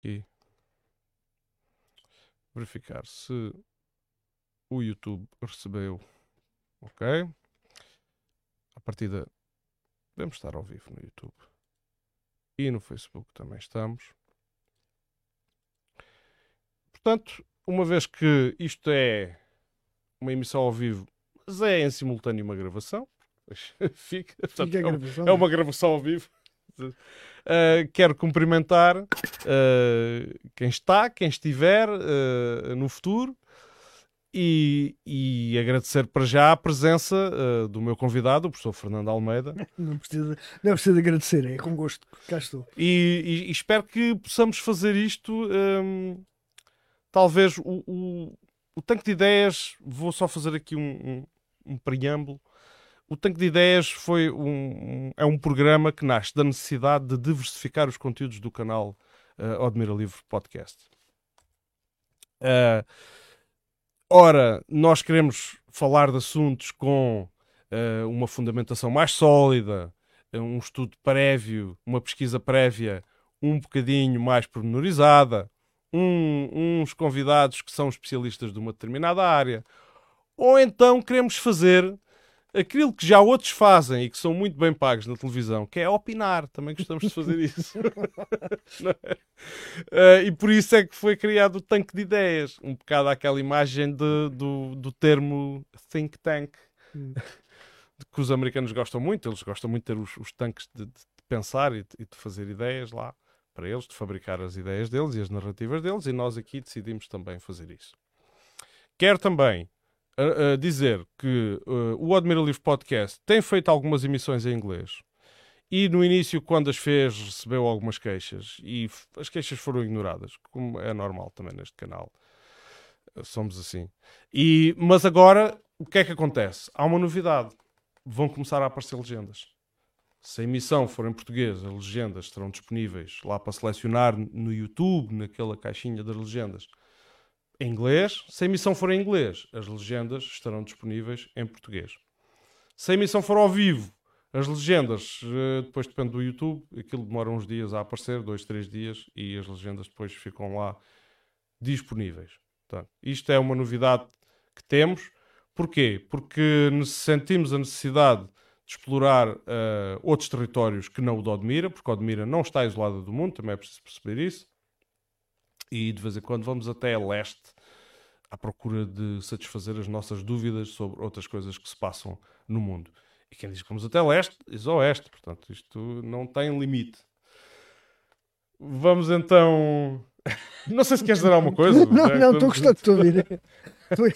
aqui verificar se o YouTube recebeu. Ok. A partida devemos estar ao vivo no YouTube. E no Facebook também estamos. Portanto, uma vez que isto é uma emissão ao vivo, mas é em simultâneo uma gravação, fica, portanto, Fica é um- gravação. é uma gravação ao vivo. Uh, quero cumprimentar uh, quem está, quem estiver uh, no futuro e, e agradecer para já a presença do meu convidado, o professor Fernando Almeida. Não precisa, não precisa de agradecer, é com gosto. Cá estou. E, e- e espero que possamos fazer isto. um, talvez o, o, o tanque de ideias. Vou só fazer aqui um, um, um preâmbulo. O tanque de ideias foi um, é um programa que nasce da necessidade de diversificar os conteúdos do canal uh, Admira Livre Podcast. Uh, ora, nós queremos falar de assuntos com uh, uma fundamentação mais sólida, um estudo prévio, uma pesquisa prévia um bocadinho mais pormenorizada, um- uns convidados que são especialistas de uma determinada área, ou então queremos fazer aquilo que já outros fazem e que são muito bem pagos na televisão, que é opinar. Também gostamos de fazer isso. É? Eh, e por isso é que foi criado o tanque de ideias, um bocado aquela imagem de- do, do termo think tank Hum. que os americanos gostam muito, eles gostam muito de ter os, os tanques de, de pensar e de, e de fazer ideias lá para eles, de fabricar as ideias deles e as narrativas deles, e nós aqui decidimos também fazer isso. Quero também ah, dizer que ah, o Admira Livre Podcast tem feito algumas emissões em inglês. E no início, quando as fez, recebeu algumas queixas e as queixas foram ignoradas, como é normal também neste canal. Ah, Somos assim. E, mas agora, o que é que acontece? Há uma novidade. Vão começar a aparecer legendas. Se a emissão for em português, as legendas estarão disponíveis lá para selecionar no YouTube, naquela caixinha das legendas. Em inglês, se a emissão for em inglês, as legendas estarão disponíveis em português. Se a emissão for ao vivo, as legendas, eh, depois depende do YouTube, aquilo demora uns dias a aparecer, dois, três dias, e as legendas depois ficam lá disponíveis. Portanto, isto é uma novidade que temos. Porquê? Porque sentimos a necessidade de explorar eh, outros territórios que não o de Odmira, porque Odmira não está isolada do mundo, também é preciso perceber isso. E de vez em quando vamos até leste à procura de satisfazer as nossas dúvidas sobre outras coisas que se passam no mundo. E quem diz que vamos até leste, diz oeste. Portanto, isto não tem limite. Vamos então. Não sei se queres dizer alguma coisa. Não, José, não, estou gostando de ouvir.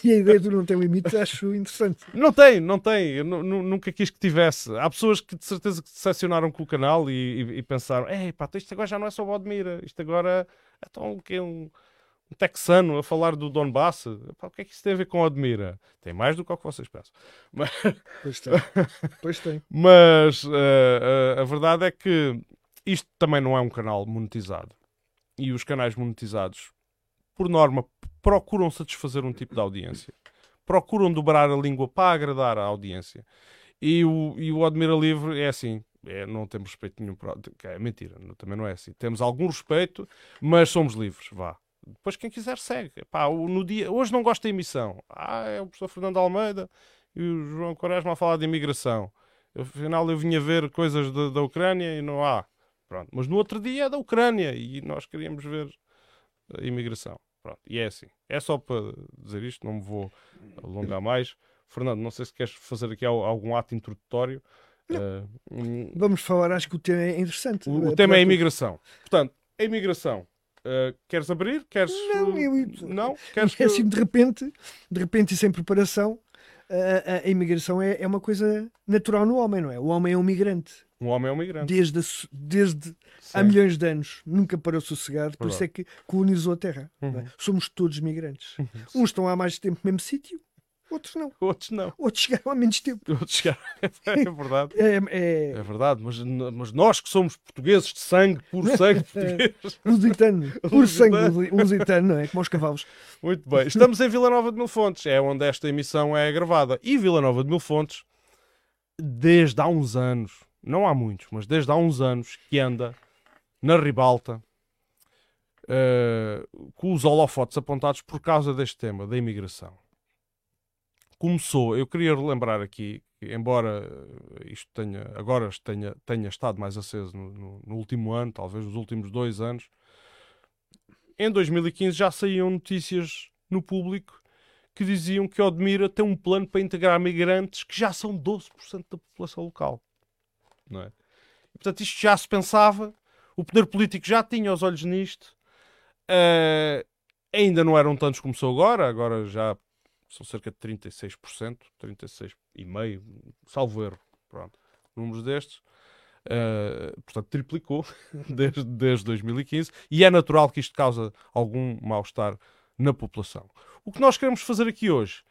E a ideia de não ter limites acho interessante. Não tem, não tem. Eu nu- nu- nunca quis que tivesse. Há pessoas que de certeza que decepcionaram com o canal e, e- e pensaram: Ei, pá, isto agora já não é só o Admira, isto agora é tão o quê? Um, um texano a falar do Donbass. Pá, o que é que isso tem a ver com o Admira? Tem mais do que o que vocês pensam. Mas, Pois tem. Pois tem. mas, eh, eh, a verdade é que isto também não é um canal monetizado. E os canais monetizados, por norma, procuram satisfazer um tipo de audiência. Procuram dobrar a língua para agradar a audiência. E o, e o Admira Livre é assim. é, não temos respeito nenhum. Para, é mentira, também não é assim. Temos algum respeito, mas somos livres. Vá. Depois quem quiser segue. Epá, o- no dia, hoje não gosto da emissão. Ah, é o professor Fernando Almeida e o João Quaresma a falar de imigração. Afinal, eu vinha ver coisas da, da Ucrânia e não há. Pronto. Mas no outro dia é da Ucrânia e nós queríamos ver a imigração. Pronto. E é assim. É só para dizer isto, não me vou alongar mais. Fernando, não sei se queres fazer aqui al- algum ato introdutório. Eh, um- Vamos falar, acho que o tema é interessante. o, o Apesar tema é a imigração. Portanto, a imigração. eh, queres abrir? Queres. Não, eu- não? Queres É assim, de repente, de repente e sem preparação, a, a- a imigração é, é uma coisa natural no homem, não é? O homem é um migrante. Um homem é um migrante. Desde, a desde há milhões de anos, nunca parou sossegado, por isso é que colonizou a Terra. é? Uhum. Somos todos migrantes. Uns estão há mais tempo no mesmo sítio, outros não. Outros não. Outros chegaram há menos tempo. Outros chegaram. É verdade. É, é É verdade, mas, mas nós que somos portugueses de sangue, puro sangue português. lusitano, puro sangue Lusitano. não é? Como aos cavalos. Muito bem. Estamos em Vila Nova de Mil Fontes, é onde esta emissão é gravada. E Vila Nova de Mil Fontes, desde há uns anos, não há muitos, mas desde há uns anos que anda na ribalta uh, com os holofotes apontados por causa deste tema, da imigração. Começou, eu queria relembrar aqui, embora isto tenha, agora tenha, tenha estado mais aceso no, no, no último ano, talvez nos últimos dois anos, em 2015 já saíam notícias no público que diziam que Odmira tem um plano para integrar migrantes que já são 12% da população local. Não é? E, portanto, isto já se pensava, o poder político já tinha os olhos nisto, uh, ainda não eram tantos como são agora, agora já são cerca de 36%, 36,5%, salvo erro, pronto, números destes. Uh, portanto, triplicou desde, desde 2015 e é natural que isto cause algum mal-estar na população. O que nós queremos fazer aqui hoje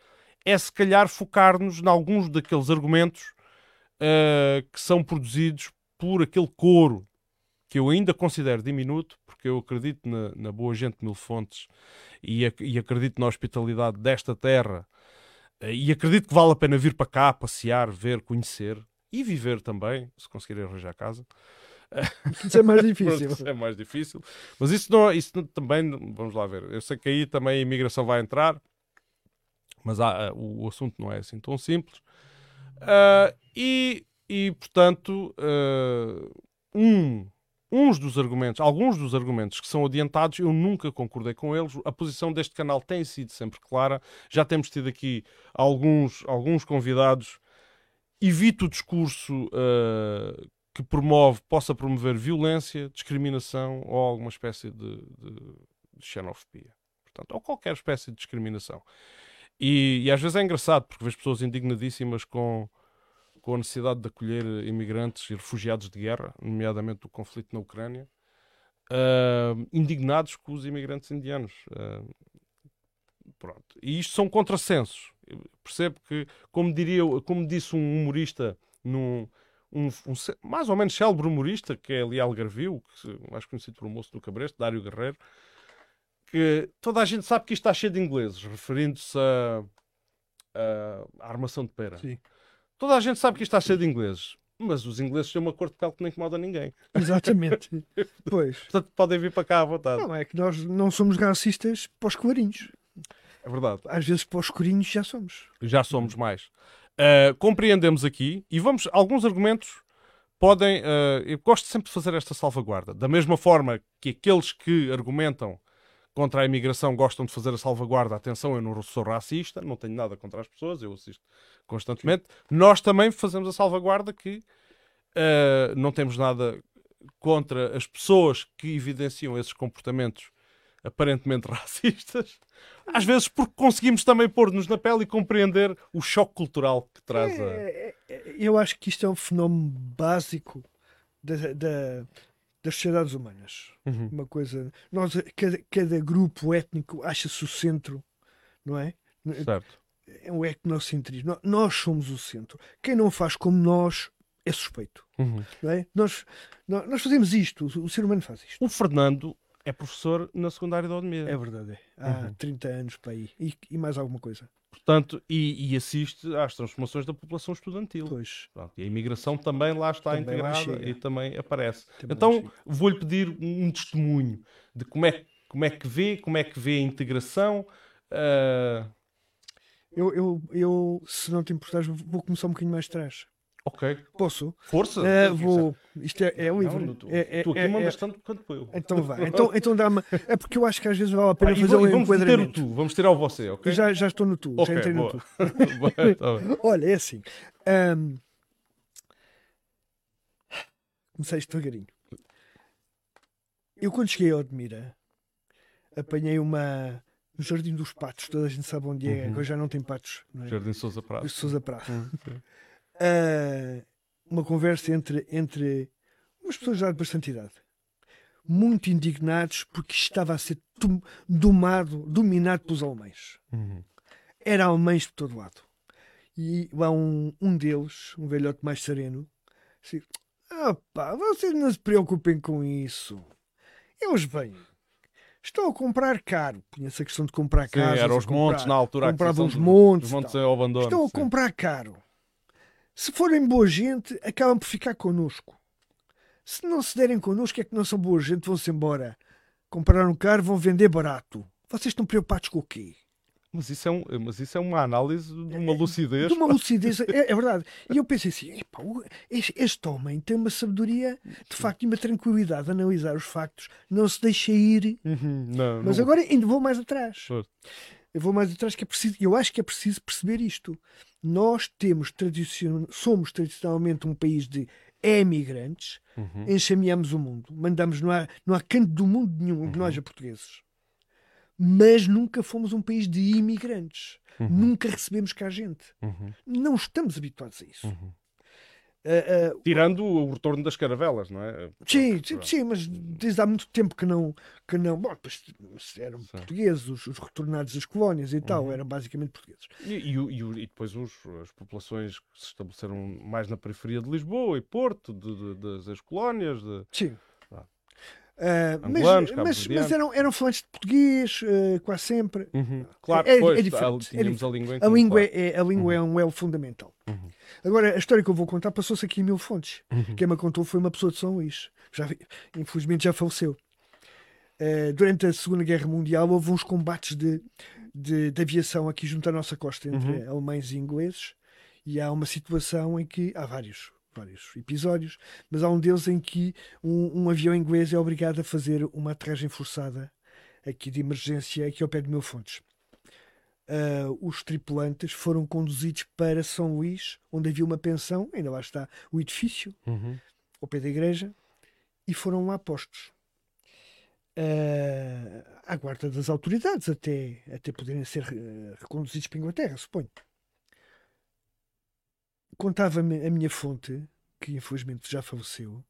é, se calhar, focar-nos em alguns daqueles argumentos uh, que são produzidos por aquele coro que eu ainda considero diminuto, porque eu acredito na, na boa gente de Mil Fontes e, e, acredito na hospitalidade desta terra uh, e acredito que vale a pena vir para cá, passear, ver, conhecer e viver também, se conseguirem arranjar casa. Isso é mais difícil. isso é mais difícil. Mas isso, não, isso não, também, vamos lá ver. Eu sei que aí também a imigração vai entrar, mas há, ah, o, o, assunto não é assim tão simples. Uh, e, e, portanto, uh, um, uns dos argumentos, alguns dos argumentos que são adiantados, eu nunca concordei com eles. A posição deste canal tem sido sempre clara. Já temos tido aqui alguns, alguns convidados evite o discurso uh, que promove, possa promover violência, discriminação ou alguma espécie de, de, de xenofobia. Portanto, ou qualquer espécie de discriminação. E, e, às vezes é engraçado, porque vejo pessoas indignadíssimas com, com a necessidade de acolher imigrantes e refugiados de guerra, nomeadamente do conflito na Ucrânia, uh, indignados com os imigrantes indianos. Uh, pronto. E isto são contrassensos percebo que, como diria, como disse um humorista num, um, um, mais ou menos célebre humorista, que é ali Algarvio, mais conhecido por moço do Cabresto, Dário Guerreiro, que toda a gente sabe que isto está cheio de ingleses, referindo-se à armação de pera. Sim. Toda a gente sabe que isto está cheio de ingleses. Mas os ingleses têm uma cor de pele que não incomoda ninguém. Exatamente. pois. Portanto, podem vir para cá à vontade. Não, é que nós não somos racistas para os clarinhos. É verdade. Às vezes para os escurinhos já somos. Já somos mais. Uh, compreendemos aqui e vamos. Alguns argumentos podem. Uh, eu gosto sempre de fazer esta salvaguarda. Da mesma forma que aqueles que argumentam contra a imigração gostam de fazer a salvaguarda. Atenção, eu não sou racista, não tenho nada contra as pessoas, eu assisto constantemente. Nós também fazemos a salvaguarda que uh, não temos nada contra as pessoas que evidenciam esses comportamentos aparentemente racistas, às vezes porque conseguimos também pôr-nos na pele e compreender o choque cultural que traz a... É, é, é, eu acho que isto é um fenómeno básico da, da, das sociedades humanas. Uhum. Uma coisa. Nós, cada, cada grupo étnico acha-se o centro, não é? Certo. É um etnocentrismo. Nós somos o centro. Quem não faz como nós é suspeito. Uhum. Não é? nós, nós fazemos isto, o ser humano faz isto. O Fernando é professor na secundária da Odmira. É verdade. É. Há uhum. 30 anos para aí. E, e, mais alguma coisa. Portanto, e, e, assiste às transformações da população estudantil. Pronto, e a imigração também lá está também integrada e também aparece. Também então, vou-lhe pedir um testemunho de como é, como é que vê, como é que vê a integração. Uh... Eu, eu, eu, se não te importares, vou começar um bocadinho mais atrás. Ok. Posso? Força? Uh, vou. Isto é, é livre. Não, tu, é, é, tu aqui é, mandas tanto quanto eu. Então vai. Então, então dá-me. É porque eu acho que às vezes vale a pena ah, fazer um vamos enquadramento. Ter o tu. Vamos tirar o você, ok? Já, já estou no tu. Okay, já entrei boa. no tu. Olha, é assim. Um... Comecei devagarinho. Eu quando cheguei a Odmira apanhei uma no Jardim dos Patos, toda a gente sabe onde é, uhum. agora já não tem patos. Não é? Jardim Sousa Praça. Sousa Praça. Uhum uh, uma conversa entre, entre umas pessoas já de bastante idade, muito indignados porque estava a ser domado, dominado pelos alemães. Uhum. Era alemães por todo lado. E lá um, um deles, um velhote mais sereno, disse: Ah, pá, vocês não se preocupem com isso. Eles vêm. Estão a comprar caro. Conheço a questão de comprar caro. Eram os montes na altura. Compravam os montes. Os montes ao abandono. Estão a sim. comprar caro. Se forem boa gente, acabam por ficar connosco. Se não se derem connosco, é que não são boa gente, vão-se embora compraram caro, vão vender barato. Vocês estão preocupados com o quê? Mas isso, é um, mas isso é uma análise de uma lucidez. De uma lucidez, é, é verdade. E eu pensei assim: epá, este, este, homem tem uma sabedoria, de facto, e uma tranquilidade de analisar os factos, não se deixa ir. Uhum, não, mas não... agora ainda vou mais atrás. Eu vou mais atrás que é preciso, eu acho que é preciso perceber isto. Nós temos tradicion, somos tradicionalmente um país de emigrantes, uhum. enxameamos o mundo, mandamos, não há, não há canto do mundo nenhum nós uhum. a portugueses mas nunca fomos um país de imigrantes. Uhum. Nunca recebemos cá gente. Uhum. Não estamos habituados a isso. Uhum. Uh, uh, Tirando o retorno das caravelas, não é? Sim, sim, sim, mas desde há muito tempo que não. Que não bom, pois, eram sim. portugueses, os, os, retornados das colónias e tal, uhum. eram basicamente portugueses. E, e, e, e depois os, as populações que se estabeleceram mais na periferia de Lisboa e Porto, de, de, das ex-colónias. De... Sim. Uh, Angolanos, mas, mas, mas, eram, eram falantes de português, uh, quase sempre. Uhum. Claro, é, é, diferente. Tínhamos é a língua A língua, claro. é, a língua uhum. é um elo fundamental. Uhum. Agora, a história que eu vou contar passou-se aqui em Mil Fontes. Uhum. Quem me contou foi uma pessoa de São Luís. Já, infelizmente já faleceu. Uh, durante a Segunda Guerra Mundial houve uns combates de, de, de aviação aqui junto à nossa costa, entre uhum. alemães e ingleses. E há uma situação em que há vários vários episódios, mas há um deles em que um, um, avião inglês é obrigado a fazer uma aterragem forçada aqui de emergência aqui ao pé de Mil Fontes. Uh, os tripulantes foram conduzidos para São Luís, onde havia uma pensão, ainda lá está o edifício, uhum. ao pé da igreja, e foram lá postos. Uh, à guarda das autoridades, até, até poderem ser uh, reconduzidos para a Inglaterra, suponho contava-me a minha fonte, que infelizmente já faleceu,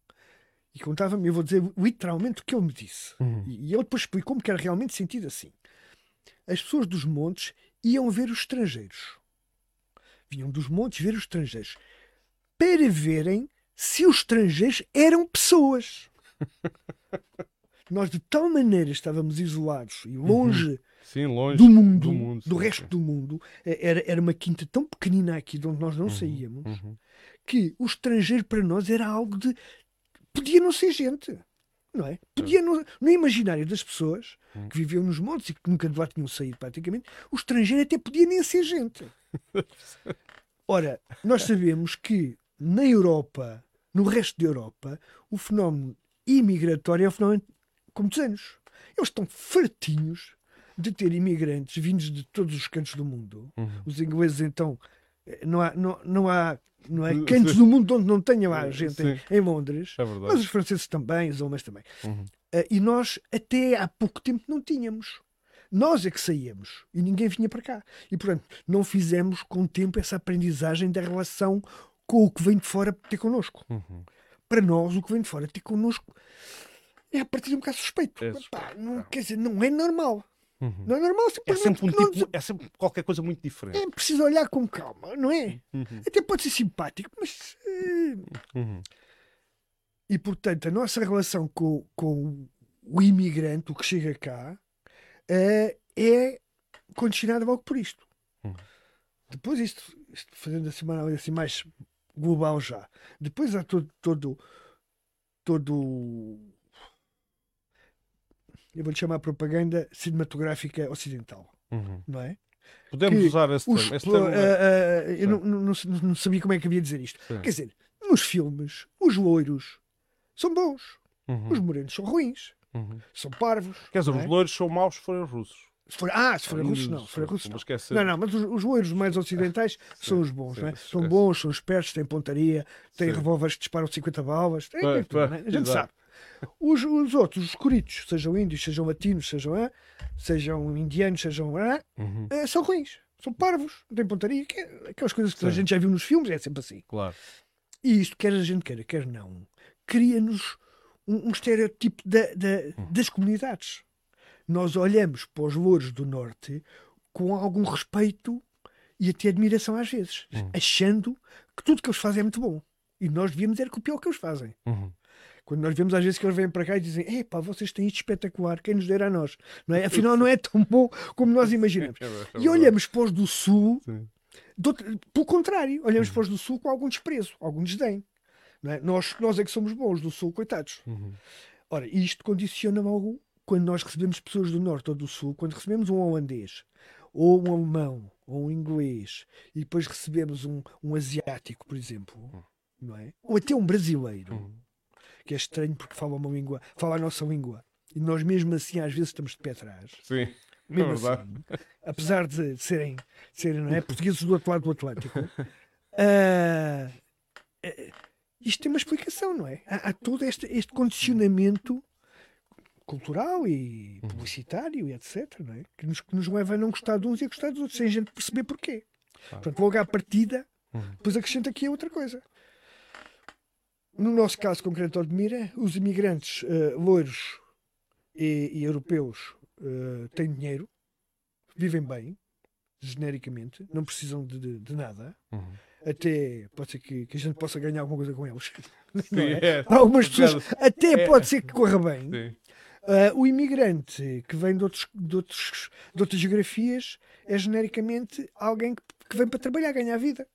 e contava-me, eu vou dizer literalmente o que ele me disse. Uhum. E, e ele depois explicou-me que era realmente sentido assim. As pessoas dos montes iam ver os estrangeiros. Vinham dos montes ver os estrangeiros para verem se os estrangeiros eram pessoas. Nós de tal maneira estávamos isolados e longe uhum. Sim, longe do mundo, do, mundo, do resto do mundo. É, era, era uma quinta tão pequenina aqui de onde nós não uhum, saíamos uhum. que o estrangeiro para nós era algo de. podia não ser gente. Não é? Podia no, no imaginário das pessoas uhum. que viviam nos montes e que nunca de lá tinham saído praticamente, o estrangeiro até podia nem ser gente. Ora, nós sabemos que na Europa, no resto da Europa, o fenómeno imigratório é um fenómeno com muitos anos. Eles estão fartinhos de ter imigrantes vindos de todos os cantos do mundo. Uhum. Os ingleses, então, eh, não há, não, não há, não há cantos do mundo onde não tenha lá gente em, em, Londres, é mas os franceses também, os alemães também. Uhum. Uh, e nós, até há pouco tempo, não tínhamos. Nós é que saíamos e ninguém vinha para cá. E, portanto, não fizemos com o tempo essa aprendizagem da relação com o que vem de fora ter connosco. Uhum. Para nós, o que vem de fora ter connosco é a partir de um bocado suspeito. É suspeito. não, quer dizer, não é normal. Uhum. Não é normal é sempre, um tipo, é sempre qualquer coisa muito diferente. É preciso olhar com calma, não é? Uhum. Até pode ser simpático, mas. Uh... Uhum. E portanto, a nossa relação com, com o imigrante, o que chega cá, uh, é condicionada logo por isto. Uhum. Depois, isto, isto, fazendo assim uma análise assim mais global já, depois há todo, todo, todo eu vou-lhe chamar propaganda cinematográfica ocidental, uhum. não é? Podemos que usar esse termo. Esse termo uh, uh, eu não, não, não, sabia como é que havia de dizer isto. Sim. Quer dizer, nos filmes, os loiros são bons, uhum. os morenos são ruins, uhum. são parvos. Quer dizer, os é? loiros são maus se forem russos. Se for, ah, se forem russos, não. Se forem russos, não. não, não, mas os, os loiros mais ocidentais são os bons, sim, não é? São bons, são espertos, têm pontaria, têm revólveres que disparam 50 balas, é, é? a gente sabe. Os, os outros, os curitos, sejam índios, sejam latinos, sejam, ah, sejam indianos, sejam. Ah, uhum. ah, são ruins, são parvos, não têm pontaria, é aquelas coisas que Sim. a gente já viu nos filmes, é sempre assim. Claro. E isto, quer a gente queira, quer não, cria-nos um, um, estereotipo da, da, uhum. das comunidades. Nós olhamos para os louros do Norte com algum respeito e até admiração às vezes, uhum. achando que tudo que eles fazem é muito bom. E nós devíamos era copiar o que eles fazem. Uhum. Quando nós vemos às vezes que eles vêm para cá e dizem: Epá, vocês têm isto espetacular, quem nos dera a nós? Não é? Afinal, não é tão bom como nós imaginamos. É e olhamos para os do Sul, do, pelo contrário, olhamos uhum. para os do Sul com algum desprezo, algum desdém. Não é? nós, nós é que somos bons, do Sul, coitados. Uhum. Ora, isto condiciona algo quando nós recebemos pessoas do Norte ou do Sul, quando recebemos um holandês, ou um alemão, ou um inglês, e depois recebemos um, um asiático, por exemplo, Hum. não é? Ou até um brasileiro, Uhum. Que é estranho porque fala uma língua, fala a nossa língua. E nós mesmo assim às vezes estamos de pé atrás. Sim. Mesmo É assim, apesar de serem, serem não é, portugueses do outro lado do Atlântico, eh, isto tem uma explicação, não é? Há, há todo este, este condicionamento cultural e Uhum. publicitário e etc, não é? Que nos, que nos leva a não gostar de uns e a gostar dos outros, sem a gente perceber porquê. Claro. Portanto, logo à partida, Uhum. depois acrescenta aqui outra coisa. No nosso caso concreto, Odmira, os imigrantes eh, loiros e, e europeus eh, têm dinheiro, vivem bem, genericamente, não precisam de, de- de nada. Uhum. Até pode ser que, que a gente possa ganhar alguma coisa com eles. Não Sim, é? é. Para algumas pessoas, até É. pode ser que corra bem. Sim. Ah, o imigrante que vem de, outros, de, outros, de outras geografias é genericamente alguém que, que vem para trabalhar, ganhar vida.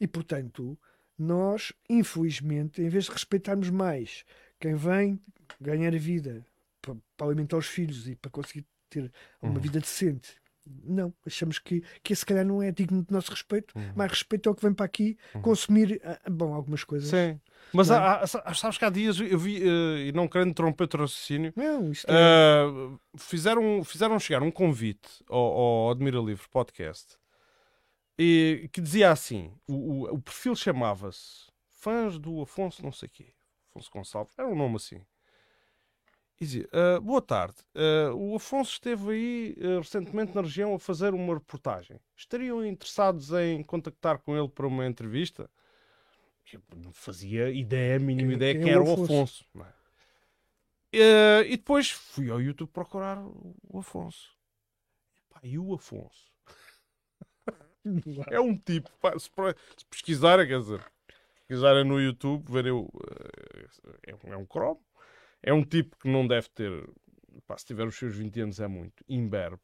E portanto, nós, infelizmente, em vez de respeitarmos mais quem vem ganhar a vida para, para alimentar os filhos e para conseguir ter uma Uhum. vida decente, não, achamos que, que esse se calhar não é digno de nosso respeito. Uhum. Mais respeito ao que vem para aqui consumir, ah, bom, algumas coisas. Sim. Mas é? há, há- sabes que há dias eu vi, eh, e não querendo interromper o raciocínio, Não, isto é. Uh, fizeram, fizeram chegar um convite ao, ao Admira Livre podcast e, que dizia assim: o, o, o perfil chamava-se Fãs do Afonso, não sei quê, Afonso Gonçalves, era um nome assim. E dizia: "Uh, Boa tarde, uh, o Afonso esteve aí uh, recentemente na região a fazer uma reportagem. Estariam interessados em contactar com ele para uma entrevista? Eu não fazia ideia, a mínima ideia quem que é era o Afonso? Afonso. é? E depois fui ao YouTube procurar o o Afonso. Epá, e o Afonso? É um tipo, pá, se, se pesquisarem, quer dizer, pesquisarem no YouTube, verem o. eh, É, um- é cromo. É um tipo que não deve ter, pá, se tiver os seus 20 anos é muito, imberbe,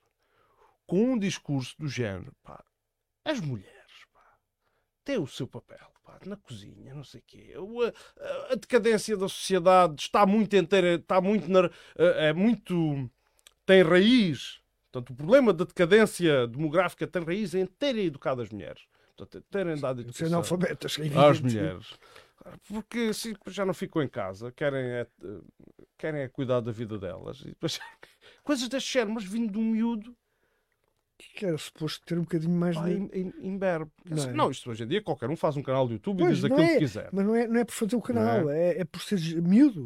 com um discurso do género, pá, as mulheres, pá, têm o seu papel, na cozinha, não sei o quê. A, a decadência da sociedade está muito inteira, está muito, na- é muito, tem raiz. Portanto, o problema da decadência demográfica tem raiz em terem educado as mulheres. Portanto, terem dado Ser educação analfabetas, é às mulheres. Porque assim, já não ficam em casa, querem é, querem é cuidar da vida delas. E depois, coisas deste género, mas vindo de um miúdo Que era suposto ter um bocadinho mais de. im- im- imberbe. Não Não, é? isto hoje em dia qualquer um faz um canal do YouTube Pois, e diz não aquilo é. que quiser. Mas não é, não é por fazer o canal, Não é? É, por ser miúdo.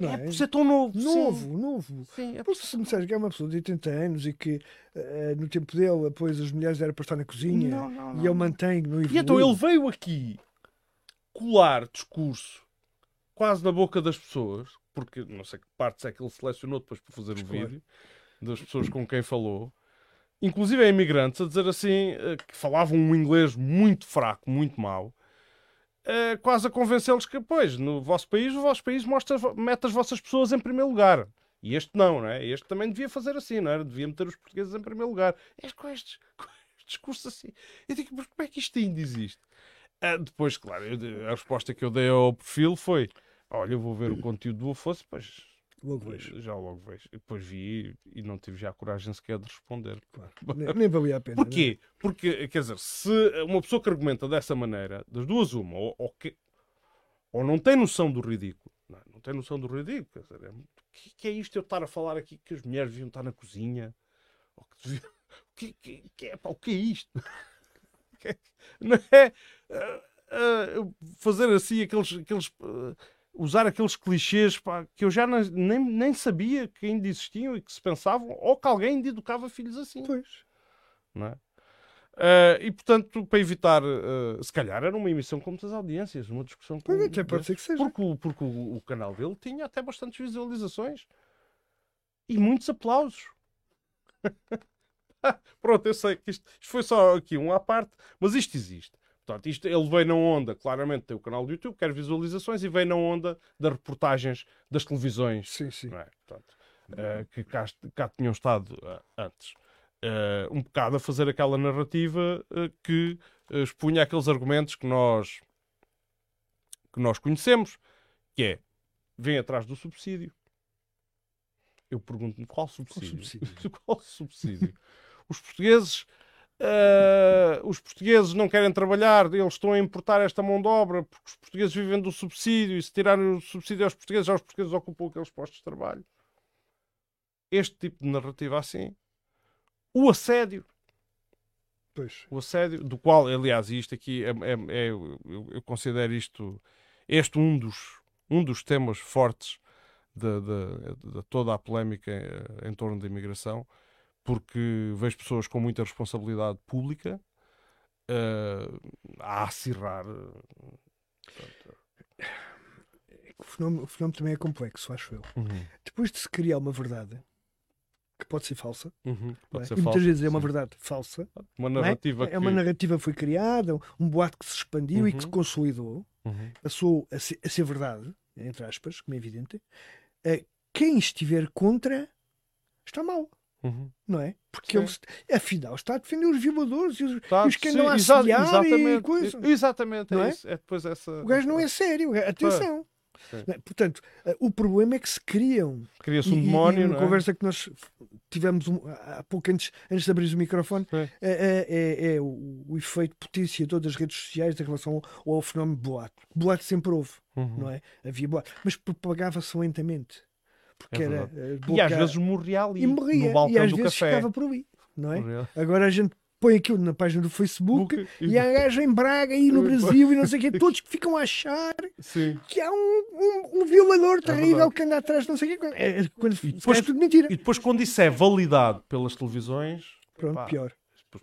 Não É é, por ser tão novo. sim. novo, novo. Sim, é por se me disseres que é uma pessoa de 80 anos e que eh, no tempo dele, depois as mulheres eram para estar na cozinha Não, não, e não. ele mantém, não E então ele veio aqui colar discurso quase na boca das pessoas, porque não sei que partes é que ele selecionou depois para fazer o Claro. vídeo, das pessoas com quem falou, inclusive a imigrantes, a dizer assim eh, que falavam um inglês muito fraco, muito mau, eh, quase a convencê-los que, pois, no vosso país, o vosso país mostra, mete as vossas pessoas em primeiro lugar. E este não, não é? Este também devia fazer assim, não era? Devia meter os portugueses em primeiro lugar. É com estes, com estes discursos assim. Eu digo, mas como é que isto ainda existe? Ah, depois, claro, eu- a resposta que eu dei ao perfil foi: Olha, eu vou ver o conteúdo do Afonso, depois Logo vejo. já logo vejo. E depois vi e não tive já a coragem sequer de responder. Claro. Nem, nem valia a pena. Porquê? Porque, quer dizer, se uma pessoa que argumenta dessa maneira, das duas, uma, ou, ou que, ou não tem noção do ridículo, não, é? não tem noção do ridículo, quer dizer, é, o que, que é isto eu estar a falar aqui que as mulheres deviam estar na cozinha? Ou que deviam- que, que, que é, pá, o que é isto? Que- não é ah, ah, fazer assim aqueles. aqueles ah, usar aqueles clichês pá, que eu já nem, nem, sabia que ainda existiam e que se pensavam, ou que alguém ainda educava filhos assim Pois. não é? Eh, e portanto, para evitar, eh, se calhar era uma emissão com muitas audiências, uma discussão com. Pois, até pode ser que seja. Porque, o- porque o, o canal dele tinha até bastantes visualizações e muitos aplausos. Pronto, eu sei que isto, isto foi só aqui um à parte, mas isto existe. Portanto, isto, ele veio na onda, claramente tem o canal do YouTube, quer visualizações, e veio na onda das reportagens das televisões Sim, sim. é? Portanto, eh, que cá, cá tinham estado eh, antes. Eh, um bocado a fazer aquela narrativa que expunha aqueles argumentos que nós que nós conhecemos, que é vem atrás do subsídio. Eu pergunto-me qual subsídio? subsídio? Qual subsídio? Os portugueses. Eh, os portugueses não querem trabalhar, eles estão a importar esta mão de obra porque os portugueses vivem do subsídio e se tirarem o subsídio aos portugueses, já os portugueses ocupam aqueles postos de trabalho. Este tipo de narrativa assim. O assédio, Pois. o assédio, do qual, aliás, isto aqui é, é- é- eu, eu considero isto este um dos, um dos temas fortes de, de- de toda a polémica eh, em torno da imigração, porque vejo pessoas com muita responsabilidade pública eh, a acirrar. portanto, O fenómeno, o fenómeno também é complexo, acho eu. uhum, Depois de se criar uma verdade que pode ser falsa, uhum, não pode é? ser e muitas vezes é uma sim. verdade falsa, Uma é? narrativa é uma que- narrativa que foi criada, um boato que se expandiu e que se Uhum. consolidou, Uhum, passou a ser, a ser verdade, entre aspas, como é evidente. Eh, Quem estiver contra está mal, uhum. não é? Porque Sim. eles, afinal, está a defender os violadores e os, Tá, os que andam a exa- assediar e exatamente, coisa. Exatamente, Não é, é? isso. É depois essa. O gajo não é sério, atenção. Sim. Não é? Portanto, eh, o problema é que se criam. Cria-se um demónio, e uma é? conversa que nós tivemos um- há pouco antes, antes de abrir o microfone, é, é- é- é o, o efeito potenciador das redes sociais em relação ao, ao fenómeno boato. Boato sempre houve, Uhum. não é? Havia boato, mas propagava-se lentamente. Porque É era. E às vezes morria ali, e morria, no balcão e às do vezes café. ficava por ali, não é? Morria. Agora a gente põe aquilo na página do Facebook Book- e há gajos em Braga e no Brasil e não sei o quê, todos que ficam a achar Sim. que há um, um, um violador terrível É verdade. que anda atrás, não sei o quê. É, é, quando, se depois- é tudo mentira. E depois, quando isso é validado pelas televisões, Pronto, pá, pior.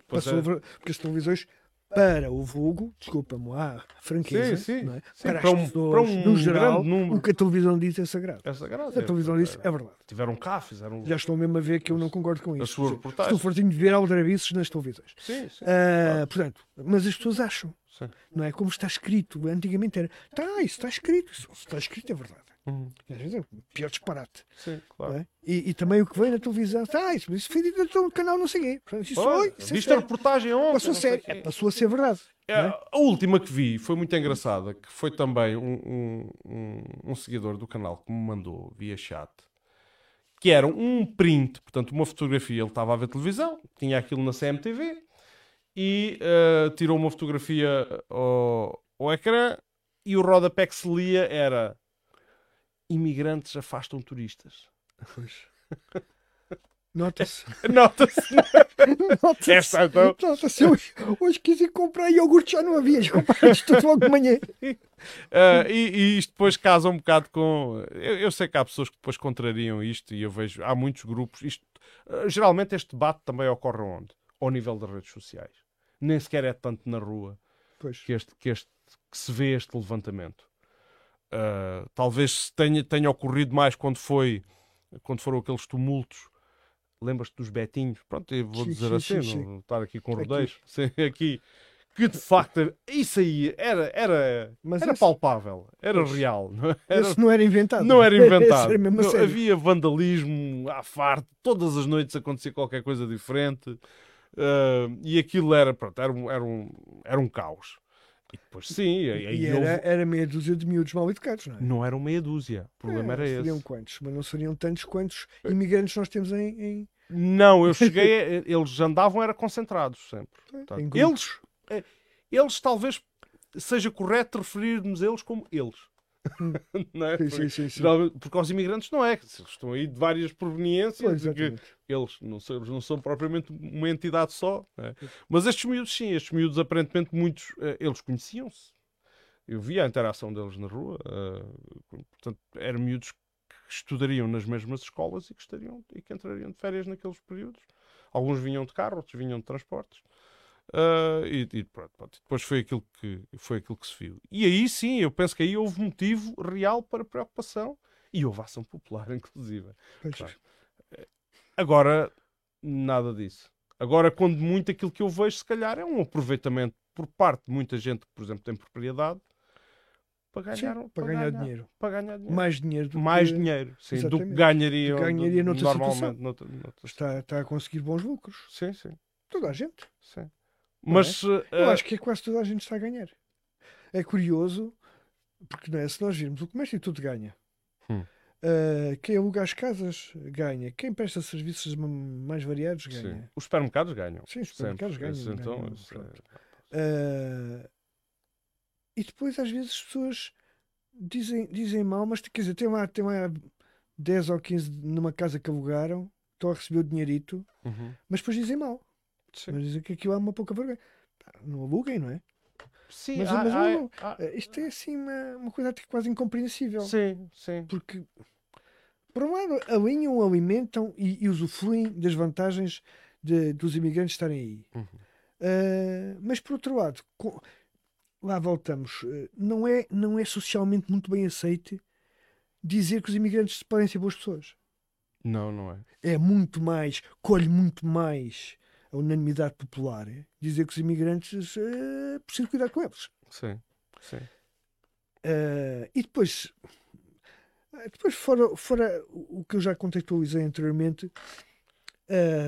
Passou é- porque as televisões, para o vulgo, desculpa-me a franqueza, Sim, sim, é? sim, para, para as um- pessoas, para um no geral, número. o que a televisão diz é sagrado. é sagrado. A televisão diz é verdade. Tiveram cá, fizeram. Já estão mesmo a ver que eu não concordo com isso. suas Estou reportagens. fartinho de ver aldrabices nas televisões. Sim, sim. Ah, portanto, mas as pessoas acham, sim. não é? Como está escrito. Antigamente era, tá, isso está escrito. Isso está escrito é verdade. Uhum. Às vezes é o pior disparate. Sim, claro. é? e, e também o que vem na televisão, tá, isso, isso foi dito no canal não sei quê. Isso foi, isso é Viste a sério. reportagem ontem? Passou quê. é, passou a ser verdade. É, A última que vi foi muito engraçada, que foi também um, um, um, um seguidor do canal que me mandou via chat, que era um print, portanto, uma fotografia. Ele estava a ver televisão, tinha aquilo na CMTV e eh, tirou uma fotografia ao, ao ecrã e o rodapé que se lia era imigrantes afastam turistas. Nota-se. Nota-se. Nota-se. Esta, então. Nota-se. Hoje, hoje quis ir comprar iogurte, já não havia. Já comprei isto tudo logo de manhã. Ah, e, e isto depois casa um bocado com. Eu, eu sei que há pessoas que depois contrariam isto e eu vejo. Há muitos grupos. Isto, ah, geralmente este debate também ocorre onde? Ao nível das redes sociais. Nem sequer é tanto na rua Pois. que, este, que, este, que se vê este levantamento. Ah, talvez tenha, tenha ocorrido mais quando foi quando foram aqueles tumultos. Lembras-te dos betinhos? Pronto, eu vou Sim, dizer sim, assim, sim, não estar aqui com Aqui. rodeios. Sim, aqui. Que de facto, isso aí era, era, Mas era esse- palpável, era real. Não, é? era, Esse não era inventado. não era inventado. era Não, havia vandalismo à farta, todas as noites acontecia qualquer coisa diferente. Ah, e aquilo era, pronto, era, um, era, um, era um caos. E depois, sim, e, E e era, houve- era meia dúzia de miúdos mal educados, não é? não eram meia dúzia. O problema É, era seriam esse. quantos? Mas não seriam tantos quantos imigrantes nós temos em, em, Não, eu cheguei, a- eles andavam era concentrados sempre. Portanto, em eles, eh, eles talvez seja correto referirmos eles como eles. não é? Sim, Porque, sim, sim, porque aos imigrantes não é, estão aí de várias proveniências, Pois, que eles não são, não são propriamente uma entidade só. é? Mas estes miúdos, sim, estes miúdos aparentemente muitos, eh, eles conheciam-se. Eu via a interação deles na rua, eh, portanto, eram miúdos que estudariam nas mesmas escolas e que, estariam, e que entrariam de férias naqueles períodos. Alguns vinham de carro, outros vinham de transportes. Ah, e, e pronto, pronto. depois foi aquilo, que, foi aquilo que se viu. E aí sim, eu penso que aí houve motivo real para preocupação e houve ação popular, inclusive. Claro. Agora, nada disso. Agora, quando muito aquilo que eu vejo, se calhar, é um aproveitamento por parte de muita gente que, por exemplo, tem propriedade para Sim, ganhar, para ganhar dinheiro. Para ganhar dinheiro. Mais dinheiro do Mais que dinheiro, sim, do que Exatamente. Do que ganharia noutra normalmente. Noutra, noutra- está, está a conseguir bons lucros. Sim, sim, Toda a gente. sim. Mas, Eu eh, acho que é quase toda a gente está a ganhar. É curioso, porque não é, se nós virmos o comércio tudo ganha. Hum. Uh, quem aluga as casas ganha. Quem presta serviços mais variados ganha. Sim. Os supermercados ganham. Sim, os supermercados Sempre. ganham. Então, ganham, é- Uh, e depois, às vezes, as pessoas dizem, dizem mal, mas quer dizer, tem lá, tem lá 10 ou 15 numa casa que alugaram, estão a receber o dinheirito, Uhum. mas depois dizem mal. Sim. Mas dizem que aquilo é uma pouca vergonha. Não aluguem, não é? Sim, Mas- há- mas há- não- há- Isto é assim uma, uma coisa até quase incompreensível. Sim, sim. Porque, por um lado, alinham, alimentam e, e usufruem das vantagens de- dos imigrantes estarem aí. Uhum. Uh, mas, por outro lado, co- lá voltamos, uh, não é, não é socialmente muito bem aceite dizer que os imigrantes podem ser boas pessoas. Não, não é. É muito mais, colhe muito mais a unanimidade popular. é? Dizer que os imigrantes uh, preciso cuidar com eles. Sim, sim. Uh, e depois, depois fora, fora o que eu já contextualizei anteriormente,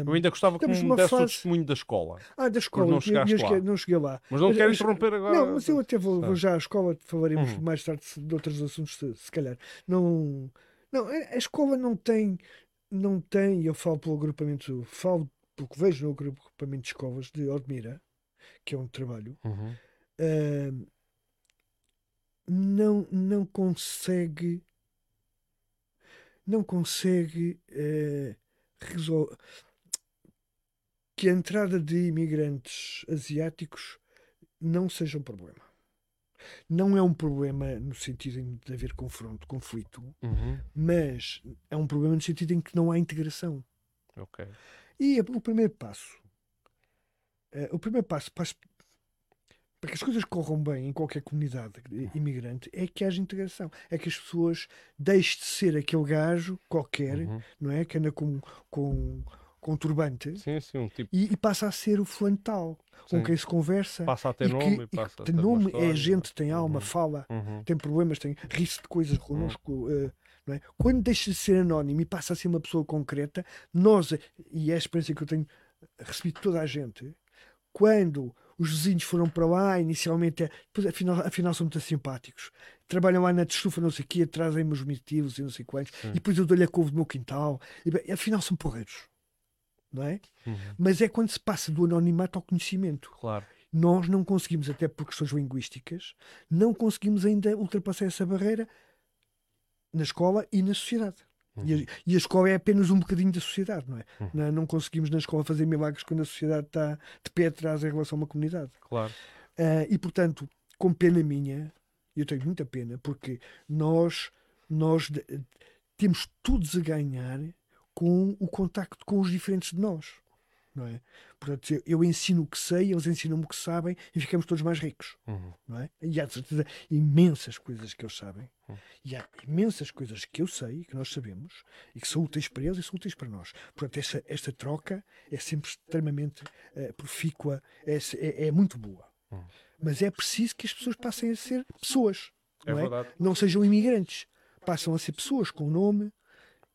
Eu ainda gostava que me desse o fase- testemunho da escola. ah, da escola, não eu- eu cheguei- lá. não cheguei lá. Mas não Mas- quero interromper agora. Não, mas eu até vou, vou já à escola, falaremos Uhum. mais tarde de outros assuntos, se, se calhar. Não, não, a a escola não tem, não tem, eu falo pelo agrupamento, falo porque vejo no agrupamento de escolas de Odmira, que é onde trabalho, Uhum. ah, não, não consegue não consegue eh, resol- que a entrada de imigrantes asiáticos não seja um problema. Não é um problema no sentido de haver confronto, conflito, Uhum. mas é um problema no sentido em que não há integração. Ok. E o primeiro passo, eh, o primeiro passo para, que as coisas corram bem em qualquer comunidade imigrante é que haja integração. É que as pessoas deixem de ser aquele gajo qualquer, Uhum. não é? Que anda com, com, com turbante Sim, sim, um tipo e, e passa a ser o fulano tal, com quem se conversa. passa a ter e que- nome que passa a ter nome, história. é gente, tem alma, Uhum. fala, Uhum. tem problemas, tem ri-se de coisas connosco. eh, não é? Quando deixa de ser anónimo e passa a ser uma pessoa concreta, nós, e é a experiência que eu tenho recebido de toda a gente, quando os vizinhos foram para lá, inicialmente, depois, afinal, afinal são muito simpáticos. Trabalham lá na destufa, não sei o quê, trazem-me os motivos e não sei quantos, Sim. e depois eu dou-lhe a couve do meu quintal, e, afinal são porreiros. Não é? Uhum. Mas é quando se passa do anonimato ao conhecimento Claro. nós não conseguimos, até por questões linguísticas, não conseguimos ainda ultrapassar essa barreira na escola e na sociedade. E, a, e a escola é apenas um bocadinho da sociedade, não é? Uhum. Não, não conseguimos na escola fazer milagres quando a sociedade está de pé atrás em relação a uma comunidade. Claro. Ah, e portanto, com pena minha, eu tenho muita pena, porque nós, nós temos todos a ganhar com o contacto com os diferentes de nós. Não é? Portanto, eu, ensino o que sei, eles ensinam-me o que sabem e ficamos todos mais ricos. Uhum. Não é? E há de certeza imensas coisas que eles sabem, Hum. e há imensas coisas que eu sei que nós sabemos e que são úteis para eles e são úteis para nós. Portanto, esta, esta troca é sempre extremamente eh, profícua, é, é, é muito boa. Hum. Mas é preciso que as pessoas passem a ser pessoas, É não é? verdade. Não sejam imigrantes, passam a ser pessoas com nome.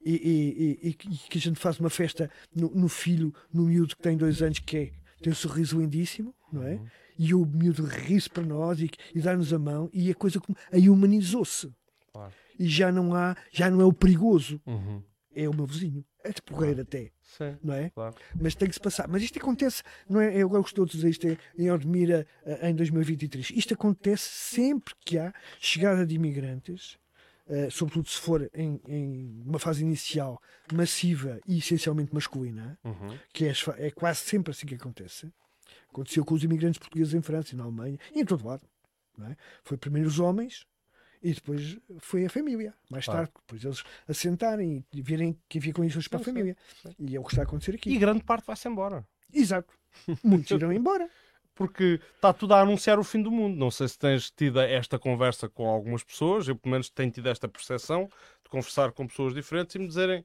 E, e- e- que a gente faz uma festa no, no filho, no miúdo que tem dois anos, que é, tem um sorriso lindíssimo, não é? Uhum. e o miúdo ri-se para nós e, e dá-nos a mão e a coisa como aí humanizou-se Claro. e já não há já não é o perigoso Uhum. é o meu vizinho é de porreiro até Sim, não é claro. mas tem que se passar mas isto acontece não é eu gosto de dizer isto é, em Odmira eh, em 2023 isto acontece sempre que há chegada de imigrantes eh, sobretudo se for em, em uma fase inicial massiva e essencialmente masculina Uhum. que é, é quase sempre assim que acontece. Aconteceu com os imigrantes portugueses em França e na Alemanha e em todo lado. É? Foi primeiro os homens e depois foi a família. Mais tarde, depois eles assentarem e verem que havia condições para a Sim, sim, família. E é o que está a acontecer aqui. E grande parte vai-se embora. Exato. Muitos irão embora. Porque está tudo a anunciar o fim do mundo. Não sei se tens tido esta conversa com algumas pessoas, eu pelo menos tenho tido esta percepção de conversar com pessoas diferentes e me dizerem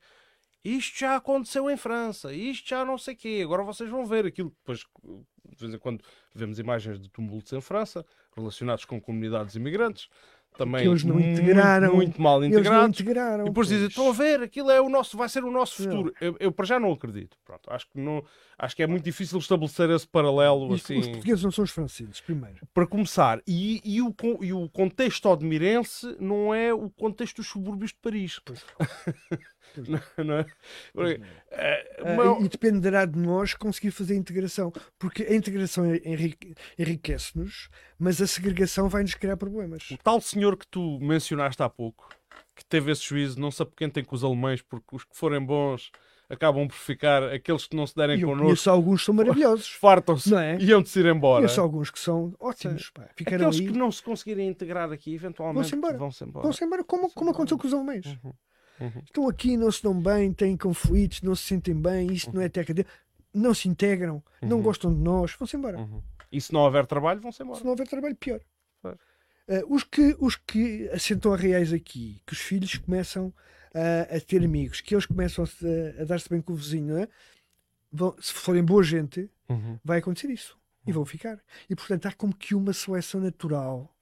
isto já aconteceu em França, isto já não sei quê, agora vocês vão ver aquilo. Depois, de vez em quando, vemos imagens de tumultos em França relacionados com comunidades imigrantes. Também Que eles não muito, integraram. muito mal Eles integrados. integraram. E depois dizem, estão a ver, aquilo é o nosso, vai ser o nosso futuro. Eu, eu para já não acredito. Pronto, acho, que não, acho que é muito difícil estabelecer esse paralelo E Os assim. portugueses não são os franceses, primeiro. Para começar, e, e o, e o contexto odmirense não é o contexto dos subúrbios de Paris. Não, não é? Porque, mas- e dependerá de nós conseguir fazer a integração. Porque a integração enrique- enriquece-nos, mas a segregação vai-nos criar problemas. O tal senhor que tu mencionaste há pouco, que teve esse juízo, não se apoquentem com os alemães, porque os que forem bons acabam por ficar, aqueles que não se derem eu connosco, alguns são maravilhosos. fartam-se é? e iam de se ir embora. Conheço alguns que são ótimos. Pá. Aqueles aí, que não se conseguirem integrar aqui, eventualmente Vão-se embora. vão-se embora. vão-se embora, como, como aconteceu com os alemães. Uhum. Uhum. Estão aqui, não se dão bem, têm conflitos, não se sentem bem, isto não é terra deles. Não se integram, não Uhum. gostam de nós, vão-se embora. Uhum. E se não houver trabalho, vão-se embora. Se não houver trabalho, pior. Eh, os, que, os que assentam a reais aqui, que os filhos começam a, a ter amigos, que eles começam a, a dar-se bem com o vizinho, não é? Vão- se forem boa gente, Uhum. vai acontecer isso. E vão ficar. E portanto há como que uma seleção natural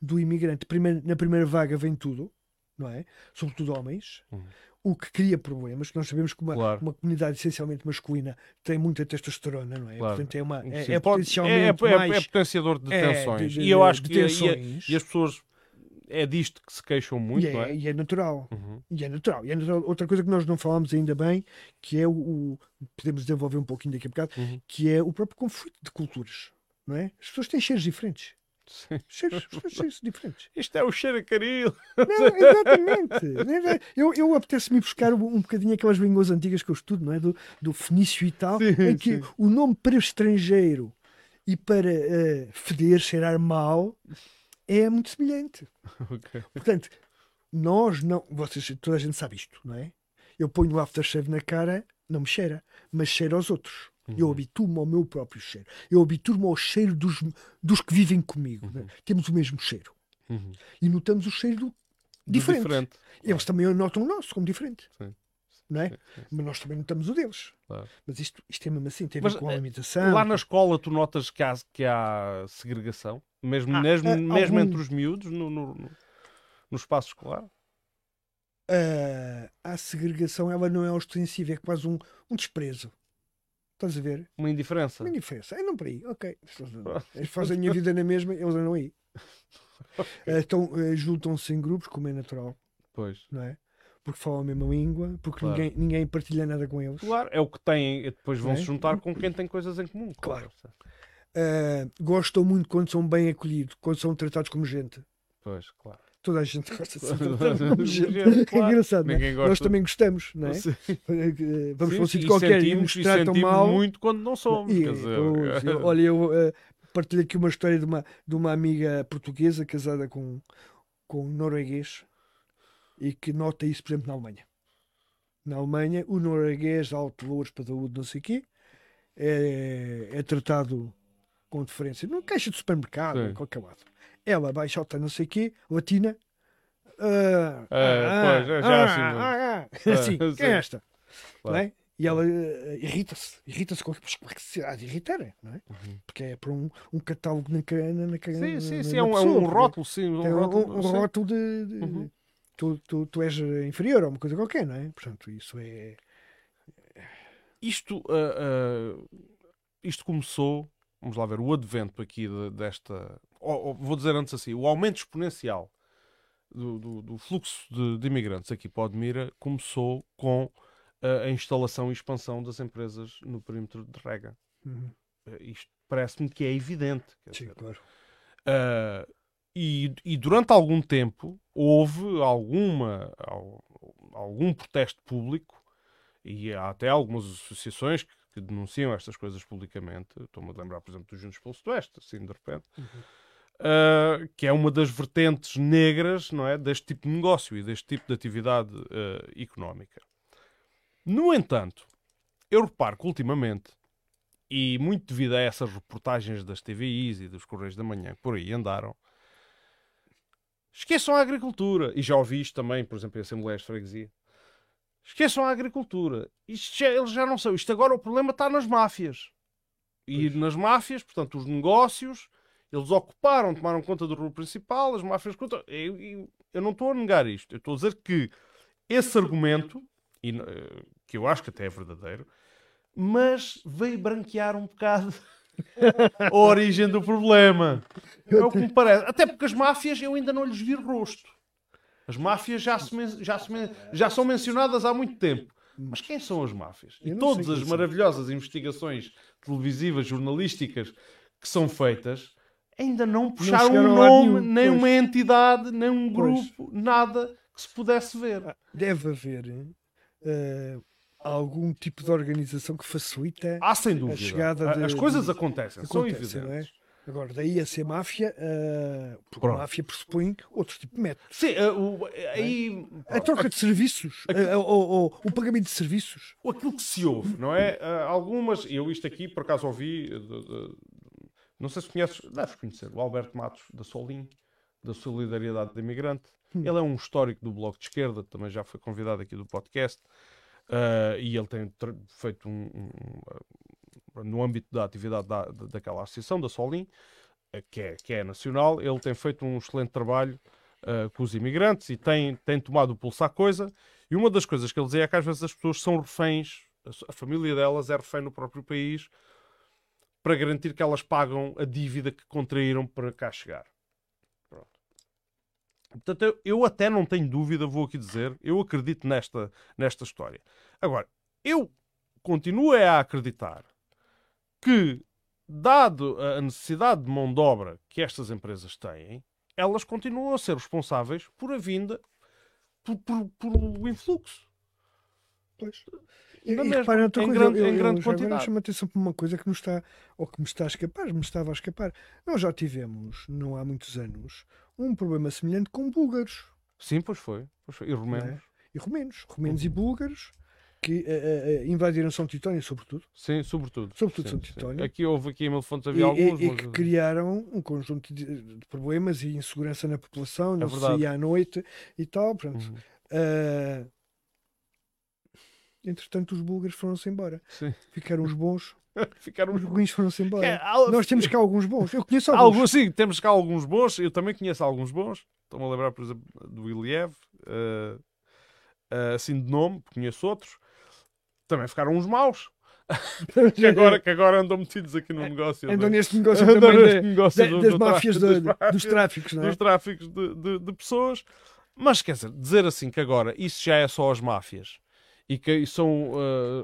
do imigrante. Primeiro, na primeira vaga vem tudo, não é? Sobretudo homens. Uhum. O que cria problemas. Nós sabemos que uma, Claro. uma comunidade essencialmente masculina tem muita testosterona, não é? Claro. Portanto, é, uma, é, é potencialmente é, é, mais. é potenciador de é, tensões. de- e eu acho de que e- e, tensões. e as pessoas é disto que se queixam muito, e, não é, é? e é natural. Uhum. E é natural. E é natural. Outra coisa que nós não falámos ainda bem, que é o, o- podemos desenvolver um pouquinho daqui a bocado, Uhum. que é o próprio conflito de culturas. Não é? As pessoas têm cheiros diferentes. Sim. Cheiros, cheiros diferentes. Isto é o cheiro a caril. Não, exatamente. Eu, eu apetece-me buscar um bocadinho aquelas línguas antigas que eu estudo, não é? Do, do fenício e tal, Sim, em que sim. o nome para estrangeiro e para eh, feder, cheirar mal, é muito semelhante. Ok. Portanto, nós não. Vocês, toda a gente sabe isto, não é? Eu ponho o aftershave na cara, não me cheira, mas cheira aos outros. Eu habituo-me ao meu próprio cheiro. Eu habituo-me ao cheiro dos, dos que vivem comigo. né? Temos o mesmo cheiro. Uhum. E notamos o cheiro do diferente. diferente. Eles também notam o nosso como diferente. Sim. Não é? Sim, sim, Mas nós também notamos o deles. claro. Mas isto, isto é mesmo assim, tem a ver com a eh, alimentação. Lá na escola tu notas que há, que há segregação? Mesmo, Ah, mesmo, ah, mesmo algum- entre os miúdos no, no, no- espaço escolar? Ah, a segregação ela não é ostensiva, é quase um, um desprezo. Estás a ver? Uma indiferença? Uma diferença. É não por aí, ok. Eles fazem a minha vida na mesma, eles andam aí. Ah, Então, ah, juntam-se em grupos, como é natural, Pois. não é? Porque falam a mesma língua, porque Claro. ninguém, ninguém partilha nada com eles. Claro, é o que têm, e depois vão se É? juntar com quem tem coisas em comum. Claro. Ah, gostam muito quando são bem acolhidos, quando são tratados como gente. Pois, claro. Toda a gente gosta de. Gente, É engraçado, não é? Ninguém gosta. Nós também gostamos, não é? Sim. Vamos Sim, para um sítio qualquer e sentimos- nos e tratam sentimos mal. muito quando não somos. E, dizer, eu- olha, eu eh, partilho aqui uma história de uma, de uma amiga portuguesa casada com, com um norueguês e que nota isso, por exemplo, na Alemanha. Na Alemanha, o norueguês, alto valor para saúde, não sei o quê, é, é tratado com diferença. Numa caixa de supermercado, Sim. qualquer lado. Ela baixota, não sei o quê, latina. ah, Ah, pois, é já assim, ah, Ah, assim, quem sim. é esta? Claro. É? E ela eh, irrita-se, irrita-se com como é que se há de irritar, não é? Uhum. Porque é para um, um catálogo na, ca- na, Sim, na- sim, na sim. É um, é pessoa, um porque rótulo, sim. Um é um, rótulo, um sim. rótulo de, de- Uhum. tu, tu, tu és inferior a uma coisa qualquer, não é? Portanto, isso é. Isto, ah, isto começou, vamos lá ver, o advento aqui de- desta. Ou- ou vou dizer antes assim, o aumento exponencial do, do- do fluxo de, de imigrantes aqui para Odmira começou com ah, a instalação e expansão das empresas no perímetro de Rega. Uhum. Ah, isto parece-me que é evidente. Sim, dizer, claro. Uh, e, e durante algum tempo houve alguma, al- algum protesto público e há até algumas associações que, que denunciam estas coisas publicamente. Estou-me a lembrar, por exemplo, dos Juntos pelo Sudoeste, assim de repente, uh, que é uma das vertentes negras não é, deste tipo de negócio e deste tipo de atividade uh, económica. No entanto, eu reparo que ultimamente e muito devido a essas reportagens das TVIs e dos Correios da Manhã que por aí andaram, esqueçam a agricultura. E já ouvi isto também, por exemplo, em Assembleias de Freguesia. Esqueçam a agricultura. Isto já, eles já não são. Isto agora o problema está nas máfias. E Pois. nas máfias, portanto, os negócios, Eles ocuparam, tomaram conta do rua principal, as máfias contra. Eu, eu, eu não estou a negar isto. Eu estou a dizer que esse argumento, e, eh, que eu acho que até é verdadeiro, mas veio branquear um bocado a origem do problema. É o que me parece. Até porque as máfias eu ainda não lhes vi rosto. As máfias já, se já, se já são mencionadas há muito tempo. Mas quem são as máfias? E todas as maravilhosas investigações televisivas, jornalísticas que são feitas ainda não puxaram chegaram um a nome, nenhum. nem Pois. uma entidade, nem um Pois. grupo, nada que se pudesse ver. Deve haver eh, algum tipo de organização que facilita Há sem dúvida. chegada A- de- As coisas de- acontecem, são acontece, não é? evidentes. Agora, daí a ser máfia, porque Pronto. máfia pressupõe outro tipo de método. Sim, eh, o- aí A troca de serviços, eh, o, pagamento de serviços. aquilo que se ouve, não é? Ah, algumas, eu isto aqui por acaso ouvi, de- de- não sei se conheces, deves conhecer, o Alberto Matos da Solim, da Solidariedade de Imigrante. Ele é um histórico do Bloco de Esquerda, também já foi convidado aqui do podcast, ah, e ele tem feito um, um- um- no âmbito da atividade da, da- daquela associação, da Solim, eh, que é, que é nacional, ele tem feito um excelente trabalho ah, com os imigrantes e tem, tem tomado o pulso à coisa. E uma das coisas que ele dizia é que às vezes as pessoas são reféns, a a família delas é refém no próprio país para garantir que elas pagam a dívida que contraíram para cá chegar. Pronto. Portanto, eu, eu até não tenho dúvida, vou aqui dizer, eu acredito nesta, nesta história. Agora, eu continuo é a acreditar que, dado a necessidade de mão de obra que estas empresas têm, elas continuam a ser responsáveis por a vinda, por, por, por o influxo. Pois. E, e repara outra em coisa, grande- eu, em eu grande agora quantidade. chamo a atenção para uma coisa que nos está, ou que me está a escapar, me estava a escapar. Nós já tivemos, não há muitos anos, um problema semelhante com búlgaros Sim, pois foi. Pois foi. E romenos. Não é? e romenos. Romenos e Uhum. búlgaros que eh, eh, invadiram São Titónio, sobretudo. Sim, sobretudo. Sobretudo Sim, São sim. Titónio. Aqui houve aqui em Mil Fontes E, havia alguns, e- e mas... que criaram um conjunto de, problemas e insegurança na população, não se É verdade. saía à noite e tal. Pronto. Uhum. Eh, entretanto, os búlgaros foram-se embora. Sim. Ficaram os bons, Ficaram os ruins foram-se embora. É, há- Nós temos cá alguns bons. Eu conheço alguns. alguns, sim, temos cá alguns bons. Eu também conheço alguns bons. Estou-me a lembrar, por exemplo, do Iliev, eh, eh, assim de nome, conheço outros. Também ficaram uns maus, que agora, que agora andam metidos aqui no negócio. Andam neste negócio andam também neste de- negócio de- do- das do máfias, das máfias, dos tráficos, não é? dos tráficos de, de- de pessoas. Mas quer dizer, dizer assim que agora isso já é só as máfias e que são uh,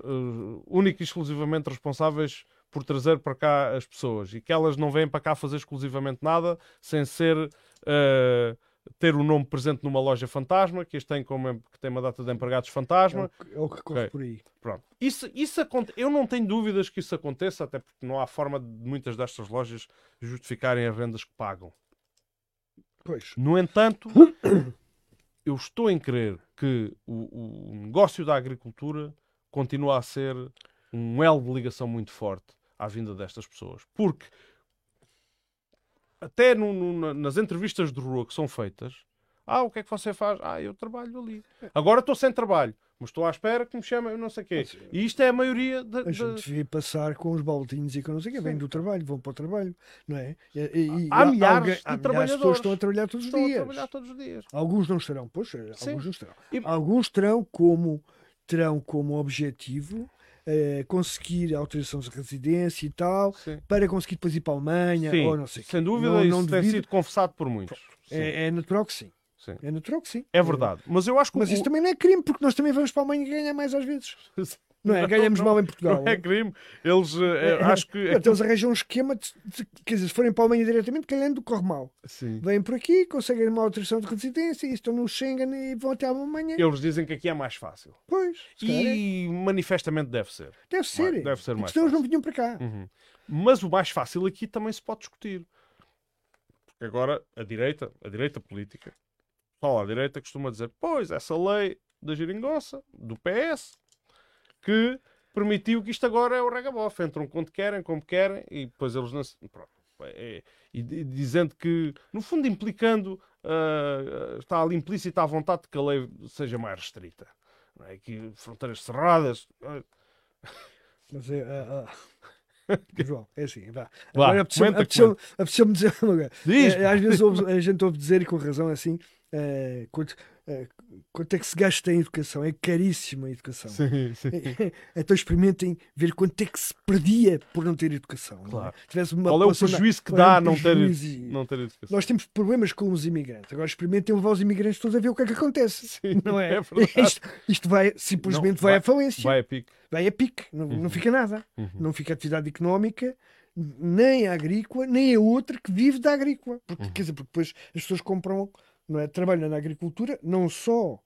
uh, única e exclusivamente responsáveis por trazer para cá as pessoas e que elas não vêm para cá fazer exclusivamente nada sem ser uh, ter o nome presente numa loja fantasma, que este tem como que tem uma data de empregados É fantasma. o que- é o que corre por aí. Pronto. Isso, isso aconte... Eu não tenho dúvidas que isso aconteça, até porque não há forma de muitas destas lojas justificarem as rendas que pagam. Pois. No entanto, eu estou em crer que o, o negócio da agricultura continua a ser um elo de ligação muito forte à vinda destas pessoas. Porque até no- no- na- nas entrevistas de rua que são feitas, ah, o que é que você faz? Ah, eu trabalho ali. Agora estou sem trabalho, mas estou à espera que me chamem, eu não sei o quê. E isto é a maioria da... A gente vê passar com os baldinhos e com não sei o quê, vêm do trabalho, vão para o trabalho, não é? E, e- e Há milhares há milhares trabalhadores. pessoas que estão a trabalhar todos os estão a dias. trabalhar todos os dias. Alguns não estarão, pois, Sim. alguns não estarão. E- Alguns terão como, terão como objetivo eh, conseguir a autorização de residência e tal, Sim. para conseguir depois ir para a Alemanha Sim, ou não sei o quê. sem dúvida, Não- isso não tem devido- sido confessado por muitos. É, é natural que sim. Sim. É natural que sim. É verdade. Mas eu acho que Mas o- isso também não é crime, porque nós também vamos para a Alemanha ganhar mais às vezes. Não é? Ganhamos não, mal em Portugal. não é crime. Eles, eh, É, acho que. Então eles arranjam um esquema de, de- quer dizer, se forem para a Alemanha diretamente, calhando corre mal. Sim. Vêm por aqui, conseguem uma autorização de residência e estão no Schengen e vão até à Alemanha. Eles dizem que aqui é mais fácil. Pois, é. E manifestamente deve ser. deve ser. deve ser mais senão eles não vinham para cá. Uhum. Mas o mais fácil aqui também se pode discutir. Porque agora a direita, a direita política, só a direita costuma dizer: pois, essa lei da geringonça, do PS, que permitiu que isto agora é o regabof. Entram quando querem, como querem, e depois eles não. Pronto. É- e, di- dizendo que, no fundo, implicando, ah, está ali implícita a vontade de que a lei seja mais restrita. Não é? Que fronteiras cerradas. ah, Mas é, ah, ah, João, é assim, vá. Agora apeteceu-me dizer uma coisa. É, Às vezes ouve- a gente ouve dizer, e com razão, assim, eh, quanto, eh, quanto é que se gasta em educação? É caríssima a educação. Sim, sim. então experimentem ver quanto é que se perdia por não ter educação. não é? Claro. Tivesse uma Qual é o prejuízo que é dá não ter, não ter educação? Nós temos problemas com os imigrantes. Agora experimentem levar os imigrantes todos a ver o que é que acontece. Sim, não é? é isto, isto vai, simplesmente Não, vai, vai- à falência. Vai, Vai a pique. a pique. Não, Uhum. não fica nada. Uhum. Não fica atividade económica, nem a agrícola, nem a outra que vive da agrícola. Porque, Uhum. quer dizer, porque depois as pessoas compram, não é? trabalham na agricultura, não só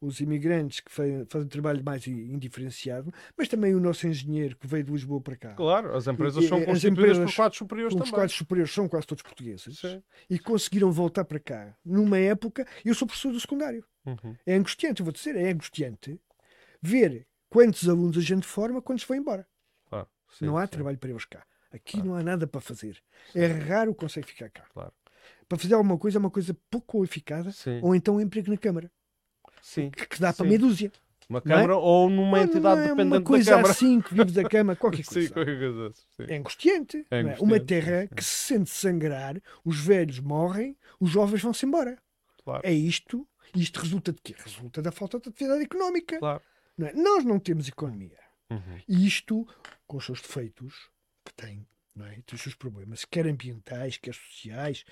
os imigrantes que fe- fazem trabalho mais indiferenciado, mas também o nosso engenheiro que veio de Lisboa para cá. Claro, as empresas E- são as constituídas empresas por quadros superiores Os também. quadros superiores são quase todos portugueses Sim. e conseguiram voltar para cá numa época. Eu sou professor do secundário. Uhum. É angustiante, eu vou dizer, é angustiante ver quantos alunos a gente forma quando se foi embora. Claro, sim, não há sim. trabalho para eles cá. Aqui Claro. não há nada para fazer. É raro conseguir ficar cá. Claro. Para fazer alguma coisa, é uma coisa pouco Sim, ou então um emprego na Câmara, sim. que, que dá para Sim. meia dúzia. Uma é? Câmara ou numa entidade é dependente uma coisa da Câmara. assim que vive da Câmara, qualquer Sim, coisa. qualquer coisa dessas, sim. É angustiante. É é? angustiante, Uma sim, terra sim. que se sente sangrar, os velhos morrem, os jovens vão-se embora. Claro. É isto. E isto resulta de quê? Resulta da falta de atividade económica. Claro. não é? Nós não temos economia. Uhum. E isto, com os seus defeitos, que tem, não é? tem os seus problemas, quer ambientais, quer sociais,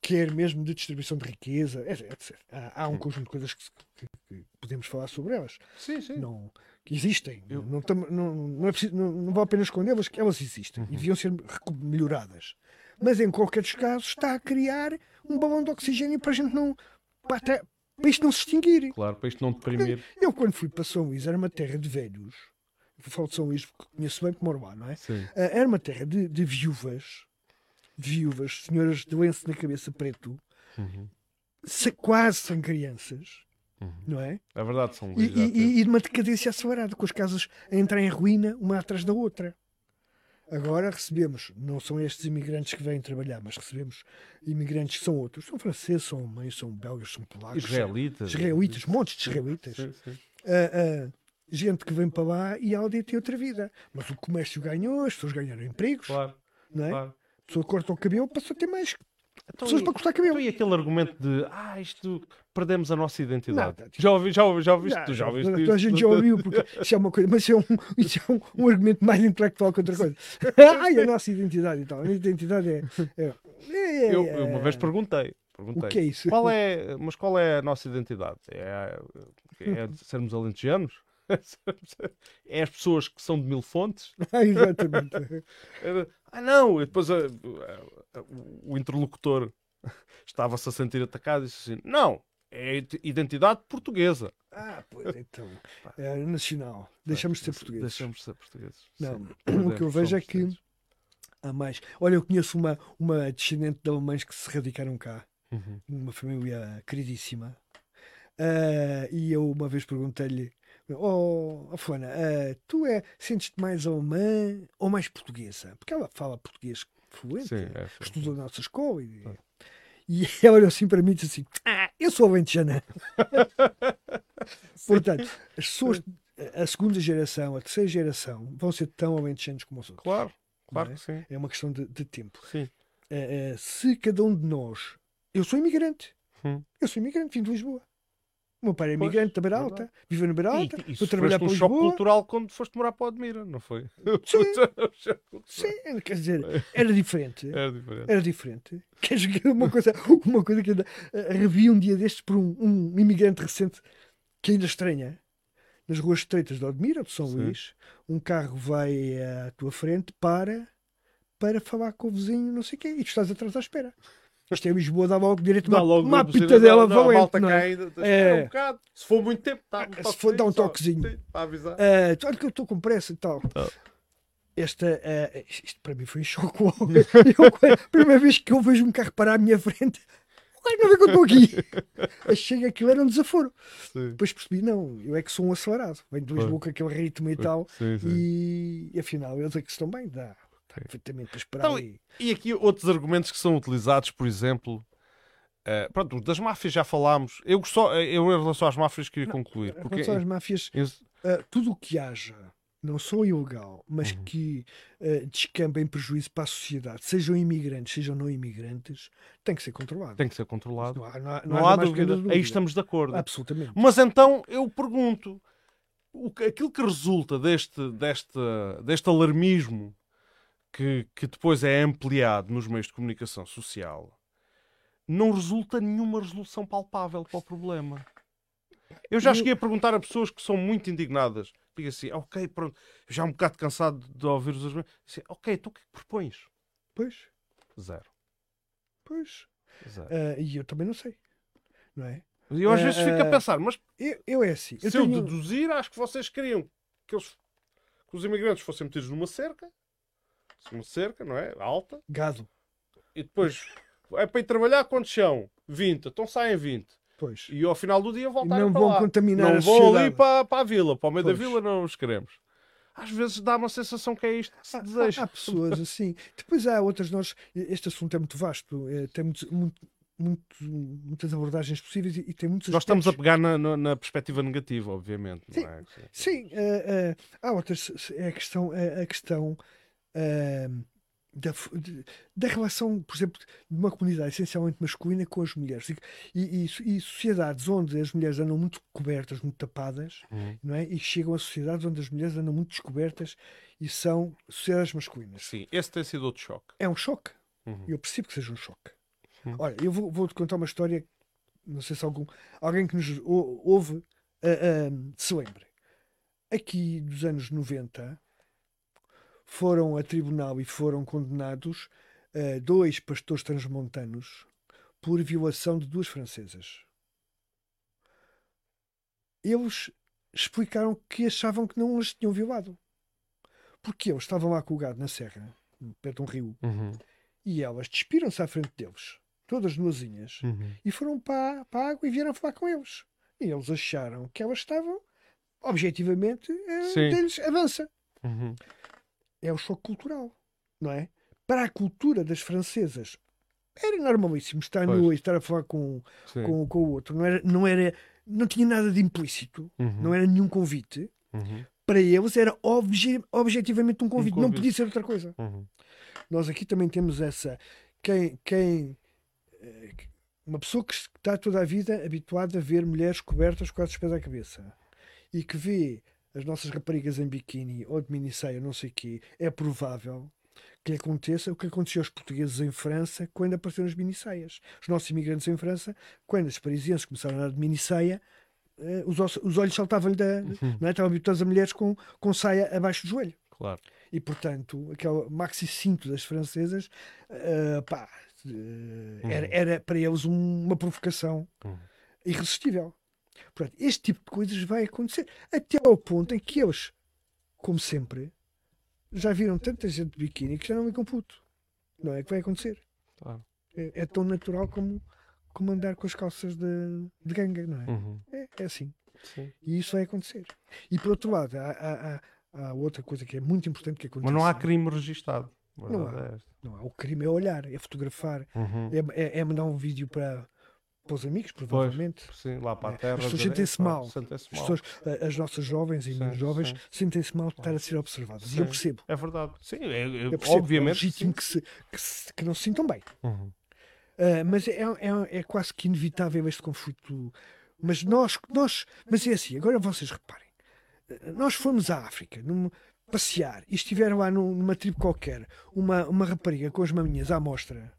quer mesmo de distribuição de riqueza, etc. Há, há um conjunto de coisas que, que- podemos falar sobre elas, Sim, sim. não, que existem. Eu- Não, tam- não, não, é preciso, não, não vale a pena escondê-las, que elas existem Uhum. e deviam ser melhoradas. Mas em qualquer dos casos está a criar um balão de oxigênio para a gente não. para, para isto não se extinguir. Claro, para isto não deprimir. Eu, quando fui para São Luís, era uma terra de velhos. Eu falo de São Luís porque conheço bem, porque moro lá, não é? Sim. Ah, Era uma terra de, de viúvas, viúvas, senhoras de lenço na cabeça preto, Uhum. se- quase sem crianças, Uhum. não é? É verdade, São E, e- e de uma decadência acelerada, com as casas a entrar em ruína, uma atrás da outra. Agora recebemos, não são estes imigrantes que vêm trabalhar, mas recebemos imigrantes que são outros. São franceses, são alemães, são belgas, são polacos. Israelitas. Israelitas, montes de israelitas. Sim, sim. Ah, ah, gente que vem para lá e a aldeia tem outra vida. Mas o comércio ganhou, as pessoas ganharam empregos, Claro, não é? claro. Pessoa corta o cabelo, passou a ter mais Então, pessoas e- para cortar cabelo. Então, e aquele argumento de ah, isto perdemos a nossa identidade? Nada. Já ouvi, já ouvi, já ouviste, Já, ouviste toda isso? a gente já ouviu, porque isso é uma coisa, mas isso é um, isso é um, um argumento mais intelectual que outra coisa. Ai, a nossa identidade e tal. A minha identidade é. é, é- Eu, eu uma vez perguntei. perguntei O que é isso? Qual é, mas qual é a nossa identidade? É, é sermos alentejanos? É as pessoas que são de mil fontes? Ah, exatamente. Ah, não! E depois a- a- a- o interlocutor estava-se a sentir atacado e disse assim: Não, é id- identidade portuguesa. Ah, pois então. É nacional. Deixamos de ser portugueses. Deixamos de ser portugueses. Não, Sim, o que eu vejo é que há mais. Olha, eu conheço uma, uma descendente de alemães que se radicaram cá. Uhum. uma família queridíssima. Ah, e eu uma vez perguntei-lhe: Oh, oh Fulana, ah, tu é, sentes-te mais alemã ou mais portuguesa? Porque ela fala português fluente, Sim, é, sim, estudou na nossa escola. E, Ah. e ela olhou assim para mim e disse assim: Ah, eu sou alentejana. Portanto, as pessoas, a segunda geração, a terceira geração, vão ser tão alentejanos como os outros. Claro, claro é? que sim. É uma questão de, de tempo. sim. Eh, eh, se cada um de nós. Eu sou imigrante. Hum. Eu sou imigrante, vim de Lisboa. O meu pai é Pois, imigrante da Beira verdade. Alta, vive na Beira E, Alta, e foi trabalhar para um choque Lisboa. cultural quando foste morar para o Admira, não foi? Sim. Um choque. Sim, quer dizer, era diferente. Era diferente. Era diferente. Queres uma coisa, uma coisa que ainda eh, revi um dia destes por um, um imigrante recente que ainda estranha. Nas ruas estreitas de Odmira, de São Sim. Luís, um carro vai à tua frente para para falar com o vizinho, não sei o quê, e tu estás atrás à espera. Isto é Lisboa, dá logo direito Dá uma, logo uma pitadela não, valente. malta não é? cai, É. um bocado. Se for muito tempo, dá um Se for, dá um toquezinho só. para avisar. Ah, tu- olha que eu estou com pressa e tal. Ah. Esta, ah, isto para mim foi um choque. Eu, a primeira vez que eu vejo um carro parar à minha frente, não vê que eu estou aqui. Achei que aquilo era um desaforo. Sim. Depois percebi, não, eu é que sou um acelerado. Venho de Lisboa com aquele ritmo e tal. Sim, sim. E, e afinal, eles é que estão bem, dá. Perfeitamente para esperar. Então, ali. E aqui outros argumentos que são utilizados, por exemplo, eh, pronto, das máfias já falámos. Eu, só, eu em relação às máfias queria concluir. Em Porque relação às máfias, em- ah, tudo o que haja não só ilegal, mas Uhum. que uh, descamba em prejuízo para a sociedade, sejam imigrantes, sejam não imigrantes, tem que ser controlado. Tem que ser controlado. Não há, não há, Não, há dúvida. pequena Aí estamos de acordo. Absolutamente. Mas então eu pergunto: o que- aquilo que resulta deste, deste, deste alarmismo que, que depois é ampliado nos meios de comunicação social não resulta nenhuma resolução palpável para o problema. Eu já Eu- cheguei a perguntar a pessoas que são muito indignadas. Digo assim, ok, pronto, já um bocado cansado de ouvir os argumentos. Assim, ok, tu o que é que propões? Pois, Zero. pois. Zero. Uh, e eu também não sei. Não é? E eu às eh, vezes fico a eh, pensar, mas Eu, eu é assim. Eu se eu tenho... deduzir, acho que vocês queriam que, eles, que os imigrantes fossem metidos numa cerca, uma cerca, não é? Alta, Gado. e depois é para ir trabalhar quantos são? 20, então saem 20. Pois. E ao final do dia voltarem não para vão lá. contaminar Não a vão ali para, para a vila, para o meio Pois. da vila não os queremos. Às vezes dá uma sensação que é isto que se deseja. Há, há pessoas assim. Depois há outras. Nós, este assunto é muito vasto, é, tem muito, muito- muito- muitas abordagens possíveis e, e tem muitos Nós estamos a pegar na, na- na perspectiva negativa, obviamente. Sim. É? Sim, eh, eh, há outras. É a questão, é a questão eh, da, de- da relação, por exemplo, de uma comunidade essencialmente masculina com as mulheres. E, e- e- e sociedades onde as mulheres andam muito cobertas, muito tapadas, Uhum. não é? E chegam a sociedades onde as mulheres andam muito descobertas e são sociedades masculinas. Sim, esse tem sido outro choque. É um choque. Uhum. Eu percebo que seja um choque. Hum. Olha, eu vou- vou-te contar uma história, não sei se algum, alguém que nos ou- ouve ah, ah, se lembre. Aqui dos anos 90 foram a tribunal e foram condenados ah, dois pastores transmontanos por violação de duas francesas. Eles explicaram que achavam que não as tinham violado. Porque eles estavam lá com o gado na serra, perto de um rio, Uhum. e elas despiram-se à frente deles, todas nuazinhas, Uhum. e foram para, para a água e vieram falar com eles. E eles acharam que elas estavam, objetivamente, a deles avança. Uhum. É o choque cultural, não é? Para a cultura das francesas, era normalíssimo estar Pois. e estar a falar com, Sim. com, com o outro. Não era, não era, não tinha nada de implícito, Uhum. não era nenhum convite. Uhum. Para eles era obje- objetivamente um convite, não convite. podia ser outra coisa. Uhum. Nós aqui também temos essa. Quem. quem eh, uma pessoa que está toda a vida habituada a ver mulheres cobertas quase os pés à cabeça e que vê as nossas raparigas em biquíni ou de minissaia, não sei o quê, é provável que lhe aconteça o que aconteceu aos portugueses em França quando apareceram as minissaias. Os nossos imigrantes em França, quando os parisienses começaram a andar de minissaia, eh, os, os- os olhos saltavam-lhe da. Não é? Estavam habituados a mulheres com, com saia abaixo do joelho. Claro. E, portanto, aquele maxi cinto das francesas, eh, pá, eh, era, era para eles um- uma provocação Uhum. irresistível. Portanto, este tipo de coisas vai acontecer até ao ponto em que eles, como sempre, já viram tanta gente de biquíni que já não me computo. Não é que vai acontecer. Claro. É, é tão natural como, como andar com as calças de, de ganga, não é? Uhum. É, é assim. Sim. E isso vai acontecer. E por outro lado, há, há- há- outra coisa que é muito importante que acontece. Mas não há crime registado. Não há. é. Não há. O crime é olhar, é fotografar, Uhum. é, é- é mandar um vídeo para, para os amigos, provavelmente. Sim, lá para a É, terra. as pessoas sentem-se "Epá, mal. sentem-se As, mal." pessoas, a- as nossas jovens e Sim, menos jovens sim. sentem-se mal de estar a ser observadas. E eu Sim. percebo. É verdade. Sim, é, é- Eu percebo. obviamente. É legítimo sim. que, se, que, se- que não se sintam bem. Uhum. Ah, mas é, é, é quase que inevitável este conflito. Mas nós, nós, mas é assim, agora vocês reparem, Ah, nós fomos à África num- passear e estiveram lá num- numa tribo qualquer, uma, uma rapariga com as maminhas à mostra,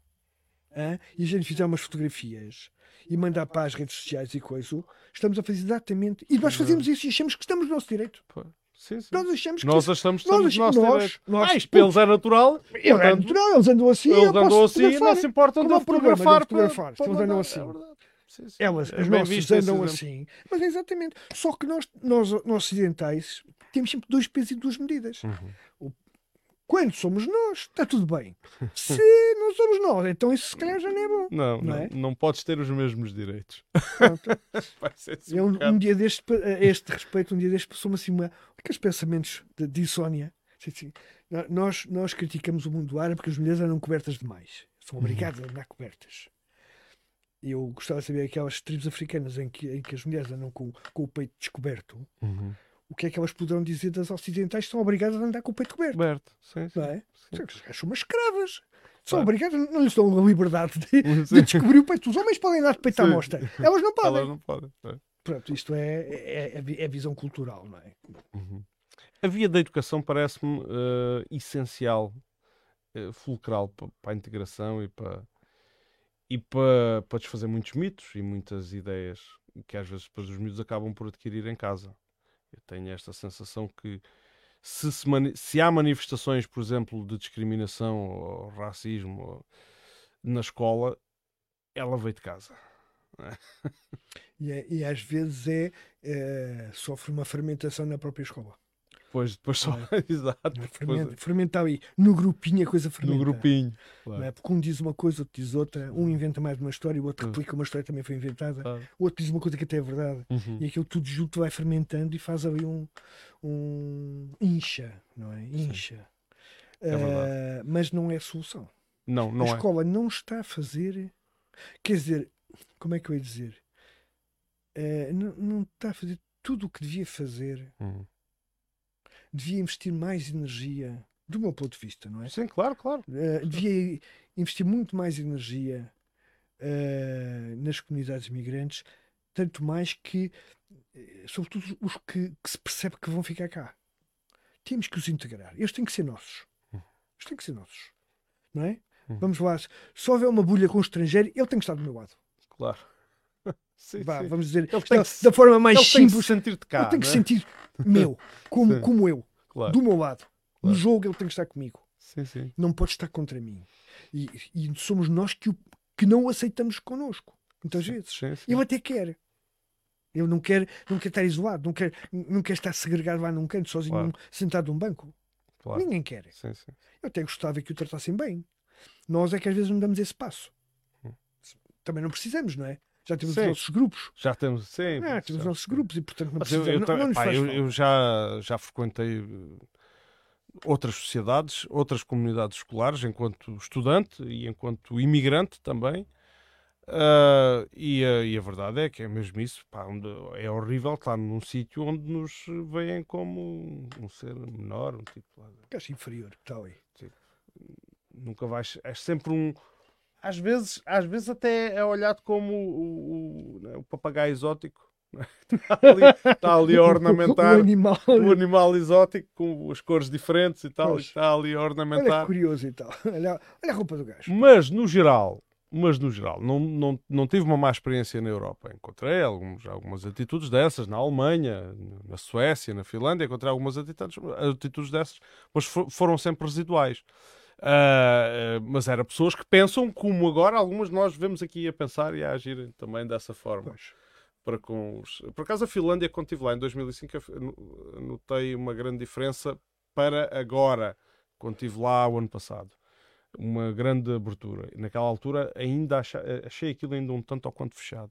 hã? e a gente fizer umas fotografias e mandar para as redes sociais e coisa, estamos a fazer exatamente. E nós fazemos isso e achamos que estamos no nosso direito. Pô, Sim, sim. Nós achamos que Nós achamos que nós estamos nós- direito. nós- ah, isto para eles é natural. Ele é portanto, natural, eles andam assim, eles andam assim, não se importam de é fotografar. fotografar? para- eles andam assim. É verdade. Sim, sim. Elas, É andam assim. Mas é exatamente. Só que nós, nós, nós ocidentais, temos sempre dois pesos e duas medidas. Uhum. Quando somos nós, está tudo bem. Se não somos nós, então isso se calhar já não é bom. Não, Não não, é? não podes ter os mesmos direitos. Eu, um um dia deste, a este respeito, um dia deste passou-me assim uma, aqueles pensamentos de, de insónia. Assim, no- Nós, nós criticamos o mundo árabe porque as mulheres andam cobertas demais. São Uhum. obrigadas a andar cobertas. Eu gostava de saber aquelas tribos africanas em que, em que as mulheres andam com, com o peito descoberto. Uhum. O que é que elas poderão dizer das ocidentais que são obrigadas a andar com o peito coberto? Coberto. Sim, sim. É? Sim. São umas escravas. São Claro. obrigadas, não lhes dão a liberdade de, de descobrir o peito. Os homens podem dar de peito à Sim. mostra. Elas não podem. Elas não podem. é. Pronto, isto é, é, é vi- é visão cultural, não é? Uhum. A via da educação parece-me eh, essencial, eh, fulcral pa- para a integração e para e para, para desfazer muitos mitos e muitas ideias que às vezes depois os miúdos acabam por adquirir em casa. Eu tenho esta sensação que se, se, se há manifestações, por exemplo, de discriminação ou racismo ou- na escola, ela veio de casa. E, é- e às vezes é, é, sofre uma fermentação na própria escola. Depois, depois só. Exato. depois- Fermenta, fermenta aí. No grupinho a coisa fermenta. no grupinho. Não é? Porque um diz uma coisa, outro diz outra. Um inventa mais uma história, o outro replica uma história que também foi inventada. Claro. O outro diz uma coisa que até é verdade. Uhum. E aquilo tudo junto vai fermentando e faz ali um, um incha, não é? Incha. É. Ah, mas não é a solução. Não, não a é. escola não está a fazer. Quer dizer, como é que eu ia dizer? Ah, não, não está a fazer tudo o que devia fazer. Uhum. Devia investir mais energia, do meu ponto de vista, não é? Sim, claro, claro. Uh, devia investir muito mais energia uh, nas comunidades migrantes, tanto mais que, eh, sobretudo os que, que se percebe que vão ficar cá. Temos que os integrar. Eles têm que ser nossos. Eles têm que ser nossos. Não é? Hum. Vamos lá. Se houver uma bulha com um estrangeiro, ele tem que estar do meu lado. Claro. Sim, Vá, sim. vamos dizer, da, que da forma mais Ele tem que se simples. sentir de cá. ele tem que é? sentir meu, como, Sim. como eu, Claro. do meu lado. No Claro. jogo, ele tem que estar comigo. Não pode estar contra mim. E, e somos nós que, o- que não o aceitamos connosco, muitas vezes. Ele até quer. Ele não quer, não quer estar isolado, não quer, não quer estar segregado lá num canto, sozinho, Claro. num- sentado num banco. Ninguém quer. Eu até gostava que o tratassem bem. Nós é que às vezes não damos esse passo. Hum. Também não precisamos, não é? Já temos Sim. os nossos grupos. Já temos. Sim. Ah, temos os nossos grupos e, portanto, não Mas eu, precisamos. eu, não, não pá, eu- eu já, já frequentei eh, outras sociedades, outras comunidades escolares, enquanto estudante e enquanto imigrante também. Ah, e, a, e a verdade é que é mesmo isso. pá, é horrível estar num sítio onde nos veem como um ser menor, um tipo. Acho inferior, está ali. nunca vais. É sempre um. Às vezes, às vezes até é olhado como o, o, né, o papagaio exótico. Está ali, está ali a ornamentar O animal. o animal exótico com as cores diferentes e tal, e Pois. está ali a Olha ornamentar. curioso e tal. Olha, olha a roupa do gajo. Mas no geral, mas no geral, não, não, não tive uma má experiência na Europa. Encontrei alguns, algumas atitudes dessas na Alemanha, na Suécia, na Finlândia, encontrei algumas atitudes, atitudes dessas, mas fo- foram sempre residuais. Ah, ah, mas eram pessoas que pensam como agora algumas de nós vemos aqui a pensar e a agirem também dessa forma. Pois. Para com os... Por acaso a Finlândia, quando estive lá em 2005, eu no- notei uma grande diferença para agora, quando estive lá o ano passado. Uma grande abertura. Naquela altura ainda acha- achei aquilo ainda um tanto ao quanto fechado.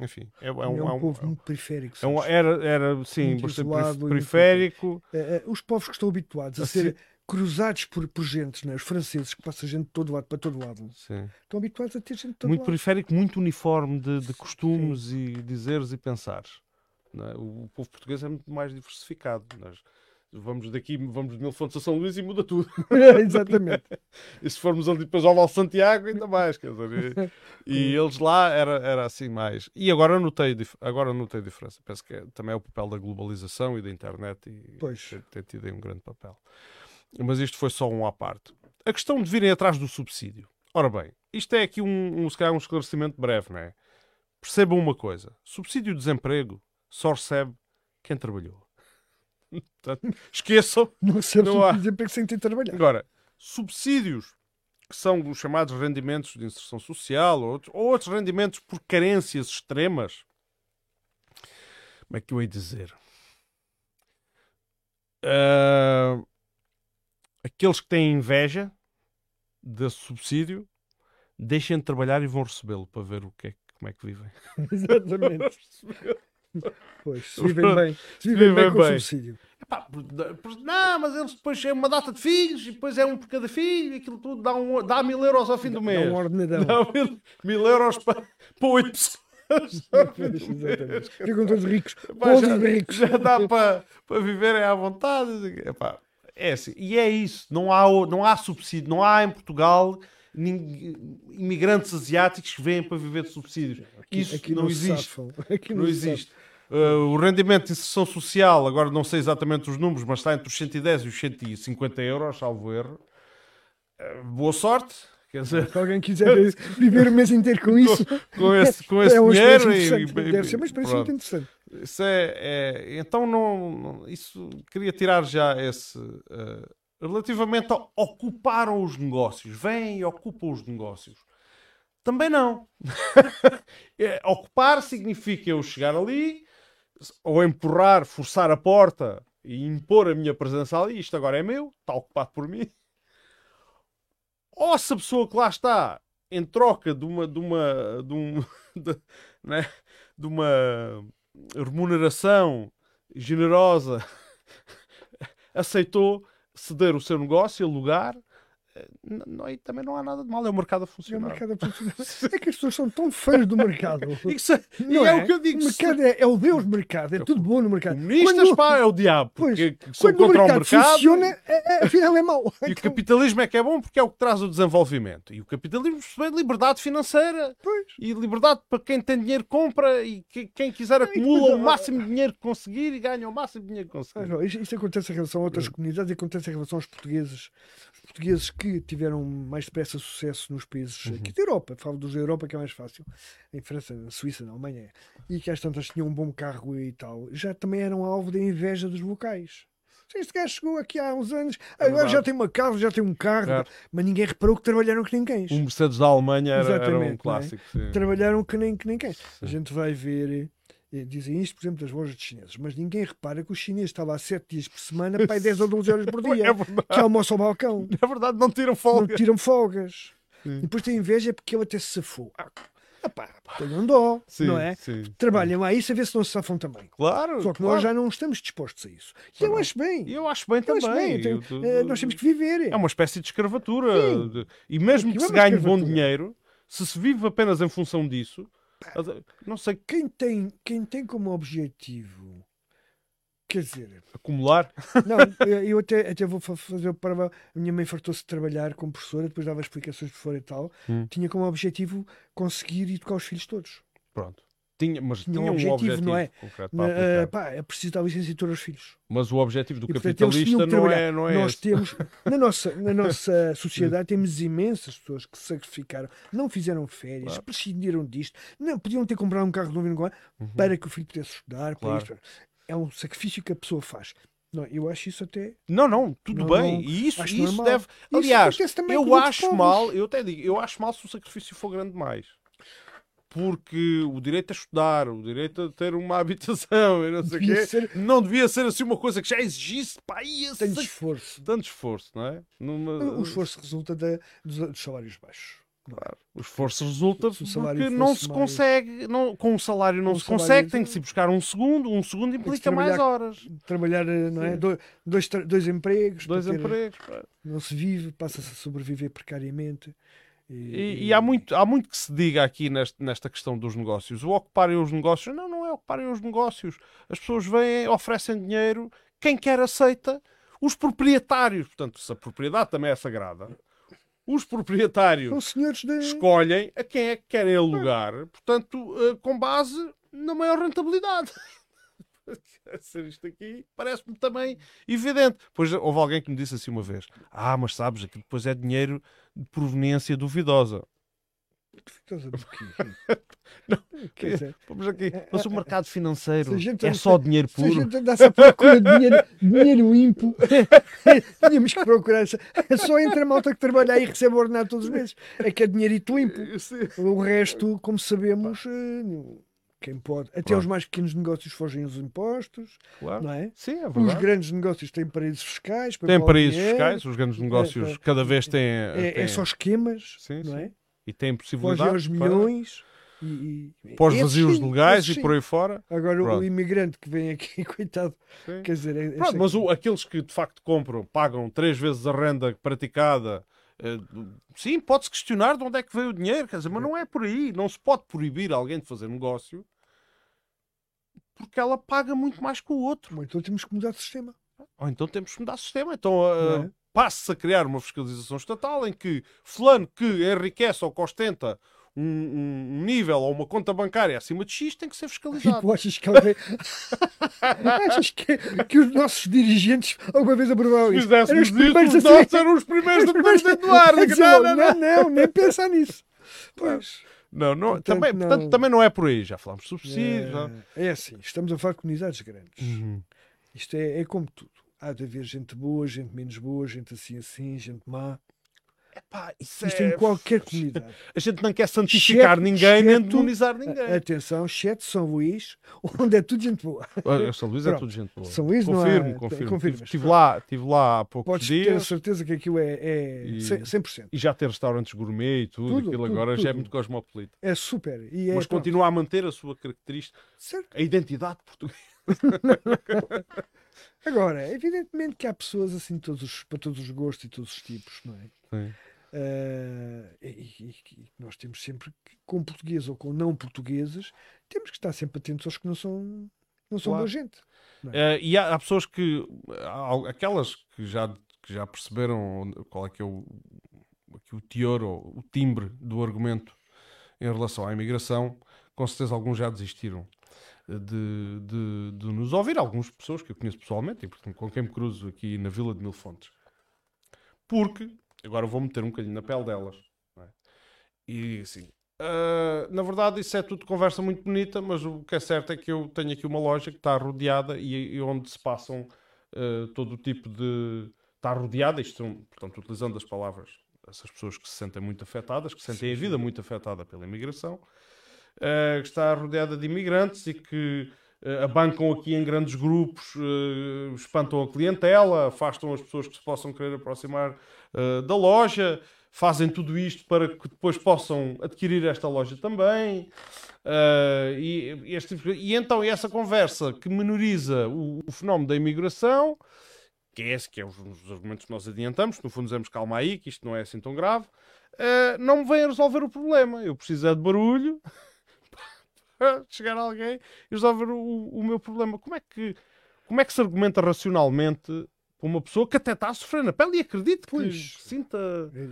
Enfim, é, é um, é um, é um- povo muito periférico. é um- era, era sim, Muito bastante isolado perif- e muito- periférico. Eh, eh, os povos que estão habituados a Assim- ser cruzados por, por gente, né? os franceses que passam gente de todo lado para todo lado, Sim. estão habituados a ter gente de todo muito lado. periférico, muito uniforme de, de costumes e dizeres e pensares. é? O, o povo português é muito mais diversificado. Nós vamos daqui, vamos de Mil Fontes a São Luís e muda tudo. Exatamente. E se formos ali depois ao Val Santiago, ainda mais. Quer dizer, e, e eles lá era, era assim mais. E agora notei, agora notei diferença. Penso que é- também é o papel da globalização e da internet e Pois. tem, tem tido aí um grande papel. Mas isto foi só um à parte. A questão de virem atrás do subsídio. Ora bem, isto é aqui um, um, se calhar um esclarecimento breve, não é? Percebam uma coisa: subsídio de desemprego só recebe quem trabalhou. Portanto, esqueçam Não sei Não há. que sem ter trabalhado. Agora, subsídios que são os chamados rendimentos de inserção social ou outros, ou outros rendimentos por carências extremas. Como é que eu hei dizer? Ah, aqueles que têm inveja desse subsídio deixem de trabalhar e vão recebê-lo para ver o que é, como é que vivem. Exatamente. Pois, se vivem bem, se vivem Vivem bem com o subsídio. Epá, não, mas eles depois é uma data de filhos e depois é um por cada filho e aquilo tudo dá, um, dá mil euros ao fim do Dá mês. um ordenadão. Dá mil, mil euros para, para oito pessoas. Ficam todos ricos. Pá, já, ricos. já dá para para viverem à vontade. Epá, é assim. E é isso. Não há, não há subsídio. Não há em Portugal imigrantes asiáticos que vêm para viver de subsídios. Isso Aqui não, existe. Aqui Não existe. Uh, o rendimento de inserção social, agora não sei exatamente os números, mas está entre os 110 e os 150 euros, salvo erro. Uh, boa sorte. Quer dizer, Se alguém quiser viver o mês inteiro com isso, com esse, com esse é dinheiro. e- Deve ser uma experiência muito interessante. Isso é, é- então não, isso queria tirar já esse eh, relativamente a ocuparam os negócios, vêm e ocupam os negócios. Também não. É, ocupar significa eu chegar ali ou empurrar, forçar a porta e impor a minha presença ali, isto agora é meu, está ocupado por mim. Ou se a pessoa que lá está em troca de uma de uma de um de, né, de uma remuneração generosa aceitou ceder o seu negócio, alugar, eh, n- não, aí também não há nada de mal, é o mercado a É, o funcionar. mercado a funcionar. é que as pessoas são tão fãs do mercado. Isso é- e Não é, é? o que eu digo. O mercado é, é o Deus mercado, é tudo bom no mercado. Comunistas, Quando- pá, é o diabo. Pois, Quando o contra o mercado, mercado. funciona, é, é, afinal é mau. E o Então, capitalismo é que é bom porque é o que traz o desenvolvimento. E o capitalismo prevê liberdade financeira. Pois. E liberdade para quem tem dinheiro compra e que- quem quiser acumula depois, o máximo de dinheiro que conseguir e ganha o máximo de dinheiro que Ah, conseguir. não, Isto, isto acontece em relação a outras comunidades e acontece em relação aos portugueses. Os portugueses que tiveram mais depressa sucesso nos países aqui da Europa, falo dos da Europa que é mais fácil, em França, na Suíça, na Alemanha, e que às tantas tinham um bom carro e tal, já também eram alvo da inveja dos locais. Este gajo chegou aqui há uns anos, agora verdade. já tem uma casa, já tem um carro, Claro. mas ninguém reparou que trabalharam que nem cães. O Mercedes da Alemanha era, era um é? clássico. sim. trabalharam que nem, que nem quem. A gente vai ver, dizem isto, por exemplo, das lojas de chineses, mas ninguém repara que o chinês está lá 7 dias por semana, para 10 ou 12 horas por dia, É verdade. que almoça ao balcão, É verdade, não tiram não folga. tiram folgas. Sim. Depois tem inveja porque ele até se safou. Ah, epá, tenham dó, Sim, não é? sim. Trabalhem lá isso a ver se não se safam também. Claro. Só que claro. nós já não estamos dispostos a isso. E eu acho bem. Eu acho bem Eu acho também. bem, tem- Eu- eh, nós temos que viver. É uma espécie de escravatura. Sim. E mesmo que Aquilo se ganhe bom dinheiro, se se vive apenas em função disso, não sei, Quem tem, quem tem como objetivo, quer dizer, acumular. Não, eu até, até vou fa- fazer o. A minha mãe fartou-se de trabalhar como professora, depois dava explicações por fora e tal. Hum. Tinha como objetivo conseguir educar os filhos todos. Pronto. Tinha, mas Tinha um um objetivo, objetivo, não é? Na- eh, pá, é preciso dar licenciatura aos filhos. Mas o objetivo do E, portanto, capitalista não é, não é Nós esse. temos, na nossa, na nossa sociedade, temos imensas pessoas que sacrificaram, não fizeram férias, Claro. prescindiram disto, não podiam ter comprado um carro novo em Goiás para que o filho pudesse estudar. Uhum. Claro. É um sacrifício que a pessoa faz. Não, eu acho isso até. Não, não, tudo Não, bem. não, E isso, isso normal. deve. Isso Aliás, com eu acho mal, eu até digo, eu acho mal se o sacrifício for grande demais. Porque o direito a estudar, o direito a ter uma habitação e não sei o Devia quê, ser- não devia ser assim uma coisa que já exigisse esse Tanto esforço. tanto esforço, não é? Numa- O esforço resulta da- dos, salários baixos. Claro. O esforço resulta Se porque não se mais- consegue, não, com o salário não Com se salário consegue, de- tem que se buscar um segundo, um segundo implica mais horas. Trabalhar, não é? Do- Dois, dois empregos. Dois ter- empregos. pá. Não se vive, passa-se a sobreviver precariamente. E, e há, muito, há muito que se diga aqui neste- nesta questão dos negócios. O ocuparem os negócios, não, não é ocuparem os negócios. As pessoas vêm, oferecem dinheiro, quem quer aceita. Os proprietários, portanto, se a propriedade também é sagrada, os proprietários senhores de. escolhem a quem é que querem alugar, portanto, eh, com base na maior rentabilidade. Ser isto aqui parece-me também evidente. Pois houve alguém que me disse assim uma vez: Ah, mas sabes, aquilo depois é dinheiro de proveniência duvidosa. Quê? Não, Quer dizer, Vamos aqui, mas o mercado financeiro é só dinheiro se a puro. gente andasse à procura de dinheiro, dinheiro limpo, tínhamos que procurar. É só entre a malta que trabalha aí e recebe ordenado todos os meses. É que é dinheirito limpo. O resto, como sabemos, eh, quem pode. Até Claro. os mais pequenos negócios fogem os impostos, Claro. não é? Sim, é Os verdade. grandes negócios têm paraísos fiscais. para pôr paraísos dinheiro, fiscais, os grandes negócios é, cada vez têm. É, têm- é só esquemas, Sim, não sim. é? E têm Fogem possibilidade aos para- milhões. E, e, para os esses vazios sim, legais e por aí fora. Agora o Pronto. imigrante que vem aqui, coitado, Sim. quer dizer, é- Pronto, é- mas o- aqueles que de facto compram, pagam três vezes a renda praticada Uh, sim, pode-se questionar de onde é que veio o dinheiro, quer dizer, mas não é por aí. Não se pode proibir alguém de fazer negócio porque ela paga muito mais que o outro. Ou então temos que mudar de sistema. Ou então temos que mudar de sistema. Então uh, é? passe-se a criar uma fiscalização estatal em que fulano que enriquece ou que ostenta um, um, nível ou uma conta bancária acima de X tem que ser fiscalizado. E tu achas que alguém. achas que, que os nossos dirigentes alguma vez aprovaram isso? Eram os primeiros isso, os eram os primeiros depois de Eduardo. Não, não, não, não, nem pensar nisso. Pois. Não, não, portanto, também, não... Portanto, também não é por aí. Já falamos de subsídios. É, é assim, estamos a falar de comunidades grandes. Uhum. Isto é, é como tudo. Há de haver gente boa, gente menos boa, gente assim assim, gente má. Epá, isso Isto é... em qualquer comunidade. A gente não quer santificar ninguém nem demonizar ninguém. Atenção, exceto São Luís, onde é tudo gente boa. São Luís é tudo gente boa. São Luís confirmo, não é... confirmo. Estive lá, tive lá há poucos Podes dias. ter a certeza que aquilo é, é e... 100%. E já ter restaurantes gourmet e tudo, tudo aquilo tudo, agora tudo. já é muito cosmopolita. É super. E é, Mas pronto. continua a manter a sua característica, certo. a identidade portuguesa. Agora, evidentemente que há pessoas assim todos, para todos os gostos e todos os tipos, não é? Sim. Uh, e, e, nós temos sempre, que, com portugueses ou com não portugueses, temos que estar sempre atentos aos que não são, não são claro. boa gente. É? Uh, e há, há, pessoas que, há, aquelas que já, que já perceberam qual é que é o, aqui o teor ou o timbre do argumento em relação à imigração, com certeza alguns já desistiram de, de, de nos ouvir, algumas pessoas que eu conheço pessoalmente e portanto, com quem me cruzo aqui na Vila de Mil Fontes. Porque Agora vou meter um bocadinho na pele delas. É? E assim, uh, na verdade, isso é tudo conversa muito bonita, mas o que é certo é que eu tenho aqui uma loja que está rodeada e, e onde se passam uh, todo o tipo de. Está rodeada, isto são, portanto, utilizando as palavras, essas pessoas que se sentem muito afetadas, que sentem a vida muito afetada pela imigração, uh, que está rodeada de imigrantes e que uh, abancam aqui em grandes grupos, uh, espantam a clientela, afastam as pessoas que se possam querer aproximar uh, da loja, fazem tudo isto para que depois possam adquirir esta loja também. E, este, tipo e, então essa conversa que menoriza o, o fenómeno da imigração, que é esse que é os, os, argumentos que nós adiantamos, no fundo dizemos calma aí, que isto não é assim tão grave, não me vem a resolver o problema. Eu preciso é de barulho chegar alguém e resolver o, o meu problema. Como é que como é que se argumenta racionalmente para uma pessoa que até está a sofrer na pele e acredite pois, que sinta.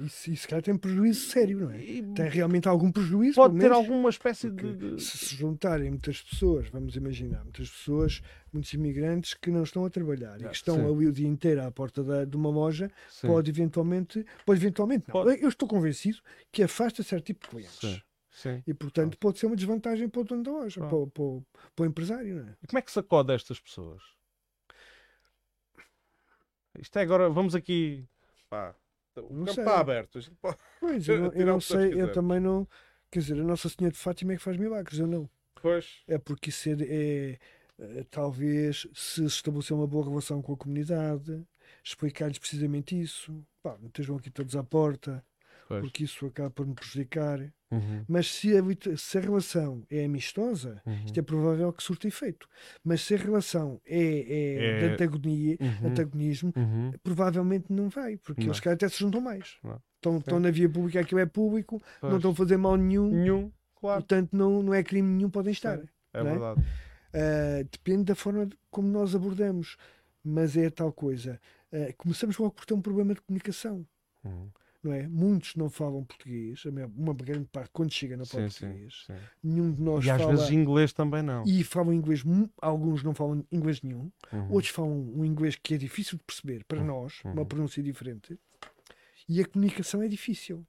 Isso, isso cara tem prejuízo sério, não é? E... Tem realmente algum prejuízo? Pode ter alguma espécie de. Se se juntarem muitas pessoas, vamos imaginar, muitas pessoas, muitos imigrantes que não estão a trabalhar e que estão sim. ali o dia inteiro à porta da, de uma loja, sim. pode eventualmente. Pode eventualmente não. Pode. Eu estou convencido que afasta certo tipo de clientes. Sim. Sim. E, portanto, pode ser uma desvantagem para o dono da loja, para, para, para, o empresário. Não é? E como é que sacode estas pessoas? Isto é agora, vamos aqui. Pá, o não campo sei. está aberto. Pois, eu não, eu não sei, eu também não. Quer dizer, a Nossa Senhora de Fátima é que faz milagres, eu não. Pois. É porque isso é, é, é talvez se estabelecer uma boa relação com a comunidade, explicar-lhes precisamente isso. Pá, não estejam aqui todos à porta, pois. porque isso acaba por me prejudicar. Uhum. Mas se a, se a, relação é amistosa, uhum. isto é provável que surta efeito. Mas se a relação é, é, é... de antagonia, uhum. antagonismo, uhum. provavelmente não vai, porque não. eles até se juntam mais. Estão na via pública, aquilo é público, pois. não estão a fazer mal nenhum, nenhum claro. portanto não, não é crime nenhum, podem estar. Sim, é, é verdade. Uh, depende da forma como nós abordamos, mas é tal coisa. Uh, começamos logo por ter um problema de comunicação. Uhum não é? Muitos não falam português, uma grande parte, quando chega, não fala sim, português. Sim, sim. Nenhum de nós e às vezes inglês também não. E falam inglês, alguns não falam inglês nenhum, uhum. outros falam um inglês que é difícil de perceber para uhum. nós, uhum. uma pronúncia diferente, e a comunicação é difícil.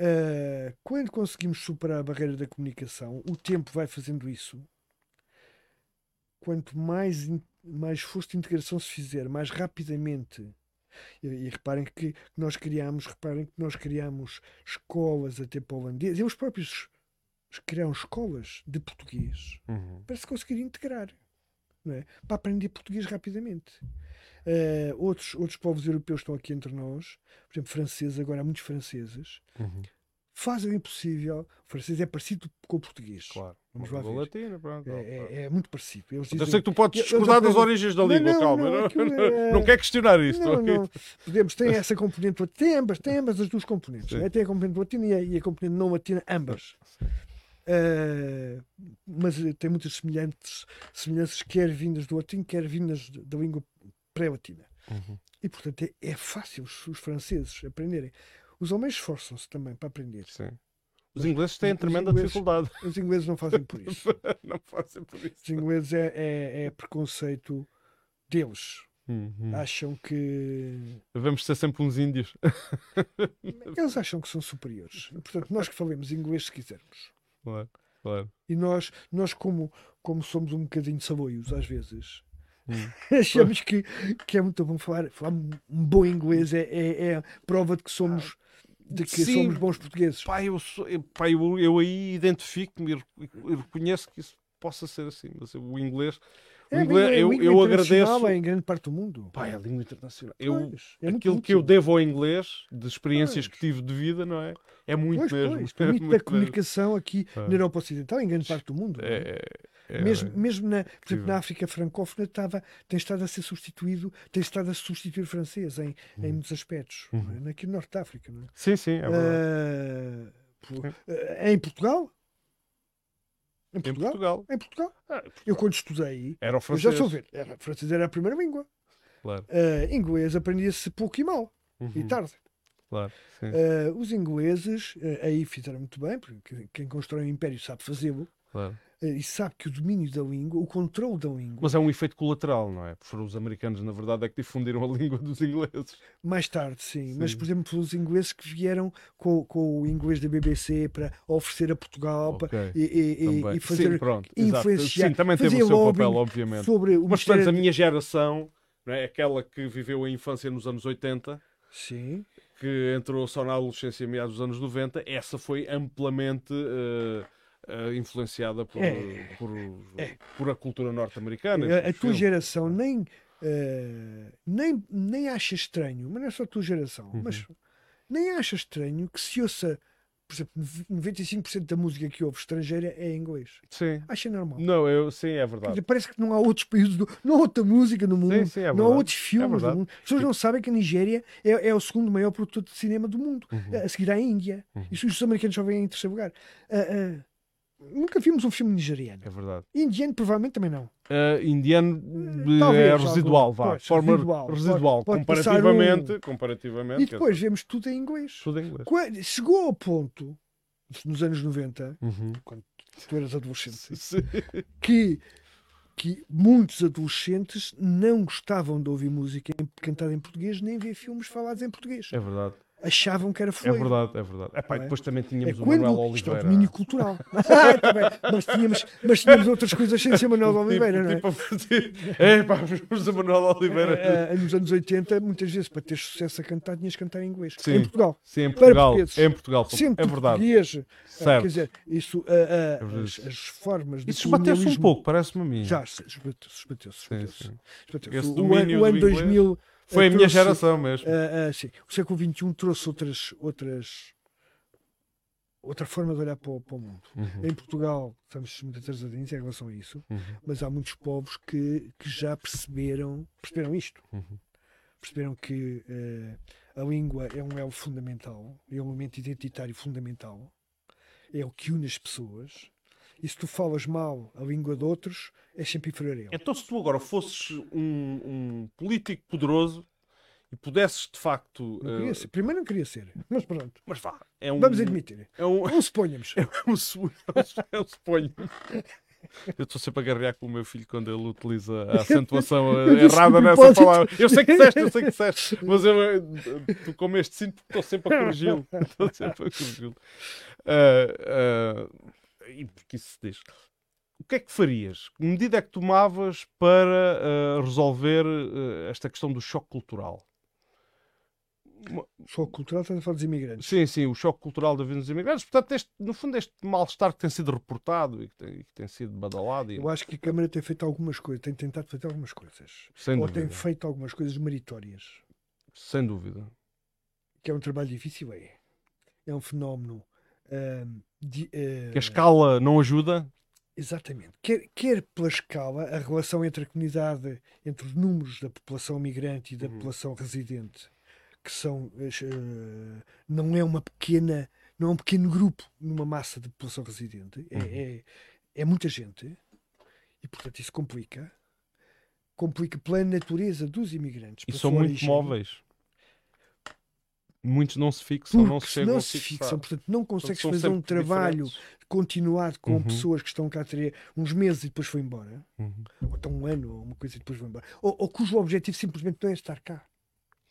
Uh, quando conseguimos superar a barreira da comunicação, o tempo vai fazendo isso. Quanto mais, mais esforço de integração se fizer, mais rapidamente e, e, reparem que nós criamos, reparem que nós criamos escolas até para holandês. Eles próprios criaram escolas de português uhum. para se conseguir integrar. É? Para aprender português rapidamente. Uh, outros, outros povos europeus estão aqui entre nós, por exemplo, franceses, agora há muitos franceses uhum. Fazem o impossível. O francês é parecido com o português. Claro. Vamos lá ver. latina, pronto. É, claro. é- é muito parecido. Eles Eu dizem- sei que tu podes Eu- eu discordar das origens da Não, língua, não, calma. não, Não, não, é- não quer questionar isto. Não, não. Podemos, tem essa componente tem ambas, tem ambas as duas componentes. Né? Tem a componente latina e a, e a componente não latina, ambas. Eh, mas eh, tem muitas semelhantes, semelhanças, quer vindas do latim, quer vindas da língua pré-latina. Uhum. E, portanto, é, é fácil os, os franceses aprenderem. Os alemães esforçam-se também para aprender. Sim. Os ingleses têm os tremenda ingleses- dificuldade. Os ingleses não fazem por isso. não fazem por isso. Os ingleses é, é, é preconceito deles. Uhum. Acham que. Devemos ser sempre uns índios. Eles acham que são superiores. E, portanto, nós que falemos inglês se quisermos. Claro, claro. E nós, nós como, como somos um bocadinho saboios às vezes, Hum. achamos que, que é muito bom falar, falar um bom inglês, é, é, é prova de que somos, de que Sim. somos bons portugueses. Pá, eu, sou- pá, eu, eu aí identifico-me e re- reconheço que isso possa ser assim. Mas o inglês, É, inglês é eu, língua eu internacional, agradeço. É em grande parte do mundo. Pá, é a língua internacional. Eu, Pois, é muito aquilo que eu devo ao inglês, de experiências Pois. que tive de vida, não é? É muito Pois, mesmo. pois, É permite muito a mesmo. comunicação aqui É. na Europa Ocidental, em grande parte do mundo. é? É, é, mesmo, mesmo na, por exemplo, na África francófona estava, tem estado a ser substituído, tem estado a substituir o francês em, Uhum. em muitos aspectos. é? Aqui no Norte da África. Não é? Sim, sim, é verdade. Ah, por- ah, em Portugal? Em em Portugal? Portugal. Em Portugal. Ah, Eu quando estudei, Era o eu francês. já estou a ver, era, francês era a primeira língua. Claro. Ah, inglês aprendia-se pouco e mal, e Uhum, tarde. Claro. Ah, os ingleses ah, aí fizeram muito bem, porque quem constrói um império sabe fazê-lo, claro. Ah, e sabe que o domínio da língua, o controle da língua, Mas é um efeito colateral, não é? Foram os americanos, na verdade, é que difundiram a língua dos ingleses. mais tarde, sim. Mas, Sim. por exemplo, os ingleses que vieram com, com o inglês da BBC para oferecer a Portugal para- Ok. e, e- e- fazer Sim, pronto. influenciar, Sim, também teve o seu papel, obviamente. sobre o Mas, portanto, a minha geração, não é? aquela que viveu a infância nos anos 80, Sim, que entrou só na adolescência meados dos anos 90, essa foi amplamente eh, eh, influenciada por, É. por, É. por a cultura norte-americana. a, a tua geração nem, eh, nem, nem acha estranho, mas não é só a tua geração, Uhum. mas nem acha estranho que se ouça, por exemplo, 95% da música que ouve estrangeira é em inglês. Sim. Acha normal. Não, eu, sim, é verdade. dizer, Parece que não há outros países, do, não há outra música no mundo, Sim, sim, é não há outros filmes do verdade. mundo. As pessoas não sabem que a Nigéria é, é o segundo maior produtor de cinema do mundo, Uhum. a seguir à Índia. Isso os americanos só vêm em terceiro lugar. Ah, ah, nunca vimos um filme nigeriano. É verdade. Indiano, provavelmente também não. Eh, indiano eh, talvez, é residual, algum. vá. Pois, forma residual. residual. Pode- pode comparativamente, um- comparativamente. E depois vemos tudo em inglês. tudo em inglês. Qua- Chegou ao ponto, nos anos 90, Uhum. quando tu eras adolescente, Sim. que, que muitos adolescentes não gostavam de ouvir música cantada em português, nem ver filmes falados em português. É verdade. Achavam que era É fluido. verdade, é verdade. Epá, é? depois também É tínhamos o quando Manuel isto é o Oliveira. domínio cultural. Ah, tá mas, tínhamos, mas tínhamos outras coisas sem ser Manuel Oliveira, não é? Tipo, tipo, é pá, a Manuel Oliveira. Ah, ah, nos anos 80, muitas vezes, para ter sucesso a cantar, tinhas que cantar em inglês. Sim. Em Portugal. Sim, em Para Portugal. portugueses. Em Portugal. Sempre é verdade. português. Ah, Certo. Quer dizer, isso, ah, É as, as formas de Isso esbateu-se um pouco, parece-me a mim. Já, se- esbateu-se, esbateu-se. Sim, esbateu-se. sim. O, o ano do inglês 2000 Foi a minha geração mesmo. ah, sim. O século XXI trouxe outras, outras, outra forma de olhar para o, para o mundo. Uhum, Em Portugal estamos muito atrasadinhos em relação a isso, uhum, mas há muitos povos que, que já perceberam, perceberam isto. uhum. Perceberam que eh, a língua é um elo fundamental, é um elemento identitário fundamental, é o que une as pessoas. E se tu falas mal a língua de outros, és sempre inferior a ele. Então, se tu agora fosses um, um político poderoso e pudesses de facto. Não queria eh, ser. Primeiro não queria ser, mas pronto. mas vá, é um. Vamos admitir. É um, Não suponhamos. é um, su- é um suponho. Eu estou sempre a garrear com o meu filho quando ele utiliza a acentuação eh, disse errada nessa palavra. Eu sei que disseste, eu sei que disseste, mas eu eh, tu como este sinto porque estou sempre a corrigi-lo. Estou sempre a corrigi-lo. Ah, ah, e porque isso se diz. O que é que farias? Que medida é que tomavas para ah, resolver ah, esta questão do choque cultural? Só cultural, estás a falar dos imigrantes. Sim, sim, o choque cultural da vida dos imigrantes. Portanto, este, no fundo, este mal-estar que tem sido reportado e que tem, que tem sido badalado, e, Eu acho que a Câmara tem feito algumas coisas, tem tentado fazer algumas coisas. sem Ou dúvida. tem feito algumas coisas meritórias. Sem dúvida. Que é um trabalho difícil, é. É um fenómeno uh, de, uh, que a escala não ajuda? Exatamente. Quer, quer pela escala, a relação entre a comunidade, entre os números da população migrante e da uhum. população residente, que são uh, não é uma pequena, não é um pequeno grupo numa massa de população residente, é, uhum. é, é muita gente e portanto isso complica complica pela natureza dos imigrantes. E são muito origem, móveis. Muitos não se fixam, não se chegam não se fixam, portanto não consegues fazer um trabalho diferentes. continuado com uhum. pessoas que estão cá ter uns meses e depois foi embora, uhum. ou estão um ano ou uma coisa e depois vão embora, ou, ou cujo objetivo simplesmente não é estar cá.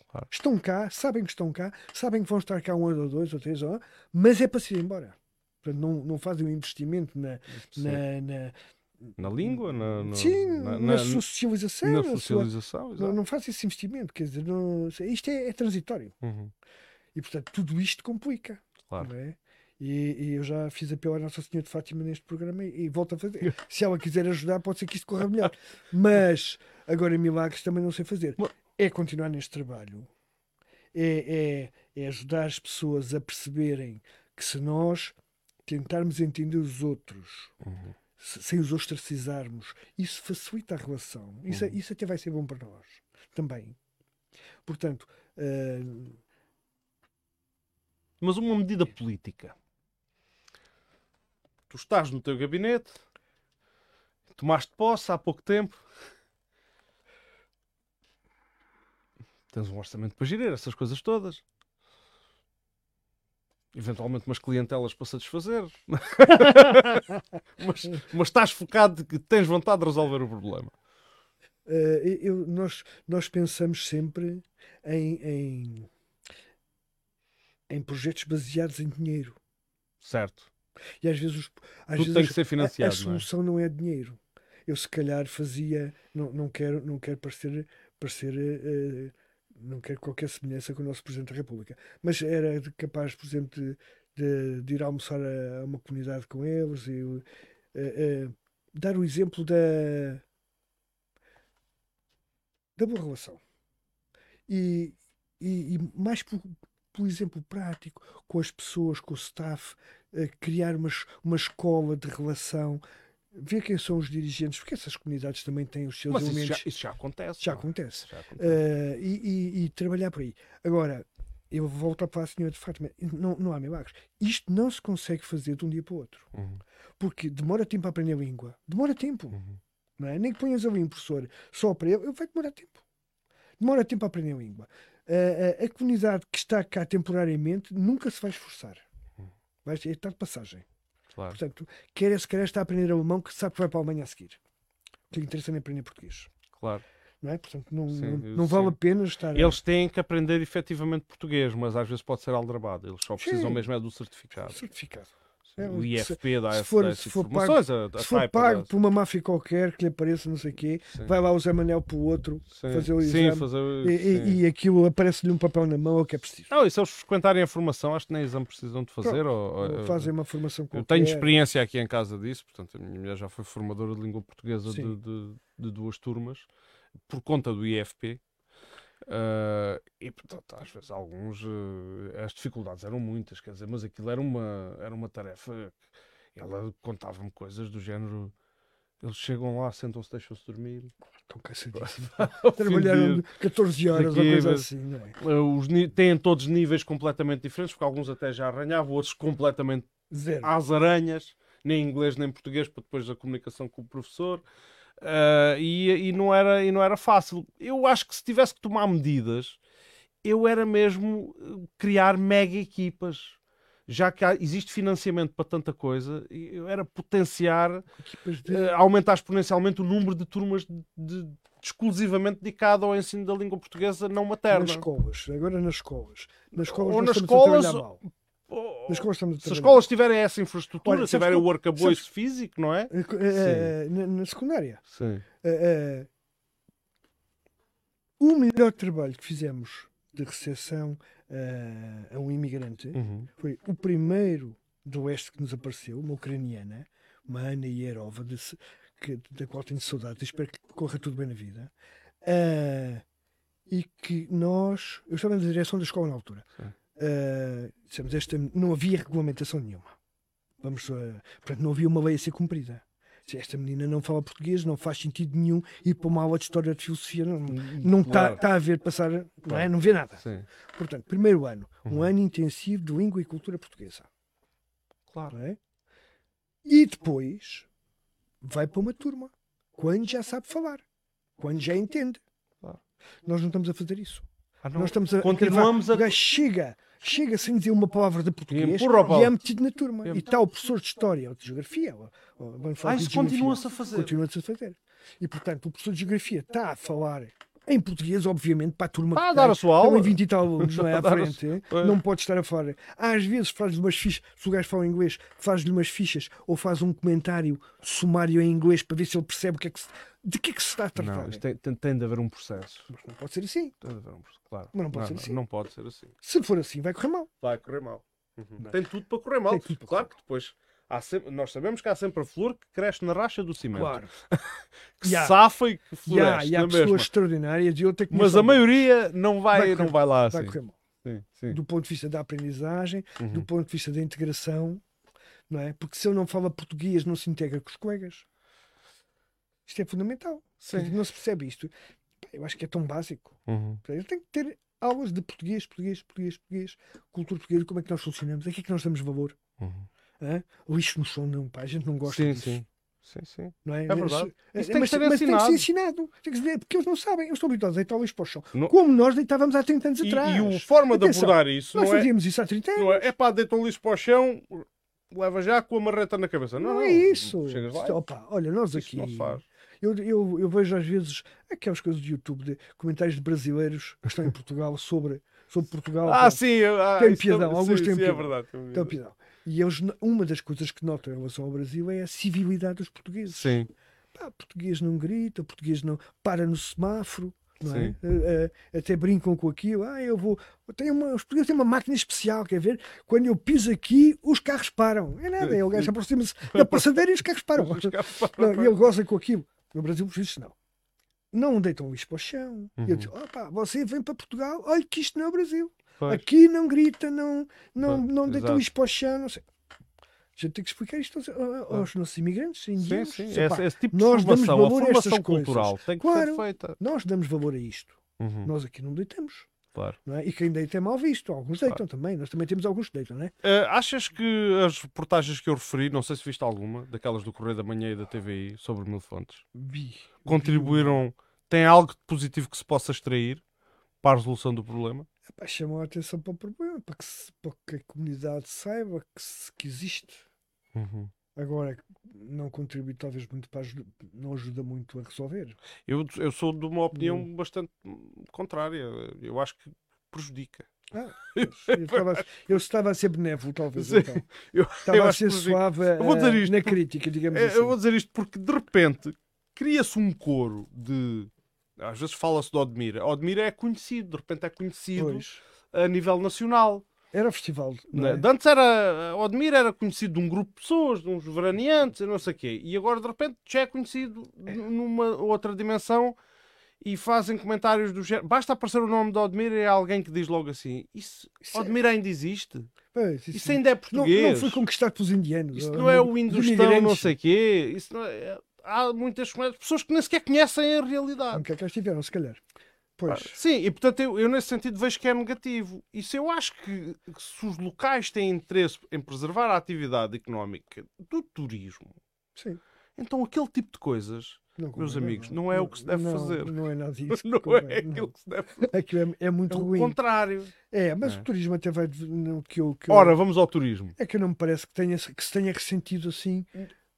Claro. Estão cá, sabem que estão cá, sabem que vão estar cá um ano ou dois ou três, ou, mas é para se ir embora. Portanto, não, não fazem um investimento na, na, na na língua? Na, na Sim, na, na, socialização. Na socialização, sua, não, não faz esse investimento. Quer dizer, não, isto é, é transitório. Uhum. E, portanto, tudo isto complica. Claro. É? E, e, eu já fiz apelo à Nossa Senhora de Fátima neste programa e, e volto a fazer. Se ela quiser ajudar, pode ser que isto corra melhor. Mas, agora, milagres também não sei fazer. É continuar neste trabalho. É, é, é ajudar as pessoas a perceberem que se nós tentarmos entender os outros uhum sem os ostracizarmos, isso facilita a relação. Isso, uhum. isso até vai ser bom para nós também. Portanto. Uh... Mas uma medida política. Tu estás no teu gabinete, tomaste posse há pouco tempo, tens um orçamento para gerir essas coisas todas eventualmente umas clientelas para satisfazer, mas, mas estás focado que tens vontade de resolver o problema. Uh, eu, nós, nós pensamos sempre em, em, em, projetos baseados em dinheiro. Certo. E às vezes, os, às Tudo vezes tem que ser financiado. A, a solução não é? não é? dinheiro. Eu se calhar fazia, não, não quero, não quero parecer, parecer uh, não quero qualquer semelhança com o nosso Presidente da República, mas era capaz, por exemplo, de, de, de ir almoçar a, a, uma comunidade com eles e uh, uh, dar o exemplo da, da boa relação. E, e, e mais por, por exemplo prático, com as pessoas, com o staff, uh, criar uma, uma escola de relação ver quem são os dirigentes, porque essas comunidades também têm os seus Mas elementos. Isso já, isso já acontece. Já acontece. Já acontece. Uh, e, e, e, trabalhar por aí. Agora, eu volto para a senhora de Fátima, não, não há milagres. Isto não se consegue fazer de um dia para o outro. Uhum. Porque demora tempo a aprender a língua. Demora tempo. Uhum. Não é? Nem que ponhas ali um professor só para ele, vai demorar tempo. Demora tempo a aprender a língua. Uh, a, a comunidade que está cá temporariamente nunca se vai esforçar. Uhum. Vai estar de passagem. Claro. Portanto, quer se quer está a aprender alemão que sabe que vai para a Alemanha a seguir. O que lhe interessa é aprender português. Claro. Não é? Portanto, não, sim, não, não vale a pena estar. Eles têm que aprender efetivamente português, mas às vezes pode ser aldrabado. Eles só precisam sim. mesmo é do certificado. Certificado. É, o IFP dá, se for, se for pago, a, a se for pago por uma máfia qualquer que lhe apareça não sei o quê, sim. vai lá o Zé Manel para o outro sim. fazer o exame sim, fazer, e, e, aquilo aparece-lhe um papel na mão, é o que é preciso. Não, e se eles frequentarem a formação, acho que nem exame precisam de fazer. Ou, ou, fazem uma formação qualquer. Eu tenho experiência aqui em casa disso, portanto, a minha mulher já foi formadora de língua portuguesa de, de, de duas turmas por conta do IFP. Uh, e portanto, às vezes alguns uh, as dificuldades eram muitas, quer dizer, mas aquilo era uma, era uma tarefa. Ela contava-me coisas do género. Eles chegam lá, sentam-se, deixam-se dormir. Estão cansadíssimos. Trabalharam 14 horas ou coisa assim, não é? Os, têm todos níveis completamente diferentes, porque alguns até já arranhavam, outros completamente Zero. às aranhas, nem inglês nem português, para depois a comunicação com o professor. Uh, e, e, não era, e não era fácil. Eu acho que se tivesse que tomar medidas, eu era mesmo eh, criar mega equipas. Já que há, existe financiamento para tanta coisa, eu era potenciar, de... uh, aumentar exponencialmente o número de turmas de, de, exclusivamente dedicado ao ensino da língua portuguesa não materna. Nas escolas, agora nas escolas. Nas escolas Ou nas escolas, nas escolas se as escolas tiverem essa infraestrutura, Olha, tiverem o arcabouço físico, não é? Uh, na, na, secundária. Sim. Uh, o melhor trabalho que fizemos de recepção a um imigrante uhum. foi o primeiro do Oeste que nos apareceu, uma ucraniana, uma Ana Ierova, de, que, da qual tenho saudade, espero que corra tudo bem na vida. Uh, e que nós, eu estava na direção da escola na altura, uh, dissemos, esta, não havia regulamentação nenhuma. Vamos, uh, portanto, não havia uma lei a ser cumprida. Se esta menina não fala português, não faz sentido nenhum ir para uma aula de história de filosofia. Não está claro. tá a ver passar, claro. não, é? não vê nada. Sim. Portanto, primeiro ano, um uhum. ano intensivo de língua e cultura portuguesa. Claro. É? E depois vai para uma turma, quando já sabe falar, quando já entende. Claro. Nós não estamos a fazer isso. Ah, Nós estamos a. Continuamos a. a... Chega, chega sem dizer uma palavra de português e, e é metido na turma. E está o professor de História ou de Geografia. Ou, ou, ah, isso continua-se a fazer. Continua-se a fazer. E portanto, o professor de Geografia está a falar em português, obviamente, para a turma ah, que dar a sua aula. Estão 20 e tal alunos não é, à frente. não pode estar a falar. Às vezes faz-lhe umas fichas, se o gajo fala inglês, faz-lhe umas fichas ou faz um comentário sumário em inglês para ver se ele percebe o que é que se, de que é que se está a tratar. Não, tem, tem, tem, de haver um processo. Mas não pode ser assim. Tem de haver um processo, claro. Mas não pode não, ser assim. Não pode ser assim. Se for assim, vai correr mal. Vai correr mal. Uhum. Tem tudo para correr mal. Para claro correr. que depois Sempre, nós sabemos que há sempre a flor que cresce na racha do cimento. Claro. que yeah. safa e que floresce. Yeah, e há pessoas mesma. extraordinárias e outra que Mas a maioria não vai, vai correr, não vai lá vai assim. Sim, sim. Do ponto de vista da aprendizagem, uhum. do ponto de vista da integração, não é? Porque se eu não fala português, não se integra com os colegas. Isto é fundamental. Sim. Não se percebe isto. Eu acho que é tão básico. Uhum. Eu tenho que ter aulas de português, português, português, português, cultura portuguesa, como é que nós funcionamos, a que é que nós damos valor. Uhum. Hã? Lixo no chão, não, pá, a gente não gosta sim, disso. Sim. Sim, sim. Não é? é verdade. Isso tem, mas, que ser mas tem que ser ensinado. Tem que ser, porque eles não sabem. Eles estão habituados a deitar lixo para o chão. Não... Como nós deitávamos há 30 anos e, atrás. E a forma Atenção, de abordar isso. Nós não é- fazíamos é, isso há 30 anos. Não é, é pá, deita o lixo para o chão, leva já com a marreta na cabeça. Não, não, é isso. Chegas lá. Opa, olha, nós aqui. Eu, eu, eu, vejo às vezes aquelas coisas do YouTube de comentários de brasileiros que estão em Portugal sobre, sobre Portugal. Ah, sim, ah, tem piadão. Alguns têm piadão. É verdade. Tem piadão. E eles, uma das coisas que notam em relação ao Brasil é a civilidade dos portugueses. Sim. Pá, português não grita, português não para no semáforo. Não é? Uh, uh, até brincam com aquilo. Ah, eu vou. Tenho uma, os portugueses têm uma máquina especial, quer ver? Quando eu piso aqui, os carros param. É nada, ele gajo aproxima-se da passadeira e os carros param. Os carros param. Não, e ele goza com aquilo. No Brasil, por isso, não. Não deitam lixo para o chão. Uhum. E eu digo: opa, você vem para Portugal, olha que isto não é o Brasil. Pois. Aqui não grita, não, não, pois, não deita lixo para o chão, não sei. A gente tem que explicar isto aos, aos nossos imigrantes indianos. Sim, sim. Esse, esse, tipo de nós formação, damos valor a, formação cultural coisas. tem que claro, ser feita. Nós damos valor a isto. Uhum. Nós aqui não deitamos. Claro. É? E quem deita é mal visto. Alguns claro. deitam também. Nós também temos alguns que deitam, não é? Uh, achas que as reportagens que eu referi, não sei se viste alguma, daquelas do Correio da Manhã e da TVI sobre Mil Fontes, Vi. contribuíram? Tem algo de positivo que se possa extrair para a resolução do problema? Epá, chamam a atenção para o problema, para que, se, para que a comunidade saiba que, se, que existe. Uhum. Agora, não contribui talvez muito para ajudar, não ajuda muito a resolver. Eu, eu sou de uma opinião não. bastante contrária. Eu acho que prejudica. Ah, eu, estava, eu, estava, a ser benévolo, talvez. Sim, então. eu, estava eu a ser suave dizer isto na crítica, digamos é, assim. Eu vou dizer isto porque, de repente, cria-se um coro de. Às vezes fala-se de Odmira. Odmira é conhecido, de repente é conhecido pois. a nível nacional. Era festival. Não é? Antes era. Odmir era conhecido de um grupo de pessoas, de uns veraneantes, não sei o quê. E agora de repente já é conhecido numa outra dimensão e fazem comentários do género. Basta aparecer o nome de Odmir e é alguém que diz logo assim: Isso, isso é Odmir ainda existe? Pois, isso, isso, ainda é português. Não, não, foi conquistado pelos indianos. Isso não é o Indostão, não sei o quê. Isso não é... Há muitas pessoas que nem sequer conhecem a realidade. É que estiveram, se calhar. Pois. Sim, e portanto eu, eu, nesse sentido vejo que é negativo. Isso eu acho que, que, se os locais têm interesse em preservar a atividade económica do turismo, Sim. então aquele tipo de coisas, não, meus amigos, não, não é o que se deve fazer. Não é nada disso. não é aquilo que se deve fazer. Aquilo é, é muito é ruim. o contrário. É, mas é. o turismo até vai. Que eu, que Ora, vamos ao turismo. É que não me parece que, tenha, que se tenha ressentido assim.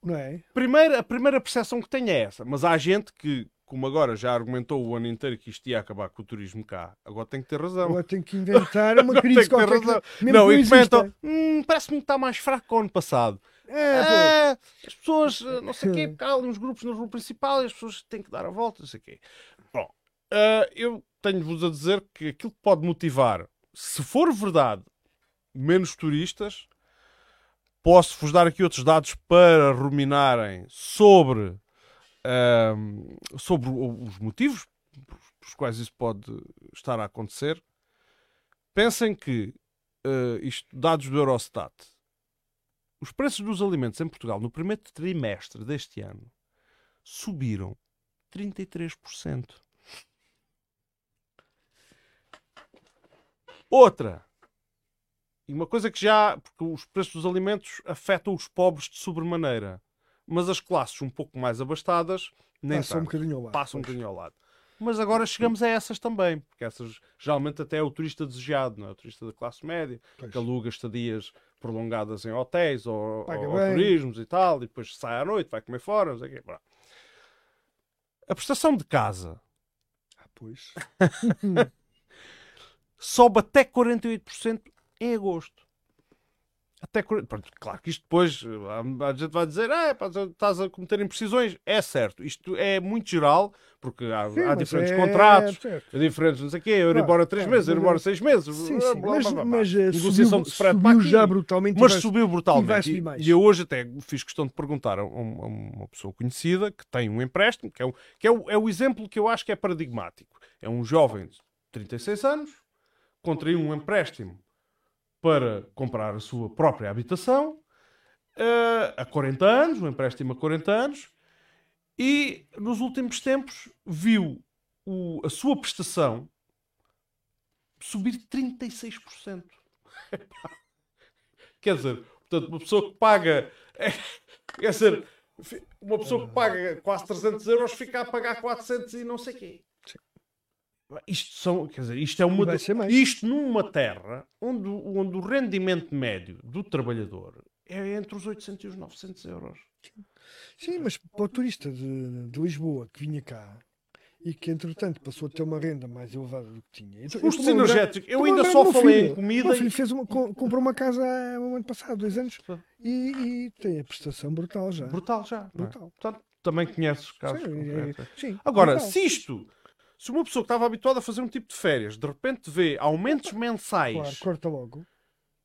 Não é? Primeira, a primeira percepção que tenho é essa, mas há gente que como agora já argumentou o ano inteiro que isto ia acabar com o turismo cá, agora tem que ter razão. Agora tem que inventar uma crise qualquer. Razão. Que, não, e comentam, hum, parece-me que está mais fraco que o ano passado. É, é, as pessoas, eh, não sei o quê, porque há ali uns grupos na rua principal e as pessoas têm que dar a volta, não sei o quê. Bom, uh, eu tenho-vos a dizer que aquilo que pode motivar, se for verdade, menos turistas, posso-vos dar aqui outros dados para ruminarem sobre sobre os motivos pelos quais isso pode estar a acontecer. Pensem que uh, isto, dados do Eurostat, os preços dos alimentos em Portugal no primeiro trimestre deste ano subiram 33%. Outra. E uma coisa que já. Porque os preços dos alimentos afetam os pobres de sobremaneira. Mas as classes um pouco mais abastadas nem Passam um bocadinho ao lado. Passam um bocadinho ao lado. Mas agora chegamos a essas também, porque essas geralmente até é o turista desejado, não é? O turista da classe média, Pois. que aluga estadias prolongadas em hotéis ou, Paga ou turismos e tal, e depois sai à noite, vai comer fora, não sei o quê. Pronto. A prestação de casa Ah, pois. sobe até 48% em agosto. Até 40... Pronto, claro que isto depois a, gente vai dizer, ah, estás a cometer imprecisões. É certo, isto é muito geral, porque há, Sim, há diferentes é- contratos, certo. diferentes não sei o quê, eu ir Claro, embora três claro, meses, eu ir mas embora é- seis meses, Sim, sim. blá, Mas, blá, blá. mas eh, negociação subiu, de spread subiu já brutalmente. Mas subiu brutalmente. E, e eu hoje até fiz questão de perguntar a, um- a uma pessoa conhecida que tem um empréstimo, que, é, um- que é, o, é o exemplo que eu acho que é paradigmático. É um jovem de 36 anos, contraiu um empréstimo para comprar a sua própria habitação, eh, há 40 anos, um empréstimo a 40 anos, e nos últimos tempos viu o- a sua prestação subir 36%. Quer dizer, portanto, uma pessoa que paga. Quer dizer, uma pessoa que paga quase 300 euros fica a pagar 400 e não sei quê. Isto são, quer dizer, isto é uma isto numa terra onde, o- onde o rendimento médio do trabalhador é entre os 800 e os 900 euros. Sim, mas para o turista de, de Lisboa que vinha cá e que entretanto passou a ter uma renda mais elevada do que tinha. Então, Custos energéticos. Eu ainda só falei filho. em comida O meu filho fez uma, co- comprou uma casa há um ano passado, dois anos, e, e tem a prestação brutal já. Brutal já. é? Brutal. Portanto, também conheces casos Sim, é- sim, Agora, brutal. se isto, se uma pessoa que estava habituada a fazer um tipo de férias, de repente vê aumentos mensais Claro, corta logo.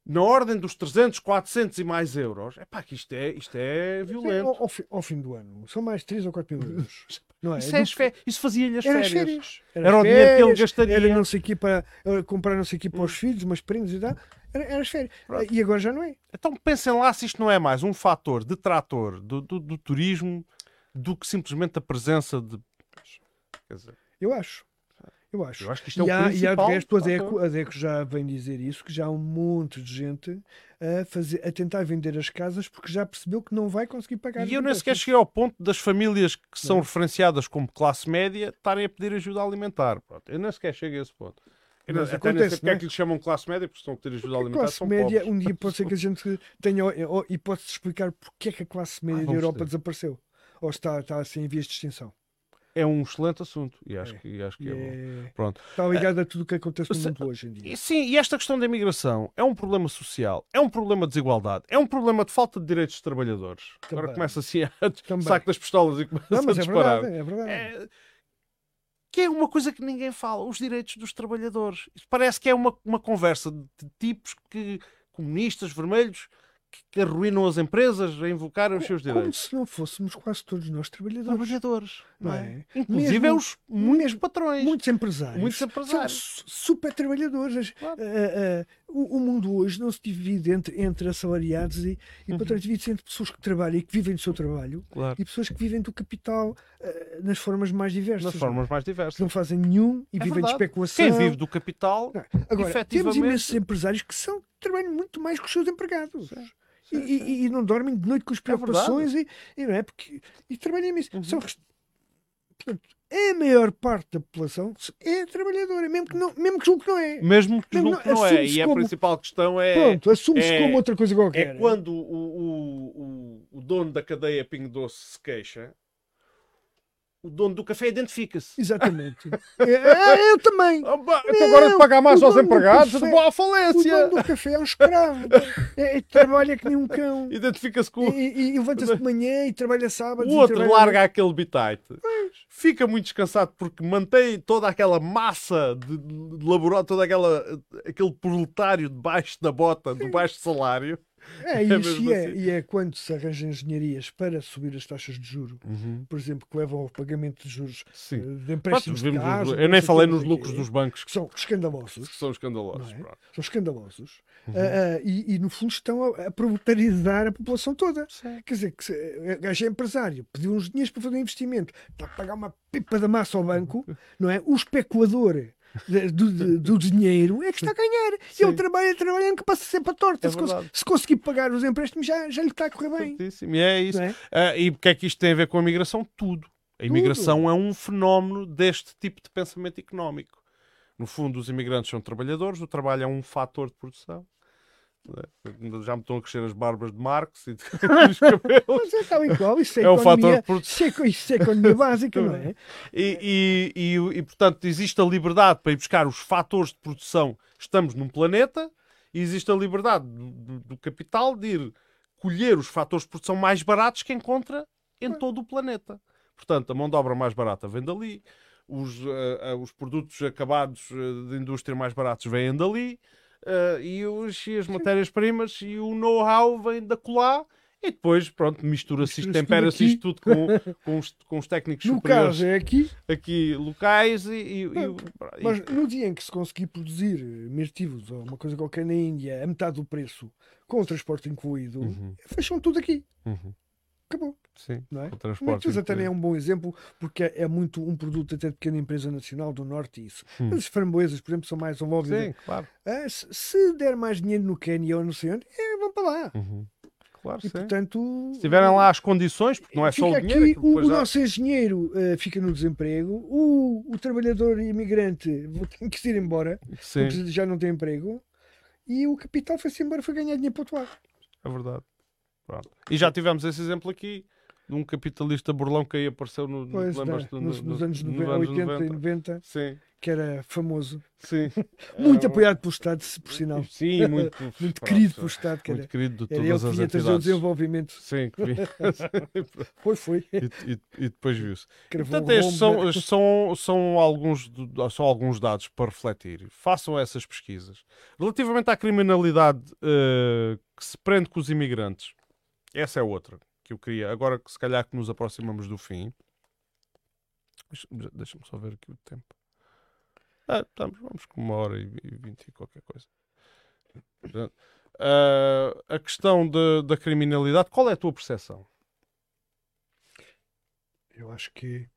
na ordem dos 300, 400 e mais euros, é pá, que isto é, isto é violento. ao, ao ao fim do ano, são mais 3 ou 4 mil euros. Não é? Isso, é fé- isso fazia-lhe as Era as férias. férias. Era as o dinheiro que ele férias, gastaria. Era não sei o para eh, comprar não sei o para os filhos, umas prendas e tal. Era, era as férias. Pronto. E agora já não é. Então pensem lá se isto não é mais um fator detrator do, do, do turismo do que simplesmente a presença de. Quer dizer, Eu acho. Eu acho. eu acho que isto é e, o há, e há de principal resto, a. DECO, a DECO já vem dizer isso, que já há um monte de gente a, fazer, a tentar vender as casas porque já percebeu que não vai conseguir pagar. E eu nem sequer cheguei ao ponto das famílias que são Não. referenciadas como classe média estarem a pedir ajuda alimentar. Pronto, eu nem sequer chego a esse ponto. Eu Mas até acontece, porque é é? que lhes chamam classe média, porque estão a pedir ajuda A alimentar, classe média, pobres. um dia pode ser que a gente tenha. E pode-se explicar porque é que a classe média da vamos Europa ter. desapareceu. Ou está, está assim em vias de extinção. É um excelente assunto e acho É. que, acho que é, bom. é- Pronto. está ligado a tudo o que acontece no mundo hoje em dia. Sim, e esta questão da imigração é um problema social, é um problema de desigualdade, é um problema de falta de direitos dos trabalhadores. Agora Também. começa assim a Também. saco das pistolas e começa Não, a é disparar. verdade, é verdade. É, que é uma coisa que ninguém fala, os direitos dos trabalhadores. Parece que é uma, uma conversa de tipos que comunistas, vermelhos, que, que arruinam as empresas a invocarem os seus Como direitos. se não fôssemos quase todos nós trabalhadores. Trabalhadores, não é? é? Inclusive Mesmo- os muitos mesmo- patrões. Muitos empresários. Muitos empresários. São su- super trabalhadores. Claro. Ah, ah, o, o mundo hoje não se divide entre, entre assalariados e, e Uhum. patrões, divide-se entre pessoas que trabalham e que vivem do seu trabalho Claro. e pessoas que vivem do capital ah, nas formas mais diversas. Nas formas mais Que diversas. não fazem nenhum e É vivem de verdade. especulação. Quem vive do capital Não. Agora, temos efetivamente- imensos empresários que são, trabalham muito mais que os seus empregados. Sim, E, e- e não dormem de noite com as É preocupações e, e não é porque e trabalham imenso. Uhum. São Portanto, a maior parte da população é trabalhadora, mesmo que não, mesmo que julgue que não é. mesmo que julgue não, que não é. assume-se E a como- principal questão é, Pronto, assume-se é- como outra coisa qualquer. é quando o, o, o, o dono da cadeia Pingo Doce se queixa, o dono do café identifica-se. Exatamente. É, é, eu também. Ah, Não, então agora de pagar mais o aos do empregados, eu vou à O falência. dono do café é um escravo. É, é, trabalha que nem um cão. Identifica-se com E, o e- e levanta-se de manhã e trabalha sábado. O outro larga aquele bitite. Fica muito descansado porque mantém toda aquela massa de, de laboral, todo aquele proletário debaixo da bota, do baixo salário. É É e, é, assim. e é quando se arranja engenharias para subir as taxas de juro, Uhum. por exemplo, que levam ao pagamento de juros eh, Sim. de empréstimos de vimos os- casa, eu nem falei nos lucros dos bancos que são escandalosos. que são escandalosos. É? São escandalosos. Uhum. Ah, e, e, no fundo estão a, a proletariedar a população toda. Sim. Quer dizer, que o gajo é empresário, pediu uns dinheiros para fazer um investimento, está a pagar uma pipa da massa ao banco, não é? O especulador de- do, do- dinheiro é que está a ganhar. Sim. Ele trabalha, trabalha, que passa sempre a torta. É se, cons- se conseguir pagar os empréstimos, já, já lhe está a correr bem. Certíssimo. E é isso. É? Ah, e o que é que isto tem a ver com a imigração? Tudo. A imigração é um fenómeno deste tipo de pensamento económico. No fundo, os imigrantes são trabalhadores, o trabalho é um fator de produção. Não é? Já me estão a crescer as barbas de Marx e de dos cabelos. Mas é tal e qual, isso é, É o fator de isso é, é economia básica, não é? E, e, e, e, portanto, existe a liberdade para ir buscar os fatores de produção. Estamos num planeta e existe a liberdade do, do- capital de ir colher os fatores de produção mais baratos que encontra em todo o planeta. Portanto, a mão de obra mais barata vem dali, os, eh, eh, os produtos acabados eh, de indústria mais baratos vêm dali, eh, e, os, e as matérias-primas e o know-how vem da colá. E depois, pronto, mistura-se isto, tempera-se isto tudo com, com, os, com os técnicos No superiores caso é aqui, aqui locais e, e- e- e- mas no dia em que se conseguir produzir mirtivos ou uma coisa qualquer na Índia a metade do preço, com o transporte incluído, Uhum, fecham tudo aqui. uhum. Acabou, Sim, não é? o O transporte. Até nem é um bom exemplo, porque é, muito um produto até de pequena empresa nacional do Norte e isso. Hum. Mas as framboesas, por exemplo, são mais envolvidas. Sim, claro. Ah, se, se der mais dinheiro no Quênia ou não sei onde, é, vão para lá. Uhum. Claro, E sim. portanto. Se tiverem lá as condições, porque não é só o dinheiro, aqui, o, o nosso engenheiro eh, fica no desemprego, o, o trabalhador imigrante tem que se ir embora, Sim, porque já não tem emprego, e o capital foi-se embora, foi ganhar dinheiro para outro lado. é verdade. Pronto. E já tivemos esse exemplo aqui um capitalista burlão que aí apareceu no, Pois, lembras-te? né, No- nos, no- nos anos nos 90, anos 80 e 90. 90, Sim, que era famoso. sim. Muito É, apoiado pelo Estado, por sinal. Sim, muito, Muito querido pelo Estado, que era, Muito querido de ele todas que as vinha trazer o entidades. desenvolvimento. Sim, que vinha- Foi, foi. e, e- e depois viu-se. Portanto, estes são, estes são, são, alguns, são alguns dados para refletir. Façam essas pesquisas. Relativamente à criminalidade eh, que se prende com os imigrantes, essa é outra que eu queria. Agora que se calhar que nos aproximamos do fim, Deixa- deixa-me só ver aqui o tempo. Ah, estamos, vamos com uma hora e vinte e qualquer coisa. Ah, a questão da- da criminalidade, qual é a tua percepção? Eu acho que,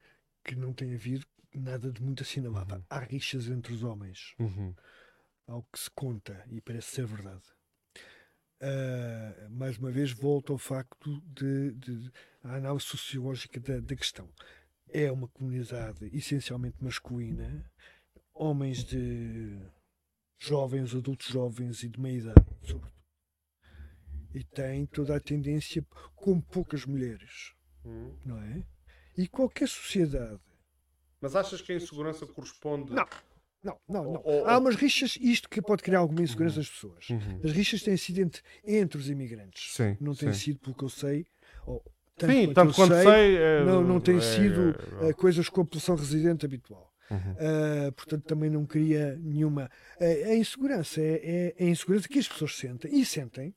que não tem havido nada de muito assinalado. Uhum. Há rixas entre os homens, Uhum. ao que se conta, e parece ser verdade. Ah, mais uma vez, volto ao facto de, de a análise sociológica da, da questão. É uma comunidade essencialmente masculina, homens de jovens, adultos jovens e de meia idade, sobretudo. E tem toda a tendência, com poucas mulheres, não é? E qualquer sociedade Mas achas que a insegurança corresponde. Não. Não, não, não. Ou- ou- Há umas rixas, isto que pode criar alguma insegurança nas pessoas. Uhum. As rixas têm sido entre, entre os imigrantes. Sim, Não tem sim. sido, pelo que eu sei, ou, Sim, quanto tanto quanto sei. é- não, não tem é- sido é- eh, coisas com a população residente habitual. Uhum. Ah, portanto, também não cria nenhuma. Eh, a insegurança é, é a insegurança que as pessoas sentem e sentem.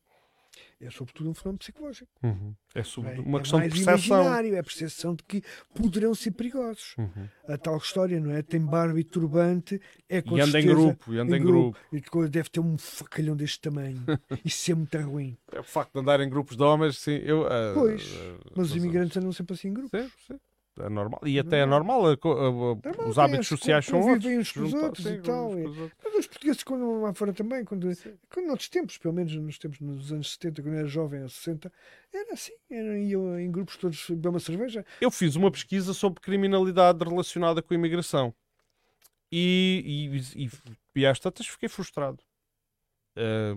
É sobretudo um fenómeno psicológico. Uhum. É é? uma É questão de mais percepção. imaginário, é a percepção de que poderão ser perigosos. Uhum. A tal história, não é? Tem barba e turbante, é com E anda em grupo, e anda em grupo. E depois deve ter um facalhão deste tamanho e ser muito ruim. É o facto de andar em grupos de homens, sim. Eu, ah, Pois, ah, Mas os imigrantes andam sempre assim em grupo. Sim, sim. É normal. E até é normal. a co- a- a- Normal, os hábitos esse sociais são outros. uns com os outros e tal, uns é. com os outros. Mas os portugueses, quando lá fora também, quando, quando noutros tempos, pelo menos nos tempos nos anos 70, quando eu era jovem, aos 60, era assim. Eram, iam em grupos todos beber uma cerveja. Eu fiz uma pesquisa sobre criminalidade relacionada com a imigração. E, e, e, e às tantas fiquei frustrado. Ah,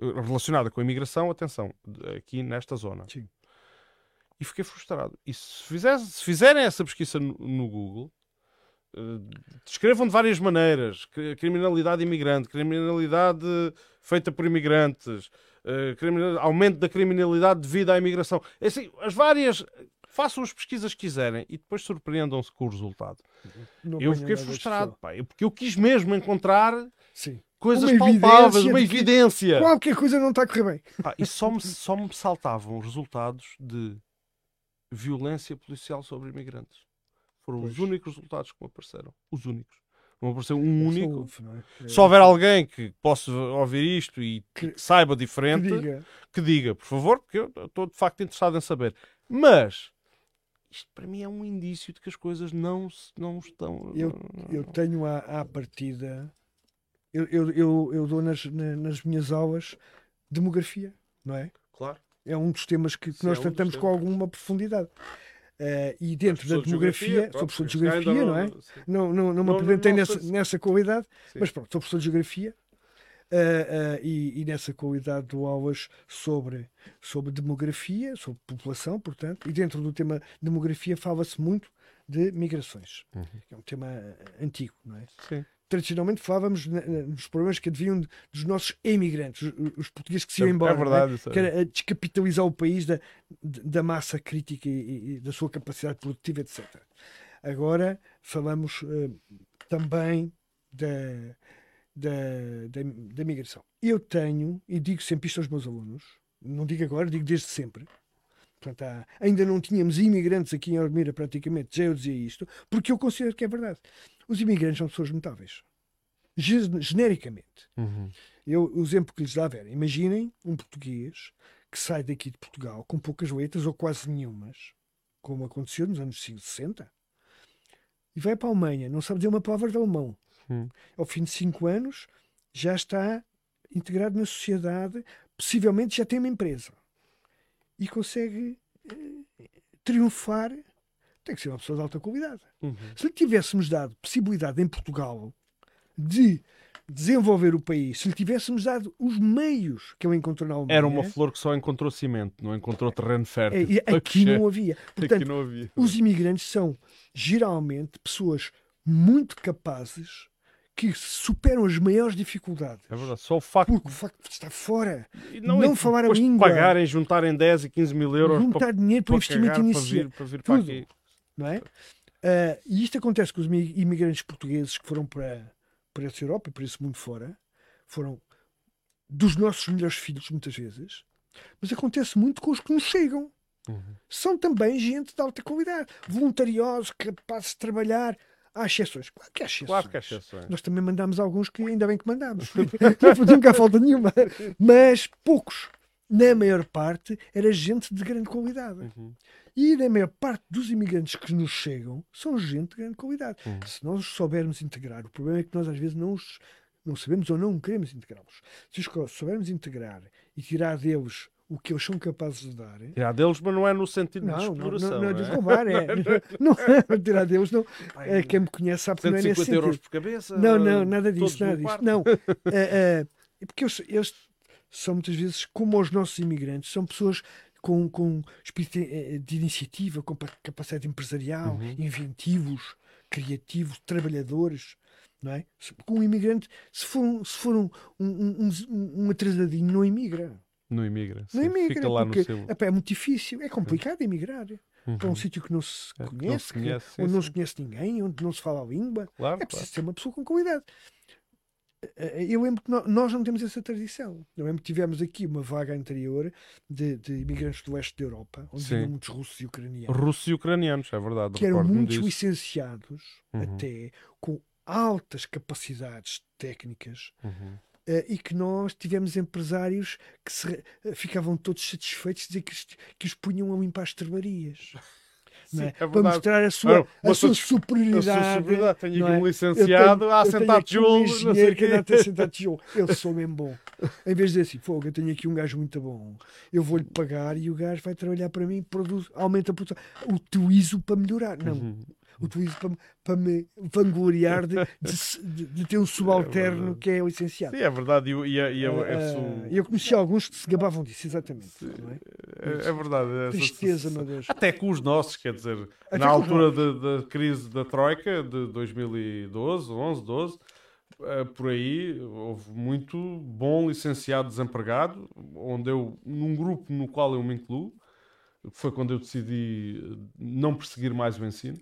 relacionada com a imigração, atenção, aqui nesta zona. Sim. E fiquei frustrado. E se, fizesse- se fizerem essa pesquisa no, no Google, eh, descrevam de várias maneiras: cri- criminalidade imigrante, criminalidade feita por imigrantes, eh, aumento da criminalidade devido à imigração. É assim, as várias. Façam as pesquisas que quiserem e depois surpreendam-se com o resultado. Não eu fiquei frustrado, pá, porque eu quis mesmo encontrar Sim. coisas Uma palpáveis, uma evidência. Qualquer coisa não está a correr bem. E só me, só me saltavam resultados de violência policial sobre imigrantes. Foram os Pois. únicos resultados que me apareceram. Os únicos. Não apareceu um único. Não é? Se houver alguém que possa ouvir isto e Que- que saiba que diferente, diga, que diga, por favor, porque eu estou de facto interessado em saber. Mas isto para mim é um indício de que as coisas não, não estão. Eu- eu tenho à, à partida, eu, eu, eu, eu dou nas, na- nas minhas aulas demografia, não é? Claro. É um dos temas que, que nós é um tratamos com alguma profundidade. Eh, e dentro da demografia, sou professor de geografia, ainda não é? Não, não, não me Não- apresentei não nessa, se- nessa qualidade, Sim. mas pronto, sou professor de geografia eh, eh, e, e nessa qualidade dou aulas sobre, sobre demografia, sobre população, portanto, e dentro do tema demografia fala-se muito de migrações. Uhum. É um tema antigo, não é? Sim. Tradicionalmente falávamos na- na- nos problemas que advinham de- dos nossos emigrantes, os, os portugueses que se iam É- embora. É não é? verdade. isso é- que era descapitalizar o país da, da massa crítica e, e- da sua capacidade produtiva, etc. Agora falamos eh, também da, da, da, da migração. Eu tenho, e digo sempre isto aos meus alunos, não digo agora, digo desde sempre. Portanto, há- ainda não tínhamos imigrantes aqui em Ormira, praticamente, já eu dizia isto, porque eu considero que é verdade. Os imigrantes são pessoas notáveis. Ge- Genericamente. Uhum. Eu, o exemplo que lhes dava era: imaginem um português que sai daqui de Portugal com poucas letras ou quase nenhumas, como aconteceu nos anos 60, e vai para a Alemanha, não sabe dizer uma palavra de alemão. Hum. Ao fim de cinco anos, já está integrado na sociedade, possivelmente já tem uma empresa e consegue eh, triunfar. Tem que ser uma pessoa de alta qualidade. Uhum. Se lhe tivéssemos dado possibilidade em Portugal de desenvolver o país, se lhe tivéssemos dado os meios que ele encontrou na Alemanha, Era uma flor que só encontrou cimento, não encontrou terreno é, fértil. e aqui não havia. Portanto, Aqui não havia. os imigrantes são geralmente pessoas muito capazes que superam as maiores dificuldades. É verdade. Só o facto Porque o facto de estar fora, E não falar a depois de língua. pagarem, juntarem 10 e 15 mil euros juntar para, dinheiro para o investimento cagar, para inicial, vir, para vir para aqui. Não é? Ah, e isto acontece com os imi- imigrantes portugueses que foram para, para essa Europa e para esse mundo fora, foram dos nossos melhores filhos, muitas vezes, mas acontece muito com os que nos chegam. Uhum. São também gente de alta qualidade, voluntariosos, capazes de trabalhar. Há exceções, claro que há exceções. Claro que há exceções. Nós também mandámos alguns que ainda bem que mandámos. não podiam cá falta nenhuma. Mas poucos. Na maior parte era gente de grande qualidade. Uhum. E na maior parte dos imigrantes que nos chegam são gente de grande qualidade. Uhum. Se nós os soubermos integrar, o problema é que nós às vezes não os não sabemos ou não queremos integrá-los. Se os soubermos integrar e tirar deles o que eles são capazes de dar, Tirar deles, mas não é no sentido de não, não, exploração. não, não é de não é? roubar, é. Não é tirar deles, não. É, quem me conhece sabe que não é nesse 150 euros sentido. por cabeça. Não, não, eh, nada disso, nada disso. Não. É, é, é porque eles, eles são muitas vezes, como os nossos imigrantes, são pessoas com, com espírito eh, de iniciativa, com pa- capacidade empresarial, Uhum. inventivos, criativos, trabalhadores. Não é? Com um imigrante, se for um, se for um, um, um, um atrasadinho, não imigra. Não imigra. Não imigra, Fica lá porque no seu. epá, é muito difícil, é complicado emigrar para um Uhum. sítio que não se É, que não conhece, se que- conhece, sim, onde não sim. se conhece ninguém, onde não se fala a língua. Claro, É claro. preciso ser uma pessoa com qualidade. Eh, Eu lembro que nó- nós não temos essa tradição. Eu lembro que tivemos aqui uma vaga anterior de, de imigrantes do leste da Europa, onde vinham muitos russos e ucranianos, Russos e ucranianos, é verdade. que eram muitos disso. licenciados, Uhum. até com altas capacidades técnicas, Uhum. eh, e que nós tivemos empresários que se- eh, ficavam todos satisfeitos de dizer que, os- que os punham a limpar as estrebarias. Sim, não é? é Para mostrar a sua, Ah, a sua superioridade. Tenho aqui é? um Eu licenciado tenho- a eu tenho aqui um tijolos. não sei engenheiro o que anda a. Eu sou mesmo bom. Em vez de dizer assim, fogo, eu tenho aqui um gajo muito bom, eu vou-lhe pagar e o gajo vai trabalhar para mim, produz, aumenta a produção. Utilizo para melhorar. Não, Uhum. Utilizo para, para me vangloriar de, de de- ter um subalterno verdade. que é o licenciado. Sim, é verdade. E, o- e, a- e a- Ah, ah, eu conheci alguns que se gabavam disso, exatamente. é? é, é verdade. essa- Tristeza, meu Deus. Até com os nossos, quer dizer, Até na altura da, da crise da Troika de 2012, 11, 12, eh, por aí houve muito bom licenciado desempregado, onde eu, num grupo no qual eu me incluo, foi quando eu decidi não perseguir mais o ensino.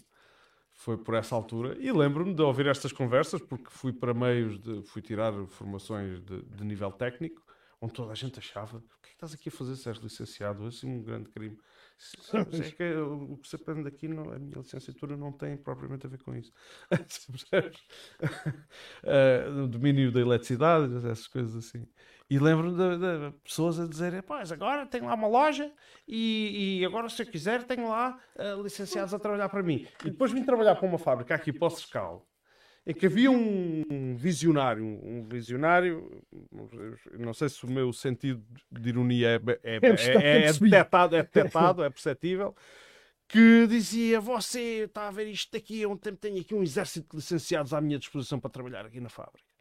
Foi por essa altura. E lembro-me de ouvir estas conversas, porque fui para meios de. fui tirar formações de, de nível técnico, onde toda a gente achava: o que é que estás aqui a fazer se és licenciado? Assim um grande crime. É que o que se aprende aqui, não, a minha licenciatura não tem propriamente a ver com isso. uh, domínio da eletricidade, essas coisas assim. E lembro-me de, de, pessoas a dizerem: Pois, agora tenho lá uma loja e, e agora, se eu quiser, tenho lá uh, licenciados a trabalhar para mim. E depois vim trabalhar para uma fábrica aqui para o Scal, em que havia um visionário, um visionário, não sei se o meu sentido de ironia é, é, é, é detectado, é detectado, é perceptível, que dizia: Você está a ver isto daqui, há um tempo tenho aqui um exército de licenciados à minha disposição para trabalhar aqui na fábrica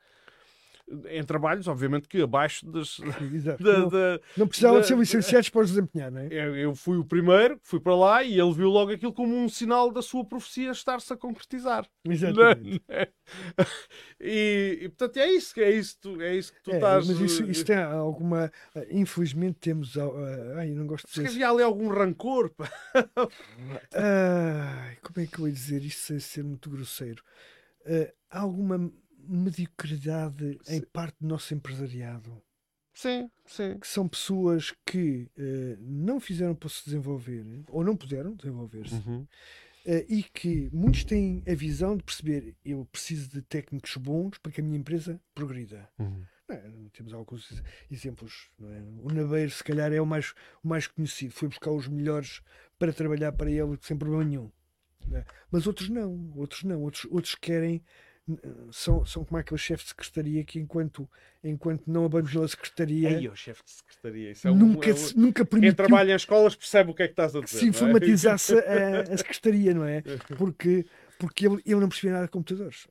em trabalhos, obviamente, que abaixo das. Da, não, da, não precisavam da, de ser licenciados para os desempenhar, não é? Eu fui o primeiro, fui para lá e ele viu logo aquilo como um sinal da sua profecia estar-se a concretizar. Exatamente. É? E, e, portanto é isso, é isso, é isso que tu é, estás. Mas isso, isso tem alguma. Infelizmente temos. Uh, ai, não gosto de dizer. havia ali algum rancor. ai, como é que eu ia dizer isto sem ser muito grosseiro? Uh, alguma mediocridade sim. em parte do nosso empresariado. Sim, sim. Que são pessoas que uh, não fizeram para se desenvolver, ou não puderam desenvolver-se, uhum. uh, e que muitos têm a visão de perceber eu preciso de técnicos bons para que a minha empresa progrida. Uhum. É, temos alguns exemplos. É? O Naveiro, se calhar, é o mais, o mais conhecido. Foi buscar os melhores para trabalhar para ele sem problema nenhum. É? Mas outros não. Outros não. Outros, outros querem são, são como aquele chefe de secretaria que enquanto, enquanto não abandonou a secretaria Ei, o chefe de secretaria Isso é nunca, um, é um, nunca permitiu quem trabalha em escolas percebe o que é que estás a dizer se informatizasse é? a, a, secretaria não é? porque, porque ele, ele não percebia nada de computadores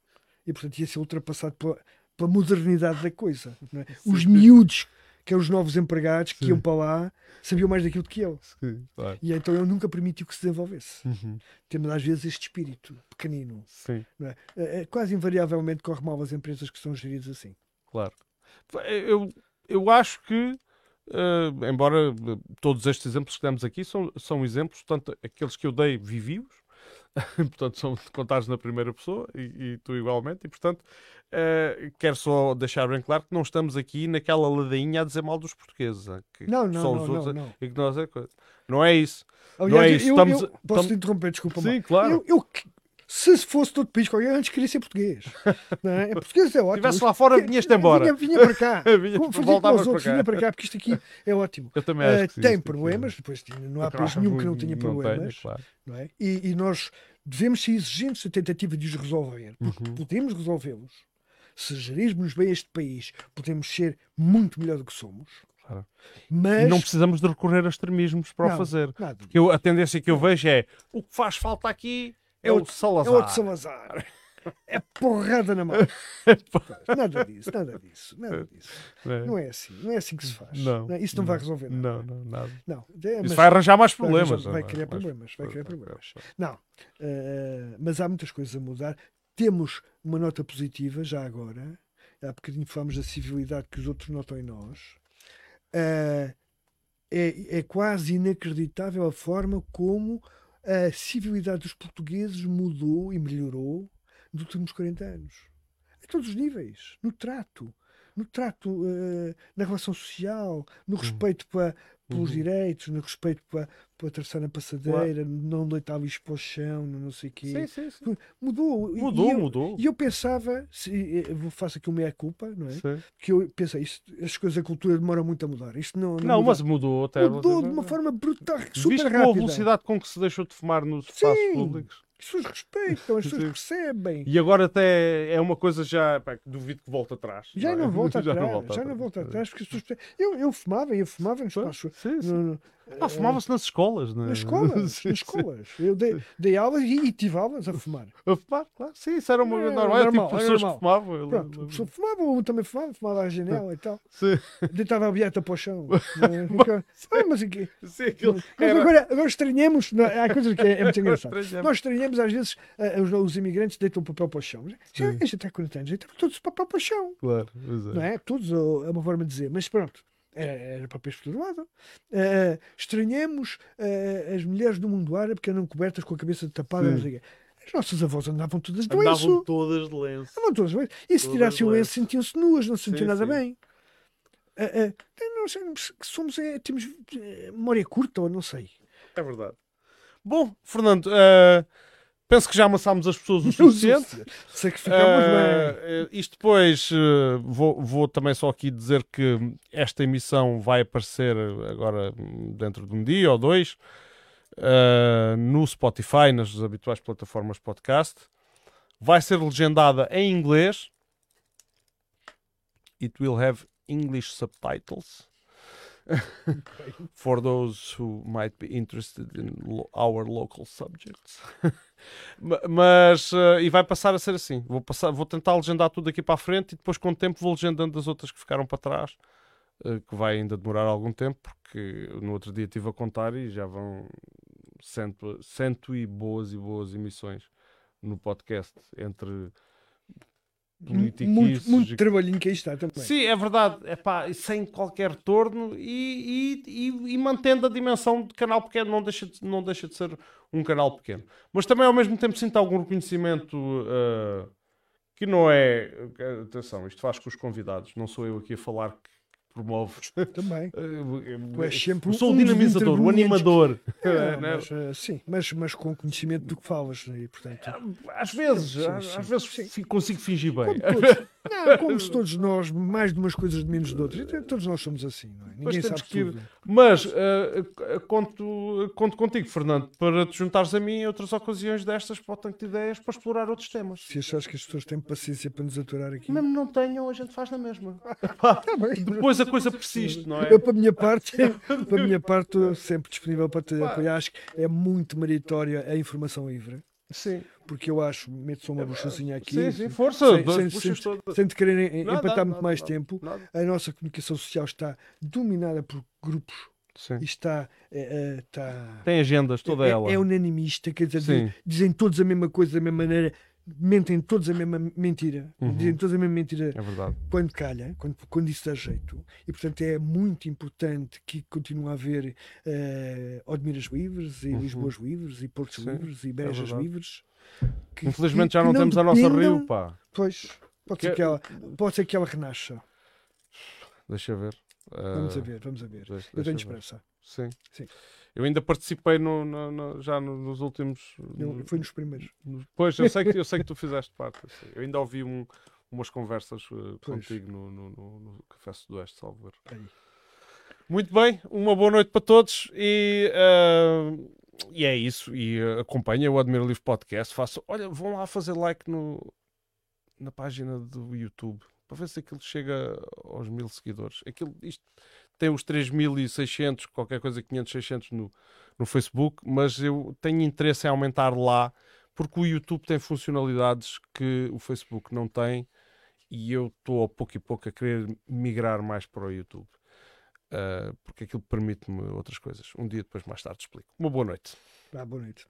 e portanto ia ser ultrapassado pela, pela modernidade da coisa é? os miúdos que eram os novos empregados que Sim. iam para lá sabiam mais daquilo que ele. Sim, claro. E então ele nunca permitiu que se desenvolvesse. Uhum. Temos às vezes este espírito pequenino. Sim. É? É, é? quase invariavelmente corre mal as empresas que são geridas assim. Claro. Eu, eu acho que, uh, embora todos estes exemplos que demos aqui são, são exemplos, tanto aqueles que eu dei vivios, portanto, são contados na primeira pessoa e, e tu igualmente, e portanto, uh, quero só deixar bem claro que não estamos aqui naquela ladainha a dizer mal dos portugueses. Que não, não, só os não, outros, não, não. E que nós é, não é isso. Aliás, não é isso. Eu, estamos, eu, posso estamos... te interromper, desculpa. Sim, claro. Eu, eu, se fosse todo país qualquer, antes queria ser português. Não é? Português é ótimo. Estivesse lá fora, vinhas-te embora. Vinha, vinha para cá. vinha, voltavas para cá. Vinha para cá, porque isto aqui é ótimo. Eu também acho uh, Tem sim, problemas, depois não há país nenhum que não tenha problemas. Não, tenho, claro. não é? E, e, nós devemos ser exigentes na tentativa de os resolver, porque uhum. podemos resolvê-los. Se gerirmos bem este país, podemos ser muito melhor do que somos. Mas... Não precisamos de recorrer a extremismos para não, o fazer. Nada. Porque eu, a tendência que eu vejo é o que faz falta aqui é, é o Salazar. É outro Salazar. É porrada na mão. nada disso, nada disso, nada disso. É. Não é assim, não é assim que se faz. Não, não isso não, não, vai resolver nada. Não, não, nada. Não, é, isso vai arranjar mais problemas. Vai, vai criar problemas, vai criar problemas. Não, uh, mas há muitas coisas a mudar. Temos uma nota positiva já agora. Há bocadinho falamos da civilidade que os outros notam em nós. Uh, é, é quase inacreditável a forma como a civilidade dos portugueses mudou e melhorou nos últimos 40 anos. A todos os níveis. No trato. No trato, uh, na relação social, no uhum. respeito para, pelos uhum. direitos, no respeito para, para atravessar na passadeira, claro. não deitar lixo para o chão, não sei o quê. Sim, sim, sim. Mudou. Mudou, e eu, mudou. E eu pensava, se, eu faço aqui uma meia-culpa, não é? Sim. Que eu pensei, isto, as coisas da cultura demoram muito a mudar. Isto não, não, não mas mudou até. Mudou de uma forma brutal, super Viste rápida. a velocidade com que se deixou de fumar nos espaços públicos? As pessoas respeitam, as pessoas percebem. E agora até é uma coisa já pá, duvido que volte atrás. Já não, é? volta atrás, não volta já não volta atrás, porque as pessoas eu, eu fumava, eu fumava nos sim. No, ah, fumava-se nas escolas, não é? Nas escolas, sim, nas escolas. Eu dei, dei aulas e, e tive aulas a fumar. A fumar, claro. Sim, isso era uma é, normal. Era tipo pessoas que fumavam. Pronto, pessoa fumava, um também fumava, fumava a janela e tal. Sim. Deitava a bilheta para o chão. ah, mas aqui. Sim, aquilo mas agora, agora estranhamos, não, há coisas que é, é muito engraçado. Nós estranhamos às vezes uh, os, os, imigrantes deitam o papel para o chão. Já, a gente tem 40 anos, deitam todos o papel para o chão. Claro, é. Não é? Todos, é uma forma de dizer. Mas pronto, era papéis por todo lado. Uh, estranhamos uh, as mulheres do mundo árabe que andam cobertas com a cabeça tapada. As As nossas avós andavam todas de Andavam lenço. todas de lenço. Andavam todas de lenço. E se tirassem o lenço, sentiam-se nuas, não se sentiam nada sim. bem. Ah, ah, nós somos, é, temos eh, memória curta, ou não sei. É verdade. Bom, Fernando, eh, penso que já amassámos as pessoas o suficiente. Sacrificámos bem. Eh, isto depois, eh, vou, vou também só aqui dizer que esta emissão vai aparecer agora hum, dentro de um dia ou dois eh, no Spotify, nas habituais plataformas podcast. Vai ser legendada em inglês. It will have English subtitles. For those who might be interested in lo- our local subjects. Ma- Mas, eh, e vai passar a ser assim. Vou, passar, vou tentar legendar tudo aqui para a frente e depois, com o tempo, vou legendando as outras que ficaram para trás, eh, que vai ainda demorar algum tempo, porque no outro dia estive a contar e já vão cento, cento e boas e boas emissões no podcast entre politiquices muito e trabalhinho que aí está também. Sim, é verdade. Epá, sem qualquer torno e, e, e- e mantendo a dimensão de canal pequeno, não deixa, de, não deixa de ser um canal pequeno. Mas também ao mesmo tempo sinto algum reconhecimento ah, que não é. Atenção, isto faz com os convidados, não sou eu aqui a falar que promove. Também. Ah, Tu és sempre sou o um dinamizador, o animador. É, né? mas, eh, sim, mas, mas com conhecimento do que falas. E, portanto, Às vezes, Sim, às, sim, às vezes sim. consigo fingir bem. como todos, não, como se todos nós, mais de umas coisas de menos de outras. Então, Todos nós somos assim, não é? Ninguém sabe ir- tudo. Mas ah, ah, conto, conto contigo, Fernando, para te juntares a mim em outras ocasiões destas para o tanque de ideias para explorar outros temas. Se achares que as pessoas têm paciência para nos aturar aqui. Mesmo não tenham, a gente faz na mesma. Tá bem. Depois a coisa persiste, não é? Eu, para a minha parte, para a minha parte, estou sempre disponível para te apoiar. Acho que é muito meritória a informação livre, Sim, porque eu acho, meto só uma buchazinha aqui, sim, sim, força. Sem- dois sem- sem- sem te quererem Nada, empatar nada, muito mais nada, tempo. nada. A nossa comunicação social está dominada por grupos Sim. e está, é, é, está Tem agendas, toda é, ela. é unanimista, quer dizer, Sim. dizem todos a mesma coisa da mesma maneira, mentem todos a mesma mentira, Uhum. dizem todos a mesma mentira É verdade. quando calha, quando, quando isso dá jeito. E portanto é muito importante que continue a haver eh, Odmiras livres, e Uhum. Lisboas livres, e Portos Sim, livres, e Bejas verdade. livres. que- Infelizmente que- já que não, temos a nossa Rio, pá. Pois, pode Que- ser, que ela, pode ser que ela renasça. Deixa ver. Vamos Ah, a ver, vamos a ver. deixa- Eu tenho esperança. Sim. Sim. Eu ainda participei no, no- no- já no- nos últimos. Eu- foi nos primeiros. Pois, eu sei, que, eu sei que tu fizeste parte. eu ainda ouvi um- umas conversas uh, contigo no, no, no, no Café Sudoeste. Aí. Muito bem, uma boa noite para todos e, ah, e é isso. E uh, acompanhem o Admira Livre Podcast. Façam, olha, vão lá fazer like no, na página do YouTube para ver se aquilo chega aos mil seguidores. Aquilo, isto tem os 3600, qualquer coisa, 500, 600 no, no Facebook, mas eu tenho interesse em aumentar lá porque o YouTube tem funcionalidades que o Facebook não tem e eu estou a pouco e pouco a querer migrar mais para o YouTube. Uh, porque aquilo permite-me outras coisas. Um dia depois, mais tarde, explico. Uma boa noite. Ah, boa noite.